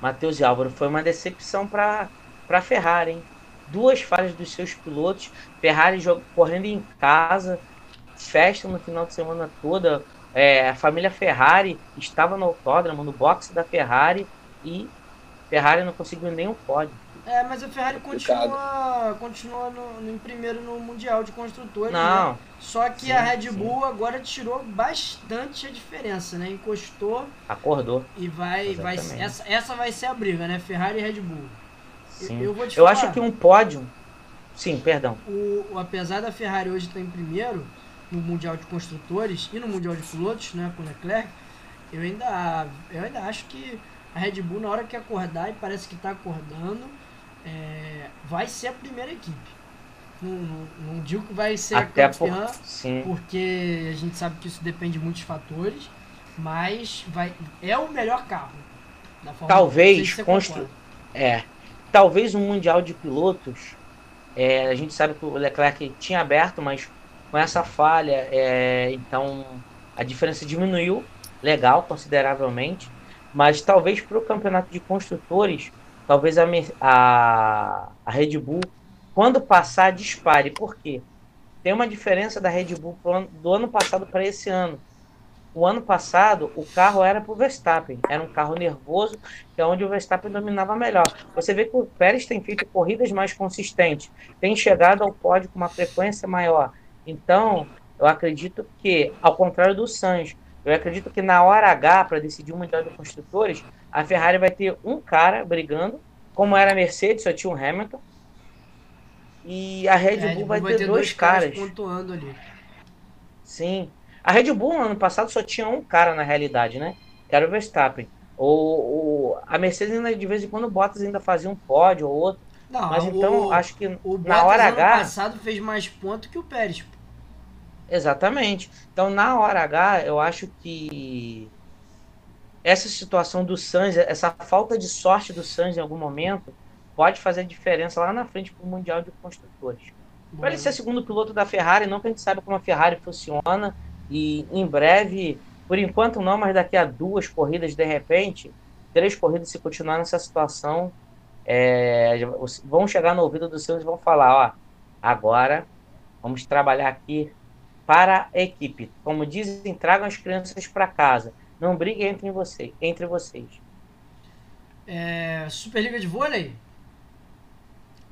Matheus e Álvaro, foi uma decepção para para Ferrari, hein? duas falhas dos seus pilotos, Ferrari joga, correndo em casa, festa no final de semana toda. É, a família Ferrari estava no autódromo, no boxe da Ferrari, e Ferrari não conseguiu nem um pódio. É, mas a Ferrari continua, continua no, no, em primeiro no Mundial de Construtores. Não. Né? Só que sim, a Red Bull sim. agora tirou bastante a diferença, né? Encostou. Acordou. E vai. vai essa, essa vai ser a briga, né? Ferrari e Red Bull. Sim. Eu, eu, vou te eu falar, acho que um pódio. Sim, perdão. O, o, apesar da Ferrari hoje estar em primeiro no Mundial de Construtores e no Mundial de Pilotos, né? Com Leclerc, eu ainda, eu ainda acho que a Red Bull, na hora que acordar, e parece que está acordando é, vai ser a primeira equipe. Não, não, não digo que vai ser Até a campeã, por, porque a gente sabe que isso depende de muitos fatores, mas vai, é o melhor carro. talvez constru... é, talvez um mundial de pilotos. É, a gente sabe que o Leclerc tinha aberto, mas com essa falha, é, então a diferença diminuiu, legal, consideravelmente. Mas talvez para o campeonato de construtores talvez a, a, a Red Bull, quando passar, dispare. Por quê? Tem uma diferença da Red Bull do ano passado para esse ano. O ano passado, o carro era para o Verstappen. Era um carro nervoso, que é onde o Verstappen dominava melhor. Você vê que o Pérez tem feito corridas mais consistentes, tem chegado ao pódio com uma frequência maior. Então, eu acredito que, ao contrário do Sainz, eu acredito que na hora H, para decidir o Mundial de Construtores, a Ferrari vai ter um cara brigando, como era a Mercedes, só tinha um Hamilton. E a Red, é, Bull, vai, vai ter, ter, dois, dois caras. pontuando ali. Sim. A Red Bull no ano passado só tinha um cara na realidade, né? Que era o Verstappen. O, o, a Mercedes ainda de vez em quando o Bottas ainda fazia um pódio ou outro. Não, Mas então o, acho que o na Bottas hora H. ano passado fez mais ponto que o Pérez. Exatamente. Então, na hora H, eu acho que essa situação do Sainz, essa falta de sorte do Sainz em algum momento, pode fazer diferença lá na frente para o Mundial de Construtores. Para ele ser segundo piloto da Ferrari, não que a gente saiba como a Ferrari funciona, e em breve, por enquanto não, mas daqui a duas corridas, de repente, três corridas, se continuar nessa situação, é, vão chegar no ouvido do Sainz e vão falar, ó, agora vamos trabalhar aqui para a equipe. Como dizem, tragam as crianças para casa. Não briguem entre, você, entre vocês. É, Superliga de vôlei?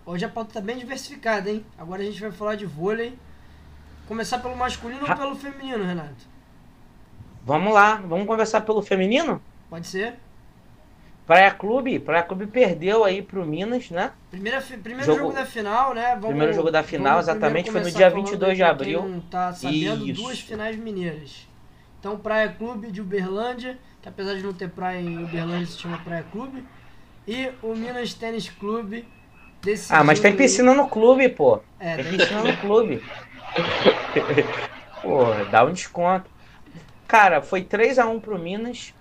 Hoje a pauta está bem diversificada, hein? Agora a gente vai falar de vôlei. Começar pelo masculino ou pelo feminino, Renato? Vamos lá, vamos conversar pelo feminino? Pode ser. Praia Clube, Praia Clube perdeu aí pro Minas, né? Primeira, primeiro jogo, jogo da final, né? Vamos, primeiro jogo da final, exatamente, foi no dia 22 de abril. Não tá sabendo Isso. duas finais mineiras. Então, Praia Clube de Uberlândia, que apesar de não ter praia em Uberlândia, se chama Praia Clube. E o Minas Tênis Clube desse Ah, mas tem piscina no clube, pô. É, tem piscina no clube. pô, dá um desconto. Cara, foi 3 a 1 pro Minas.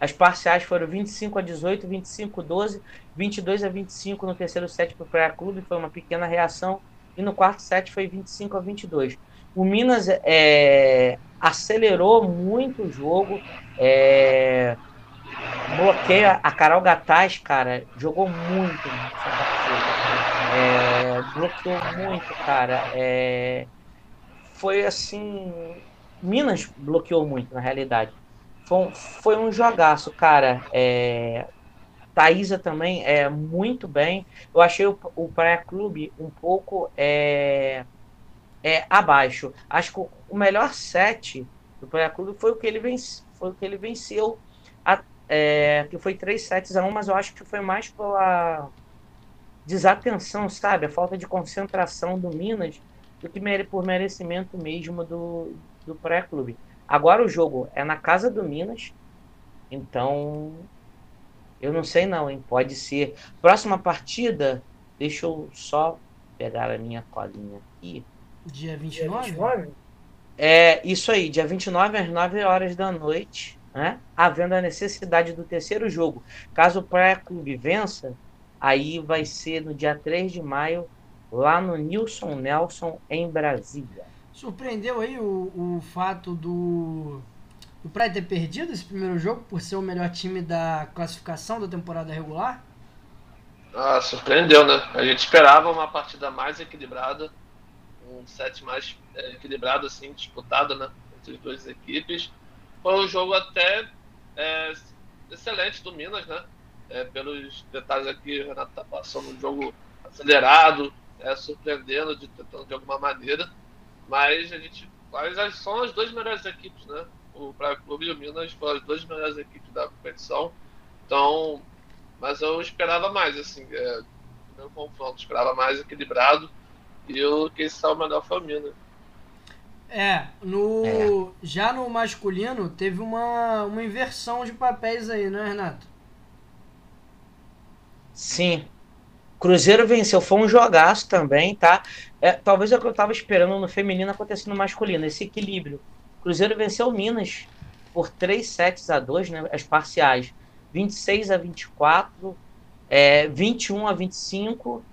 As parciais foram 25 a 18, 25 a 12, 22 a 25 no terceiro set para o Praia Clube, foi uma pequena reação. E no quarto set foi 25 a 22. O Minas é, acelerou muito o jogo, é, bloqueia a Carol Gataz, cara, jogou muito é, bloqueou muito, cara. É, foi assim. Minas bloqueou muito, na realidade. Foi um, foi um jogaço, cara. É, Thaisa também é muito bem. Eu achei o, o Praia Clube um pouco é, é, abaixo. Acho que o melhor set do Praia Clube foi o que ele, foi o que ele venceu. A, é, que foi 3 sets a 1, mas eu acho que foi mais pela desatenção, sabe? A falta de concentração do Minas do que por merecimento mesmo do, do Praia Clube. Agora o jogo é na casa do Minas, então eu não sei não, hein? Pode ser. Próxima partida, deixa eu só pegar a minha colinha aqui. Dia 29? Dia 29? É isso aí, dia 29 às 9 horas da noite, né? Havendo a necessidade do terceiro jogo. Caso o Praia Clube vença, aí vai ser no dia 3 de maio, lá no Nilson Nelson, em Brasília. Surpreendeu aí o, o fato do, do Praia ter perdido esse primeiro jogo por ser o melhor time da classificação da temporada regular? Ah, surpreendeu, né? A gente esperava uma partida mais equilibrada, um set mais é, equilibrado, assim, disputado, né? Entre as duas equipes. Foi um jogo até é, excelente do Minas, né? É, pelos detalhes aqui, o Renato tá passando um jogo acelerado, é, surpreendendo, de, tentando de alguma maneira. Mas a gente. Mas são as duas melhores equipes, né? O Praia Clube e o Minas foram as duas melhores equipes da competição. Então, mas eu esperava mais, assim, é, no confronto, esperava mais equilibrado. E o quem saiu melhor foi o Minas. É, no, é. já no masculino teve uma, uma inversão de papéis aí, né, Renato? Sim. Cruzeiro venceu, foi um jogaço também, tá? É, talvez é o que eu tava esperando no feminino acontecer no masculino, esse equilíbrio. Cruzeiro venceu o Minas por 3 sets a 2, né, as parciais. 26 a 24, é, 21 a 25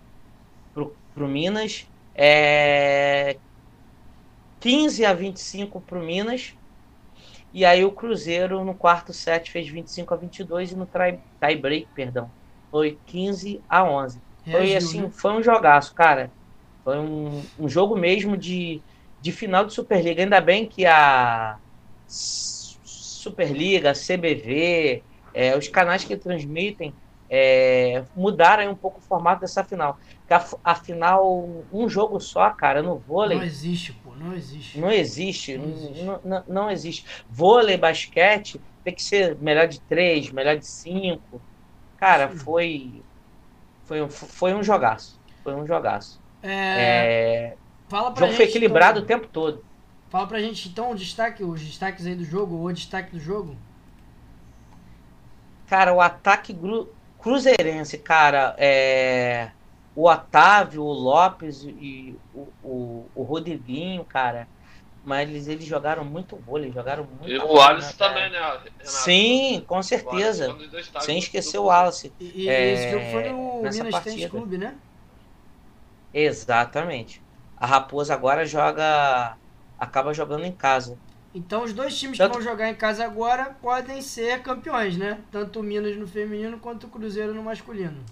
pro, pro Minas, é, 15 a 25 pro Minas. E aí o Cruzeiro no quarto set fez 25 a 22 e no tie, tie break, perdão, foi 15 a 11. Foi assim, né? foi um jogaço, cara. Foi um, um jogo mesmo de, de final de Superliga. Ainda bem que a Superliga, a CBV, é, os canais que transmitem é, mudaram um pouco o formato dessa final. Afinal, um jogo só, cara, no vôlei. Não existe, pô, não existe. Não existe, não existe. Não, não, não existe. Vôlei, basquete, tem que ser melhor de três, melhor de cinco. Cara, Sim. foi, foi, foi um jogaço. Foi um jogaço. É... é... Fala pra o jogo gente, foi equilibrado então... o tempo todo. Fala pra gente então o destaque, os destaques aí do jogo, o destaque do jogo. Cara, o ataque gru... cruzeirense, cara, é... o Otávio, o Lopes e o, o, o Rodriguinho, cara, mas eles, eles jogaram muito vôlei, jogaram muito. E o Alisson também, né? Renato? Sim, com certeza. Sem esquecer o Wallace. E, e é, esse jogo foi no Minas Tênis Clube, né? Exatamente. A Raposa agora joga. acaba jogando em casa. Então os dois times Tanto... que vão jogar em casa agora podem ser campeões, né? Tanto o Minas no feminino quanto o Cruzeiro no masculino.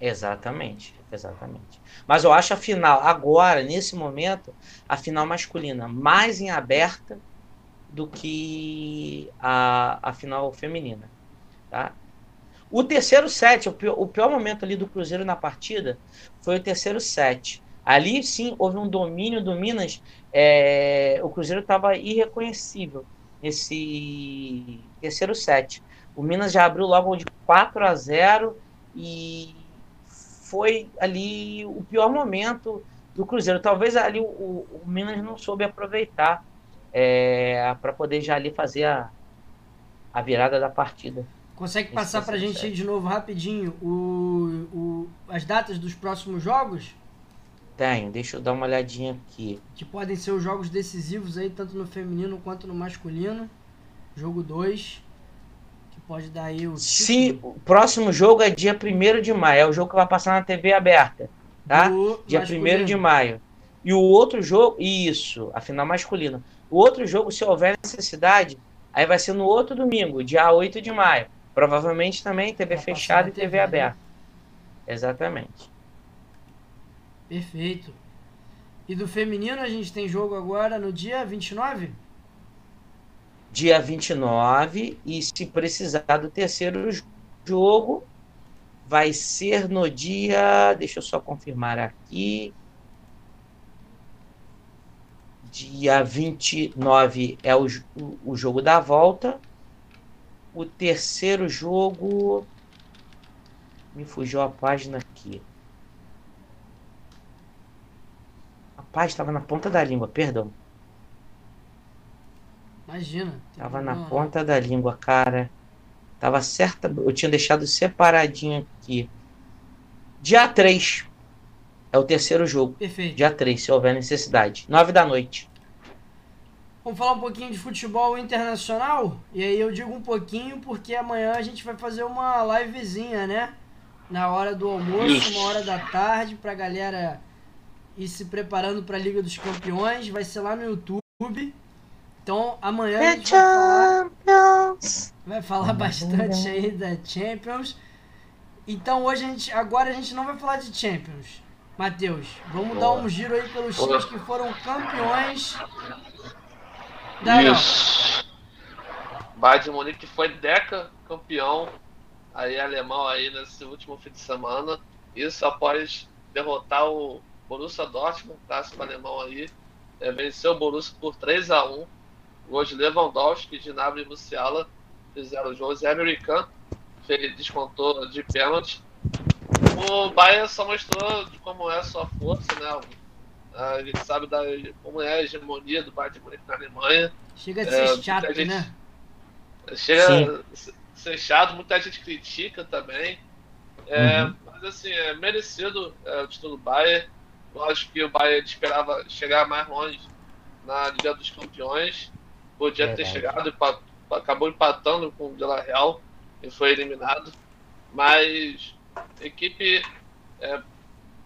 Exatamente, exatamente. Mas eu acho a final, agora, nesse momento, a final masculina mais em aberta do que a, a final feminina. Tá? O terceiro set, o pior, o pior momento ali do Cruzeiro na partida foi o terceiro set. Ali sim houve um domínio do Minas. É, o Cruzeiro estava irreconhecível nesse terceiro set. O Minas já abriu logo de 4 a 0 e foi ali o pior momento do Cruzeiro. Talvez ali o, o Minas não soube aproveitar é, para poder já ali fazer a, a virada da partida. Consegue passar para a gente aí de novo rapidinho o, o, as datas dos próximos jogos? Tenho, deixa eu dar uma olhadinha aqui. Que podem ser os jogos decisivos aí, tanto no feminino quanto no masculino. Jogo 2. Que pode dar aí o. Se o próximo jogo é dia 1 de maio, é o jogo que vai passar na TV aberta. Tá? Do dia 1 de maio. E o outro jogo, isso, a final masculina. O outro jogo, se houver necessidade, aí vai ser no outro domingo, dia 8 de maio. Provavelmente também TV vai fechada e TV, TV né? aberta. Exatamente. Perfeito. E do feminino a gente tem jogo agora no dia 29? Dia 29. E se precisar do terceiro jogo, vai ser no dia. Deixa eu só confirmar aqui. Dia 29 é o, o jogo da volta. O terceiro jogo. Me fugiu a página aqui. Rapaz, estava na ponta da língua, perdão. Imagina. Tava na ponta da língua, cara. Tava certa. Eu tinha deixado separadinho aqui. Dia 3. É o terceiro jogo. Perfeito. Dia 3, se houver necessidade. 9 da noite. Vamos falar um pouquinho de futebol internacional? E aí eu digo um pouquinho porque amanhã a gente vai fazer uma livezinha, né? Na hora do almoço, uma hora da tarde, pra galera e se preparando para a Liga dos Campeões. Vai ser lá no YouTube. Então amanhã a gente vai falar, vai falar bastante aí da Champions. Então hoje a gente, agora a gente não vai falar de Champions. Matheus, vamos Boa. dar um giro aí pelos times que foram campeões da Isso. Bayern de Munique foi deca campeão aí alemão aí nesse último fim de semana. Isso após derrotar o Borussia Dortmund, clássico alemão aí. É, venceu o Borussia por 3 a 1 Gols de Lewandowski, Gnabry e Musiala fizeram o jogo. Zé American descontou de pênalti. O Bayern só mostrou de como é a sua força, né? A gente sabe da, como é a hegemonia do Bayern de Munique na Alemanha. Chega a ser é, chato, gente, né? Chega Sim. a ser chato, muita gente critica também. É, uhum. Mas assim, é merecido é, o título do Bayern. Eu acho que o Bayern esperava chegar mais longe na Liga dos Campeões. Podia ter chegado e acabou empatando com o Vila Real e foi eliminado. Mas a equipe é,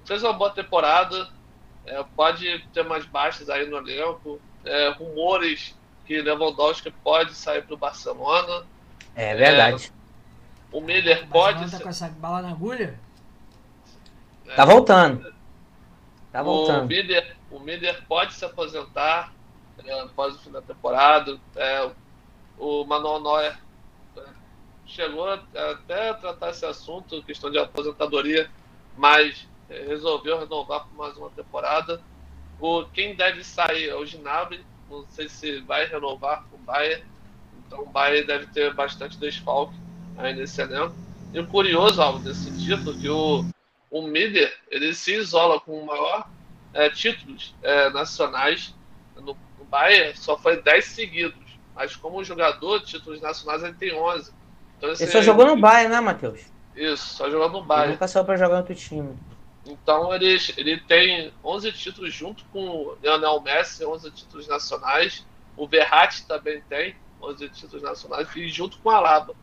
fez uma boa temporada. É, pode ter mais baixas aí no elenco. É, rumores que Lewandowski pode sair para o Barcelona. É verdade. É, o Miller pode. Tá ser... com essa bala na agulha? É, tá voltando. Tá voltando. O Miller, o Miller pode se aposentar é, após o fim da temporada. É, o Manuel Neuer chegou até a tratar esse assunto, questão de aposentadoria, mas resolveu renovar por mais uma temporada. O, quem deve sair é o Ginabri, não sei se vai renovar com o Bayern, então o Bayern deve ter bastante desfalque aí nesse elenco. E o curioso, algo desse título, que o, o Miller, ele se isola com o maior é, títulos é, nacionais no, no Bayern, só foi 10 seguidos, mas como jogador, títulos nacionais ele tem 11. Então, ele só jogou no Bayern, né, Matheus? Isso, só jogou no Bayern. Ele nunca saiu pra jogar no outro time. Então ele, ele tem 11 títulos junto com o Lionel Messi, 11 títulos nacionais. O Verratti também tem 11 títulos nacionais, e junto com a Alaba.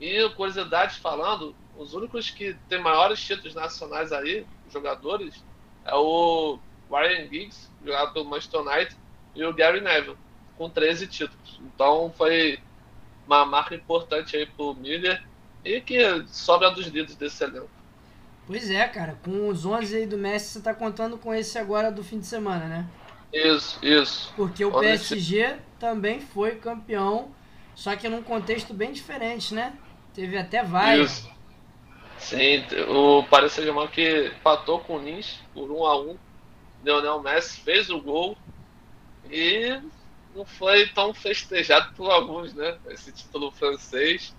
E curiosidade falando, os únicos que têm maiores títulos nacionais aí, jogadores, é o Ryan Giggs, jogado pelo Manchester United, e o Gary Neville, com 13 títulos. Então foi uma marca importante aí pro Miller e que sobra dos líderes desse elenco. Pois é, cara. Com os 11 aí do Messi, você tá contando com esse agora do fim de semana, né? Isso, isso. Porque o PSG também foi campeão, só que num contexto bem diferente, né? Teve até vários. Isso. Sim, o Paris Saint-Germain que empatou com o Nice por 1 a 1 Leonel Messi fez o gol e não foi tão festejado por alguns, né? Esse título francês.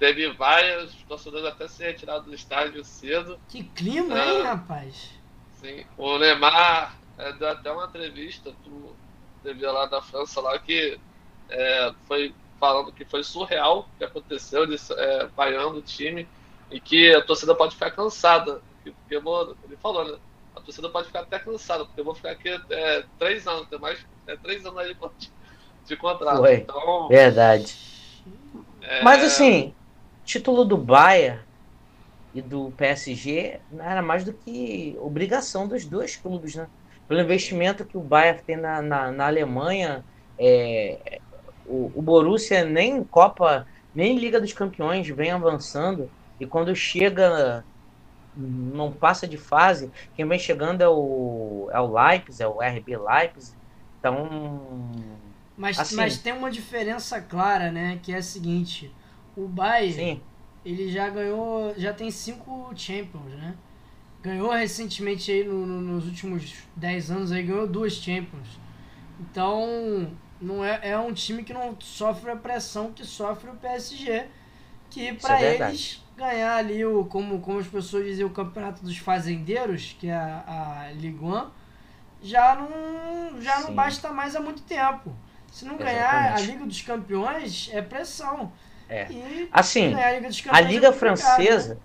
Teve vários torcedores até se retirados do estádio cedo. Que clima, ah, hein, rapaz? Sim. O Neymar é, deu até uma entrevista pro TV lá da França lá que é, foi falando que foi surreal o que aconteceu, ele é, vaiando o time e que a torcida pode ficar cansada. Porque vou, ele falou, né? A torcida pode ficar até cansada, porque eu vou ficar aqui é, três anos, tem mais é, três anos aí de, de contrato. Foi. Então, Verdade. É... Mas assim, título do Bayern e do PSG não era mais do que obrigação dos dois clubes, né? Pelo investimento que o Bayern tem na, na, na Alemanha, é, o, o Borussia nem Copa, nem Liga dos Campeões vem avançando e quando chega não passa de fase, quem vem chegando é o, é o Leipzig, é o RB Leipzig. Então. Mas, assim, mas tem uma diferença clara, né? Que é a seguinte: o Bayern sim. ele já ganhou, já tem cinco Champions, né? Ganhou recentemente aí no, no, nos últimos 10 anos aí, ganhou duas Champions. Então, não é, é um time que não sofre a pressão que sofre o PSG. Que para é eles ganhar ali o, como, como as pessoas dizem, o campeonato dos fazendeiros, que é a, a Ligue 1, já não, já não basta mais há muito tempo. Se não Exatamente. ganhar a Liga dos Campeões, é pressão. É. E assim, a Liga, a Liga é Francesa.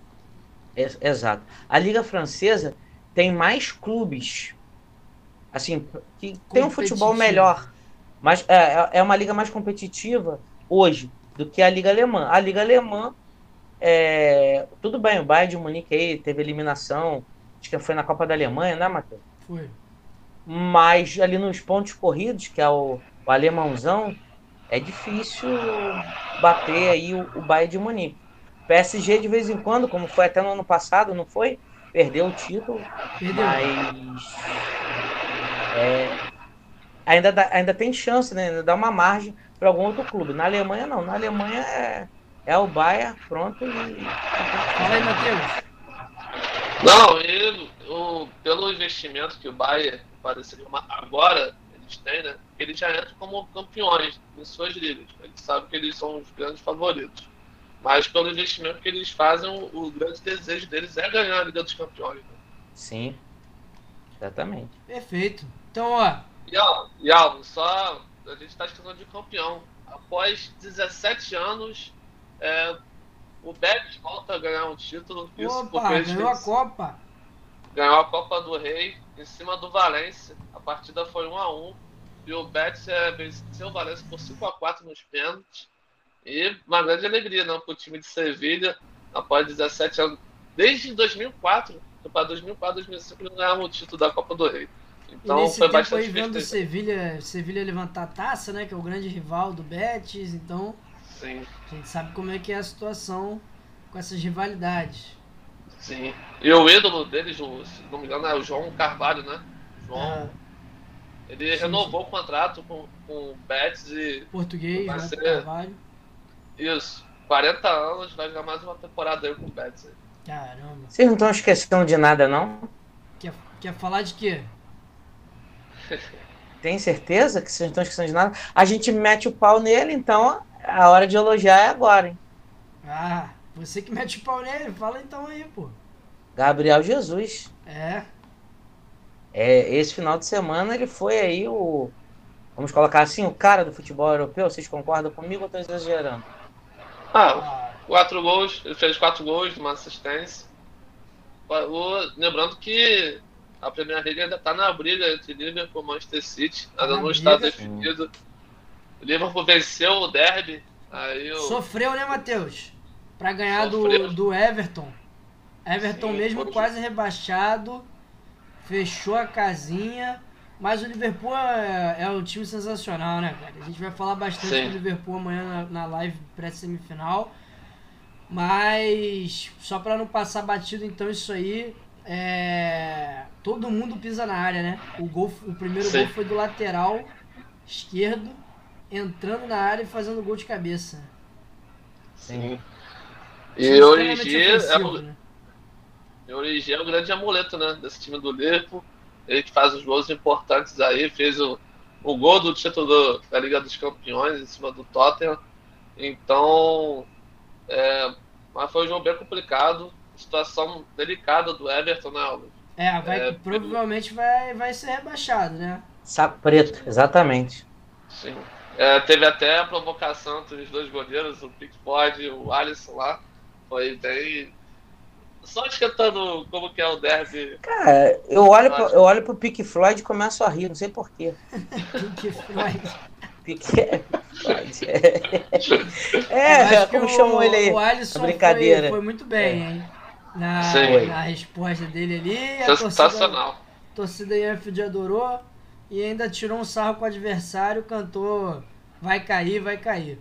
Né? exato. A Liga Francesa tem mais clubes assim que tem um futebol melhor. Mas é, é, é uma liga mais competitiva hoje do que a Liga Alemã. A Liga Alemã é, tudo bem, o Bayern de Munique aí teve eliminação, acho que foi na Copa da Alemanha, né, Matheus? Foi. Mas ali nos pontos corridos, que é o, o alemãozão, é difícil bater aí o, o Bayern de Munique. PSG de vez em quando, como foi até no ano passado, não foi? Perdeu o título, Perdeu. mas é, ainda, dá, ainda tem chance, né? Ainda dá uma margem para algum outro clube. Na Alemanha não, na Alemanha é, é o Bayern, pronto e. Fala aí, Matheus. Não, ele, o, pelo investimento que o Bayern pareceria agora eles têm, né? Eles já entram como campeões em suas ligas. Eles sabem que eles são os grandes favoritos. Mas pelo investimento que eles fazem, o, o grande desejo deles é ganhar a Liga dos Campeões. Né? Sim, exatamente. Perfeito. Então, ó. E, Alvo, só a gente está esquecendo de campeão. Após 17 anos, é, o Betis volta a ganhar um título. Isso Opa, porque ganhou a Copa. Ganhou a Copa do Rei em cima do Valência. A partida foi 1 a 1 E o Betis é, venceu o Valência por 5 a 4 nos pênaltis. E uma grande alegria não, para o time de Sevilha, após 17 anos. Desde 2004, para 2004, 2005, eles ganharam o título da Copa do Rei. Então e nesse foi tempo bastante aí vendo Sevilha, Sevilha levantar a taça, né? Que é o grande rival do Betis, então Sim. a gente sabe como é que é a situação com essas rivalidades. Sim. E o ídolo deles, se não me engano, é o João Carvalho, né? João. Ah. Ele sim, renovou sim. o contrato com, com o Betis e. Português, vai ser... Carvalho. Isso. 40 anos, vai jogar mais uma temporada aí com o Betis. Caramba. Vocês não estão esquecendo de nada, não? Quer, quer falar de quê? Tem certeza que vocês não estão esquecendo de nada? A gente mete o pau nele, então a hora de elogiar é agora, hein? Ah, você que mete o pau nele, fala então aí, pô. Gabriel Jesus. É. É, esse final de semana ele foi aí o. Vamos colocar assim, o cara do futebol europeu. Vocês concordam comigo ou estou exagerando? Ah, quatro gols. Ele fez quatro gols, uma assistência. Lembrando que a Premier League ainda está na briga entre Liverpool e Manchester City. Ainda não está definido. O Liverpool venceu o derby. Aí o... Sofreu, né, Matheus? Para ganhar do, do Everton. Everton Sim, mesmo quase rebaixado. Fechou a casinha. Mas o Liverpool é, é um time sensacional, né, cara? A gente vai falar bastante Sim. do Liverpool amanhã na, na live pré-semifinal. Mas só para não passar batido, então, isso aí. É... Todo mundo pisa na área, né? O, gol, o primeiro Sim. gol foi do lateral esquerdo, entrando na área e fazendo gol de cabeça. Sim. E hoje é, o, né? Origi é o grande amuleto, né? Desse time do Liverpool. Ele que faz os gols importantes aí, fez o, o gol do título do, da Liga dos Campeões em cima do Tottenham. Então, é, mas foi um jogo bem complicado, situação delicada do Everton, né, Albert? É, vai, é, provavelmente vai, vai ser rebaixado, né? Saco preto, exatamente. Sim. É, teve até a provocação entre os dois goleiros, o Pickford e o Alisson lá. Foi bem só esquentando como que é o derby. Cara, eu olho, pro, eu olho pro Pink Floyd e começo a rir, não sei porquê. Pink Floyd. Pink Floyd. É, é como chamou ele aí? O Alisson brincadeira. Foi, foi, muito bem, é. hein? Na, na resposta dele ali. A Sensacional. Torcida, a torcida Anfield adorou e ainda tirou um sarro com o adversário, cantou vai cair, vai cair.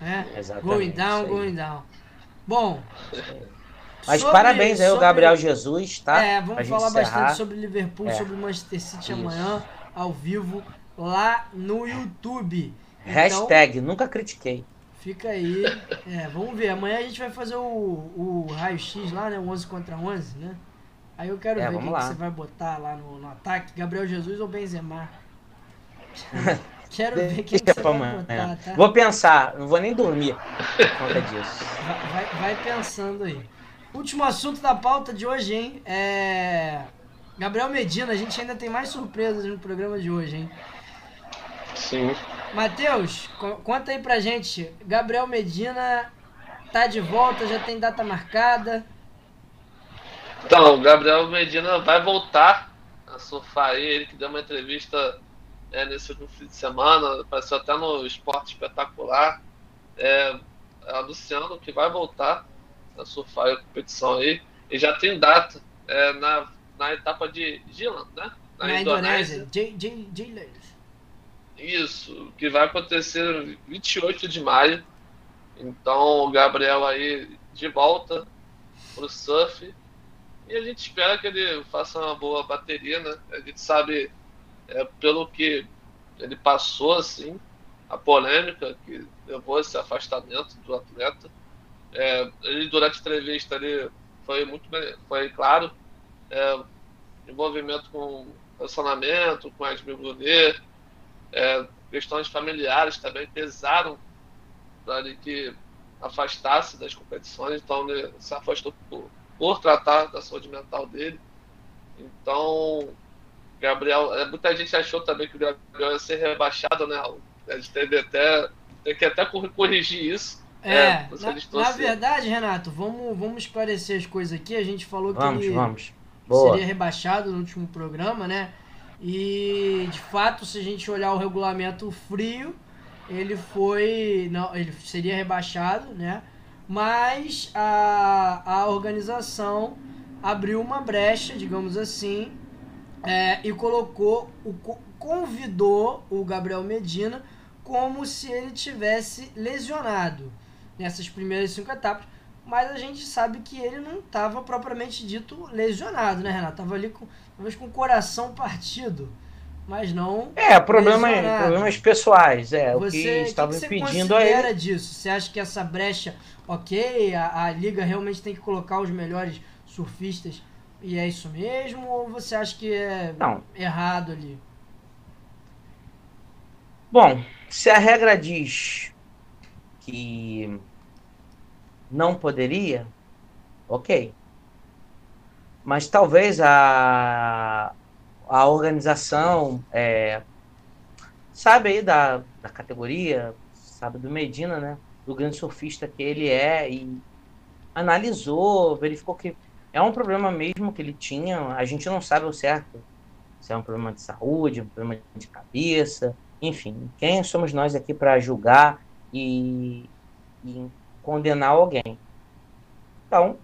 É? Going down, going down. Bom, mas sobre, parabéns aí ao Gabriel Jesus, tá? É, vamos falar bastante sobre Liverpool, é. sobre Manchester City Isso. amanhã, ao vivo, lá no YouTube. Então, Hashtag, nunca critiquei. Fica aí. É, vamos ver. Amanhã a gente vai fazer o, o raio-x lá, né? 11 contra 11, né? Aí eu quero é, ver quem que você vai botar lá no, no, ataque: Gabriel Jesus ou Benzema. quero ver quem que você vai botar, tá? Vou pensar, não vou nem dormir por conta disso. Vai, vai, vai pensando aí. Último assunto da pauta de hoje, hein? É. Gabriel Medina, a gente ainda tem mais surpresas no programa de hoje, hein? Sim. Matheus, conta aí pra gente. Gabriel Medina tá de volta, já tem data marcada. Então, o Gabriel Medina vai voltar a surfar aí. Ele que deu uma entrevista é, nesse último fim de semana, apareceu até no Esporte Espetacular, é, anunciando que vai voltar a surfar a competição aí. E já tem data é, na, na etapa de Gilan, né? Na, na Indonésia. Indonésia. Isso, que vai acontecer 28 de maio. Então o Gabriel aí de volta pro surf. E a gente espera que ele faça uma boa bateria, né? A gente sabe, é, pelo que ele passou, assim, a polêmica que levou esse afastamento do atleta. É, ele, durante a entrevista, ele foi muito foi claro, é, envolvimento com relacionamento, com Edmil Brunet, é, questões familiares também pesaram para que afastasse das competições, então ele se afastou por, por tratar da saúde mental dele. Então, Gabriel, é, muita gente achou também que o Gabriel ia ser rebaixado, né? Gente teve até, tem que até corrigir isso. É, é na, na, verdade, Renato, vamos, vamos esclarecer as coisas aqui. A gente falou vamos, que ele vamos. seria rebaixado no último programa, né? E de fato, se a gente olhar o regulamento frio, ele foi. Não, ele seria rebaixado, né? Mas a, a organização abriu uma brecha, digamos assim, é, e colocou, o, convidou o Gabriel Medina como se ele tivesse lesionado nessas primeiras cinco etapas. Mas a gente sabe que ele não estava propriamente dito lesionado, né, Renato? Tava ali com, talvez com o coração partido mas não. É, problema, problemas pessoais, é. Você, o que estava que impedindo a ele. disso? Você acha que essa brecha, ok, a, a liga realmente tem que colocar os melhores surfistas e é isso mesmo? Ou você acha que é não. errado ali? Bom, se a regra diz que não poderia, ok. Mas talvez a, a organização é, sabe aí da, da categoria, sabe do Medina, né? Do grande surfista que ele é e analisou, verificou que é um problema mesmo que ele tinha. A gente não sabe o certo se é um problema de saúde, um problema de cabeça, enfim. Quem somos nós aqui para julgar e, e condenar alguém? Então,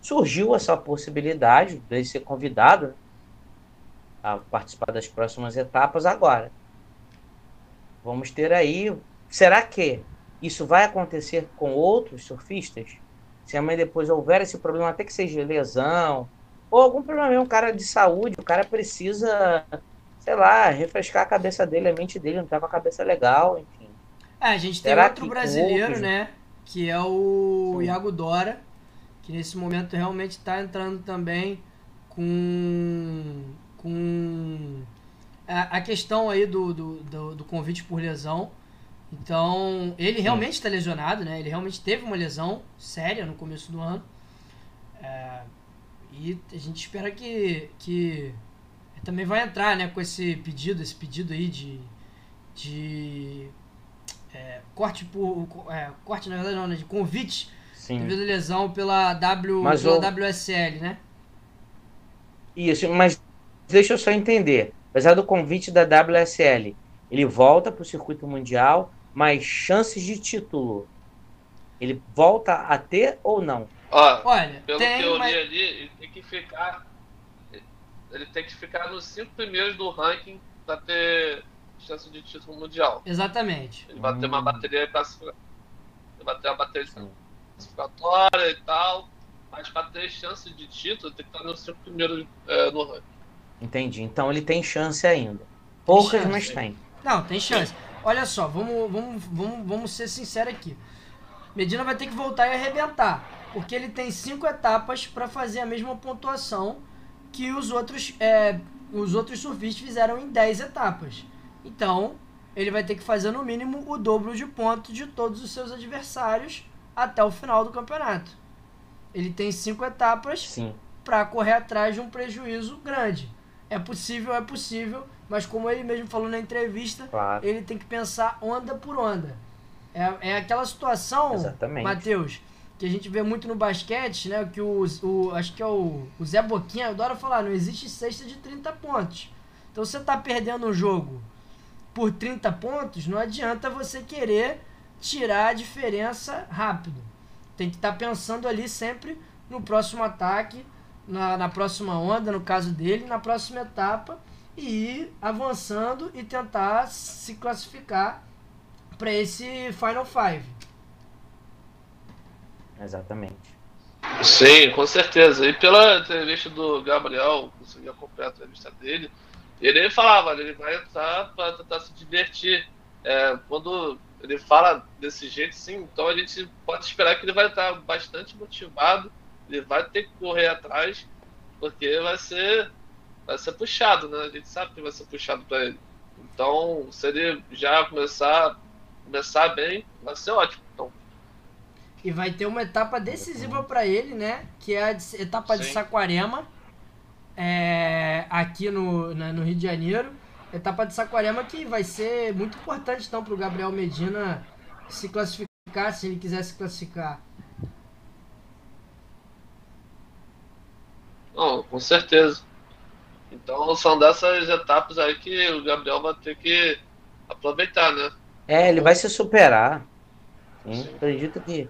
surgiu essa possibilidade de ser convidado a participar das próximas etapas agora. Vamos ter aí. Será que isso vai acontecer com outros surfistas? Se amanhã depois houver esse problema, até que seja lesão, ou algum problema, um cara de saúde, o cara precisa, sei lá, refrescar a cabeça dele, a mente dele, não tá com a cabeça legal, enfim. É, a gente Será tem outro brasileiro, outros... né? Que é o Sim. Iago Dora, que nesse momento realmente está entrando também com com a, a questão aí do, do, do, do, convite por lesão. Então, ele realmente está lesionado, né? Ele realmente teve uma lesão séria no começo do ano. É, e a gente espera que, que também vai entrar né, com esse pedido, esse pedido aí de, de é, corte por. É, corte, na verdade, não, né, de convite Sim. devido à lesão pela, w, pela o... WSL, né? Isso, mas deixa eu só entender. Apesar do convite da WSL, ele volta para o circuito mundial, mas chances de título, ele volta a ter ou não? Ó, Olha, pelo tem, que eu mas... li ali, ele tem que ficar. Ele tem que ficar nos cinco primeiros do ranking para ter chance de título mundial. Exatamente. Ele vai hum. ter uma bateria para Ele uma bateria classificatória e tal. Mas para ter chance de título, tem que estar nos cinco primeiros é, no ranking. Entendi. Então ele tem chance ainda. Poucas, chance. mas tem. Não, tem chance. Olha só, vamos, vamos, vamos, vamos ser sinceros aqui. Medina vai ter que voltar e arrebentar. Porque ele tem cinco etapas para fazer a mesma pontuação que os outros, é, os outros surfistas fizeram em 10 etapas. Então, ele vai ter que fazer no mínimo o dobro de pontos de todos os seus adversários até o final do campeonato. Ele tem cinco etapas para correr atrás de um prejuízo grande. É possível, é possível, mas como ele mesmo falou na entrevista, claro. ele tem que pensar onda por onda. É, é aquela situação, Matheus, que a gente vê muito no basquete, né? Que o, o acho que é o, o Zé Boquinha adora falar, não existe cesta de 30 pontos. Então você tá perdendo um jogo por 30 pontos, não adianta você querer tirar a diferença rápido. Tem que estar tá pensando ali sempre no próximo ataque, na, na próxima onda, no caso dele, na próxima etapa, e ir avançando e tentar se classificar para esse Final Five. Exatamente. Sim, com certeza. E pela entrevista do Gabriel, consegui acompanhar a entrevista dele, ele falava, ele vai entrar para tentar se divertir. É, quando ele fala desse jeito, sim, então a gente pode esperar que ele vai estar bastante motivado, ele vai ter que correr atrás, porque vai ser, vai ser puxado, né? A gente sabe que vai ser puxado para ele. Então, se ele já começar, começar bem, vai ser ótimo. Então, e vai ter uma etapa decisiva para ele, né? Que é a etapa Sim. de Saquarema, é, aqui no, né, no Rio de Janeiro. Etapa de Saquarema que vai ser muito importante então para o Gabriel Medina se classificar, se ele quiser se classificar. Não, com certeza. Então são dessas etapas aí que o Gabriel vai ter que aproveitar, né? É, ele vai se superar. Sim, acredito que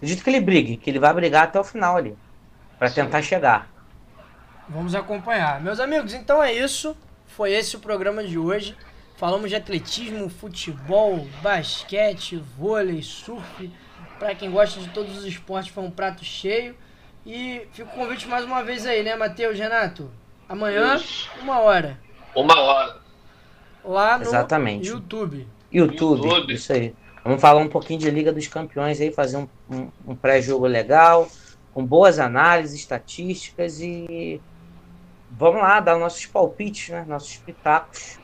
Acredito que ele brigue, que ele vai brigar até o final ali. para tentar chegar. Vamos acompanhar. Meus amigos, então é isso. Foi esse o programa de hoje. Falamos de atletismo, futebol, basquete, vôlei, surf. Para quem gosta de todos os esportes, foi um prato cheio. E fica o convite mais uma vez aí, né, Matheus, Renato? Amanhã, uma hora. Uma hora. Lá no Exatamente. YouTube. YouTube. YouTube. Isso aí. Vamos falar um pouquinho de Liga dos Campeões aí, fazer um, um, um pré-jogo legal, com boas análises, estatísticas e vamos lá dar nossos palpites, né? Nossos pitacos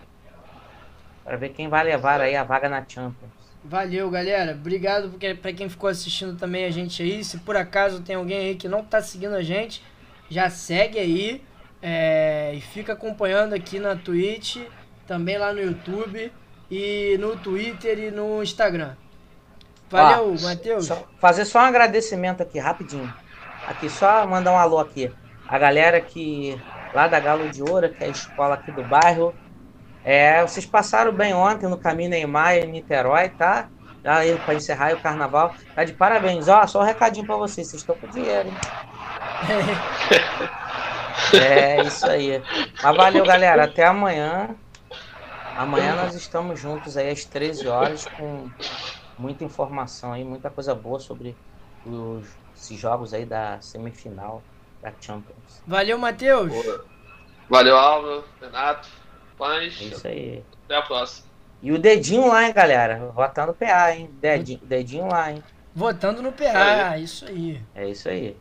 para ver quem vai levar aí a vaga na Champions. Valeu, galera. Obrigado para quem ficou assistindo também a gente aí. Se por acaso tem alguém aí que não está seguindo a gente, já segue aí é, e fica acompanhando aqui na Twitch, também lá no YouTube e no Twitter e no Instagram. Valeu, Matheus. Fazer só um agradecimento aqui, rapidinho. Aqui, só mandar um alô aqui. A galera que lá da Galo de Ouro, que é a escola aqui do bairro. É, vocês passaram bem ontem no caminho Neymar em Niterói, tá? Aí para encerrar o carnaval. Tá de parabéns. Ó, só um recadinho para vocês. Vocês estão com dinheiro, hein? é, isso aí. Mas valeu, galera. Até amanhã. Amanhã nós estamos juntos aí às 13 horas com muita informação aí, muita coisa boa sobre os, esses jogos aí da semifinal da Champions. Valeu, Matheus. Valeu, Álvaro, Renato, Pães. É isso aí. Até a próxima. E o dedinho lá, hein, galera? Votando PA, hein? Dedinho, dedinho lá, hein? Votando no PA, isso aí. É isso aí.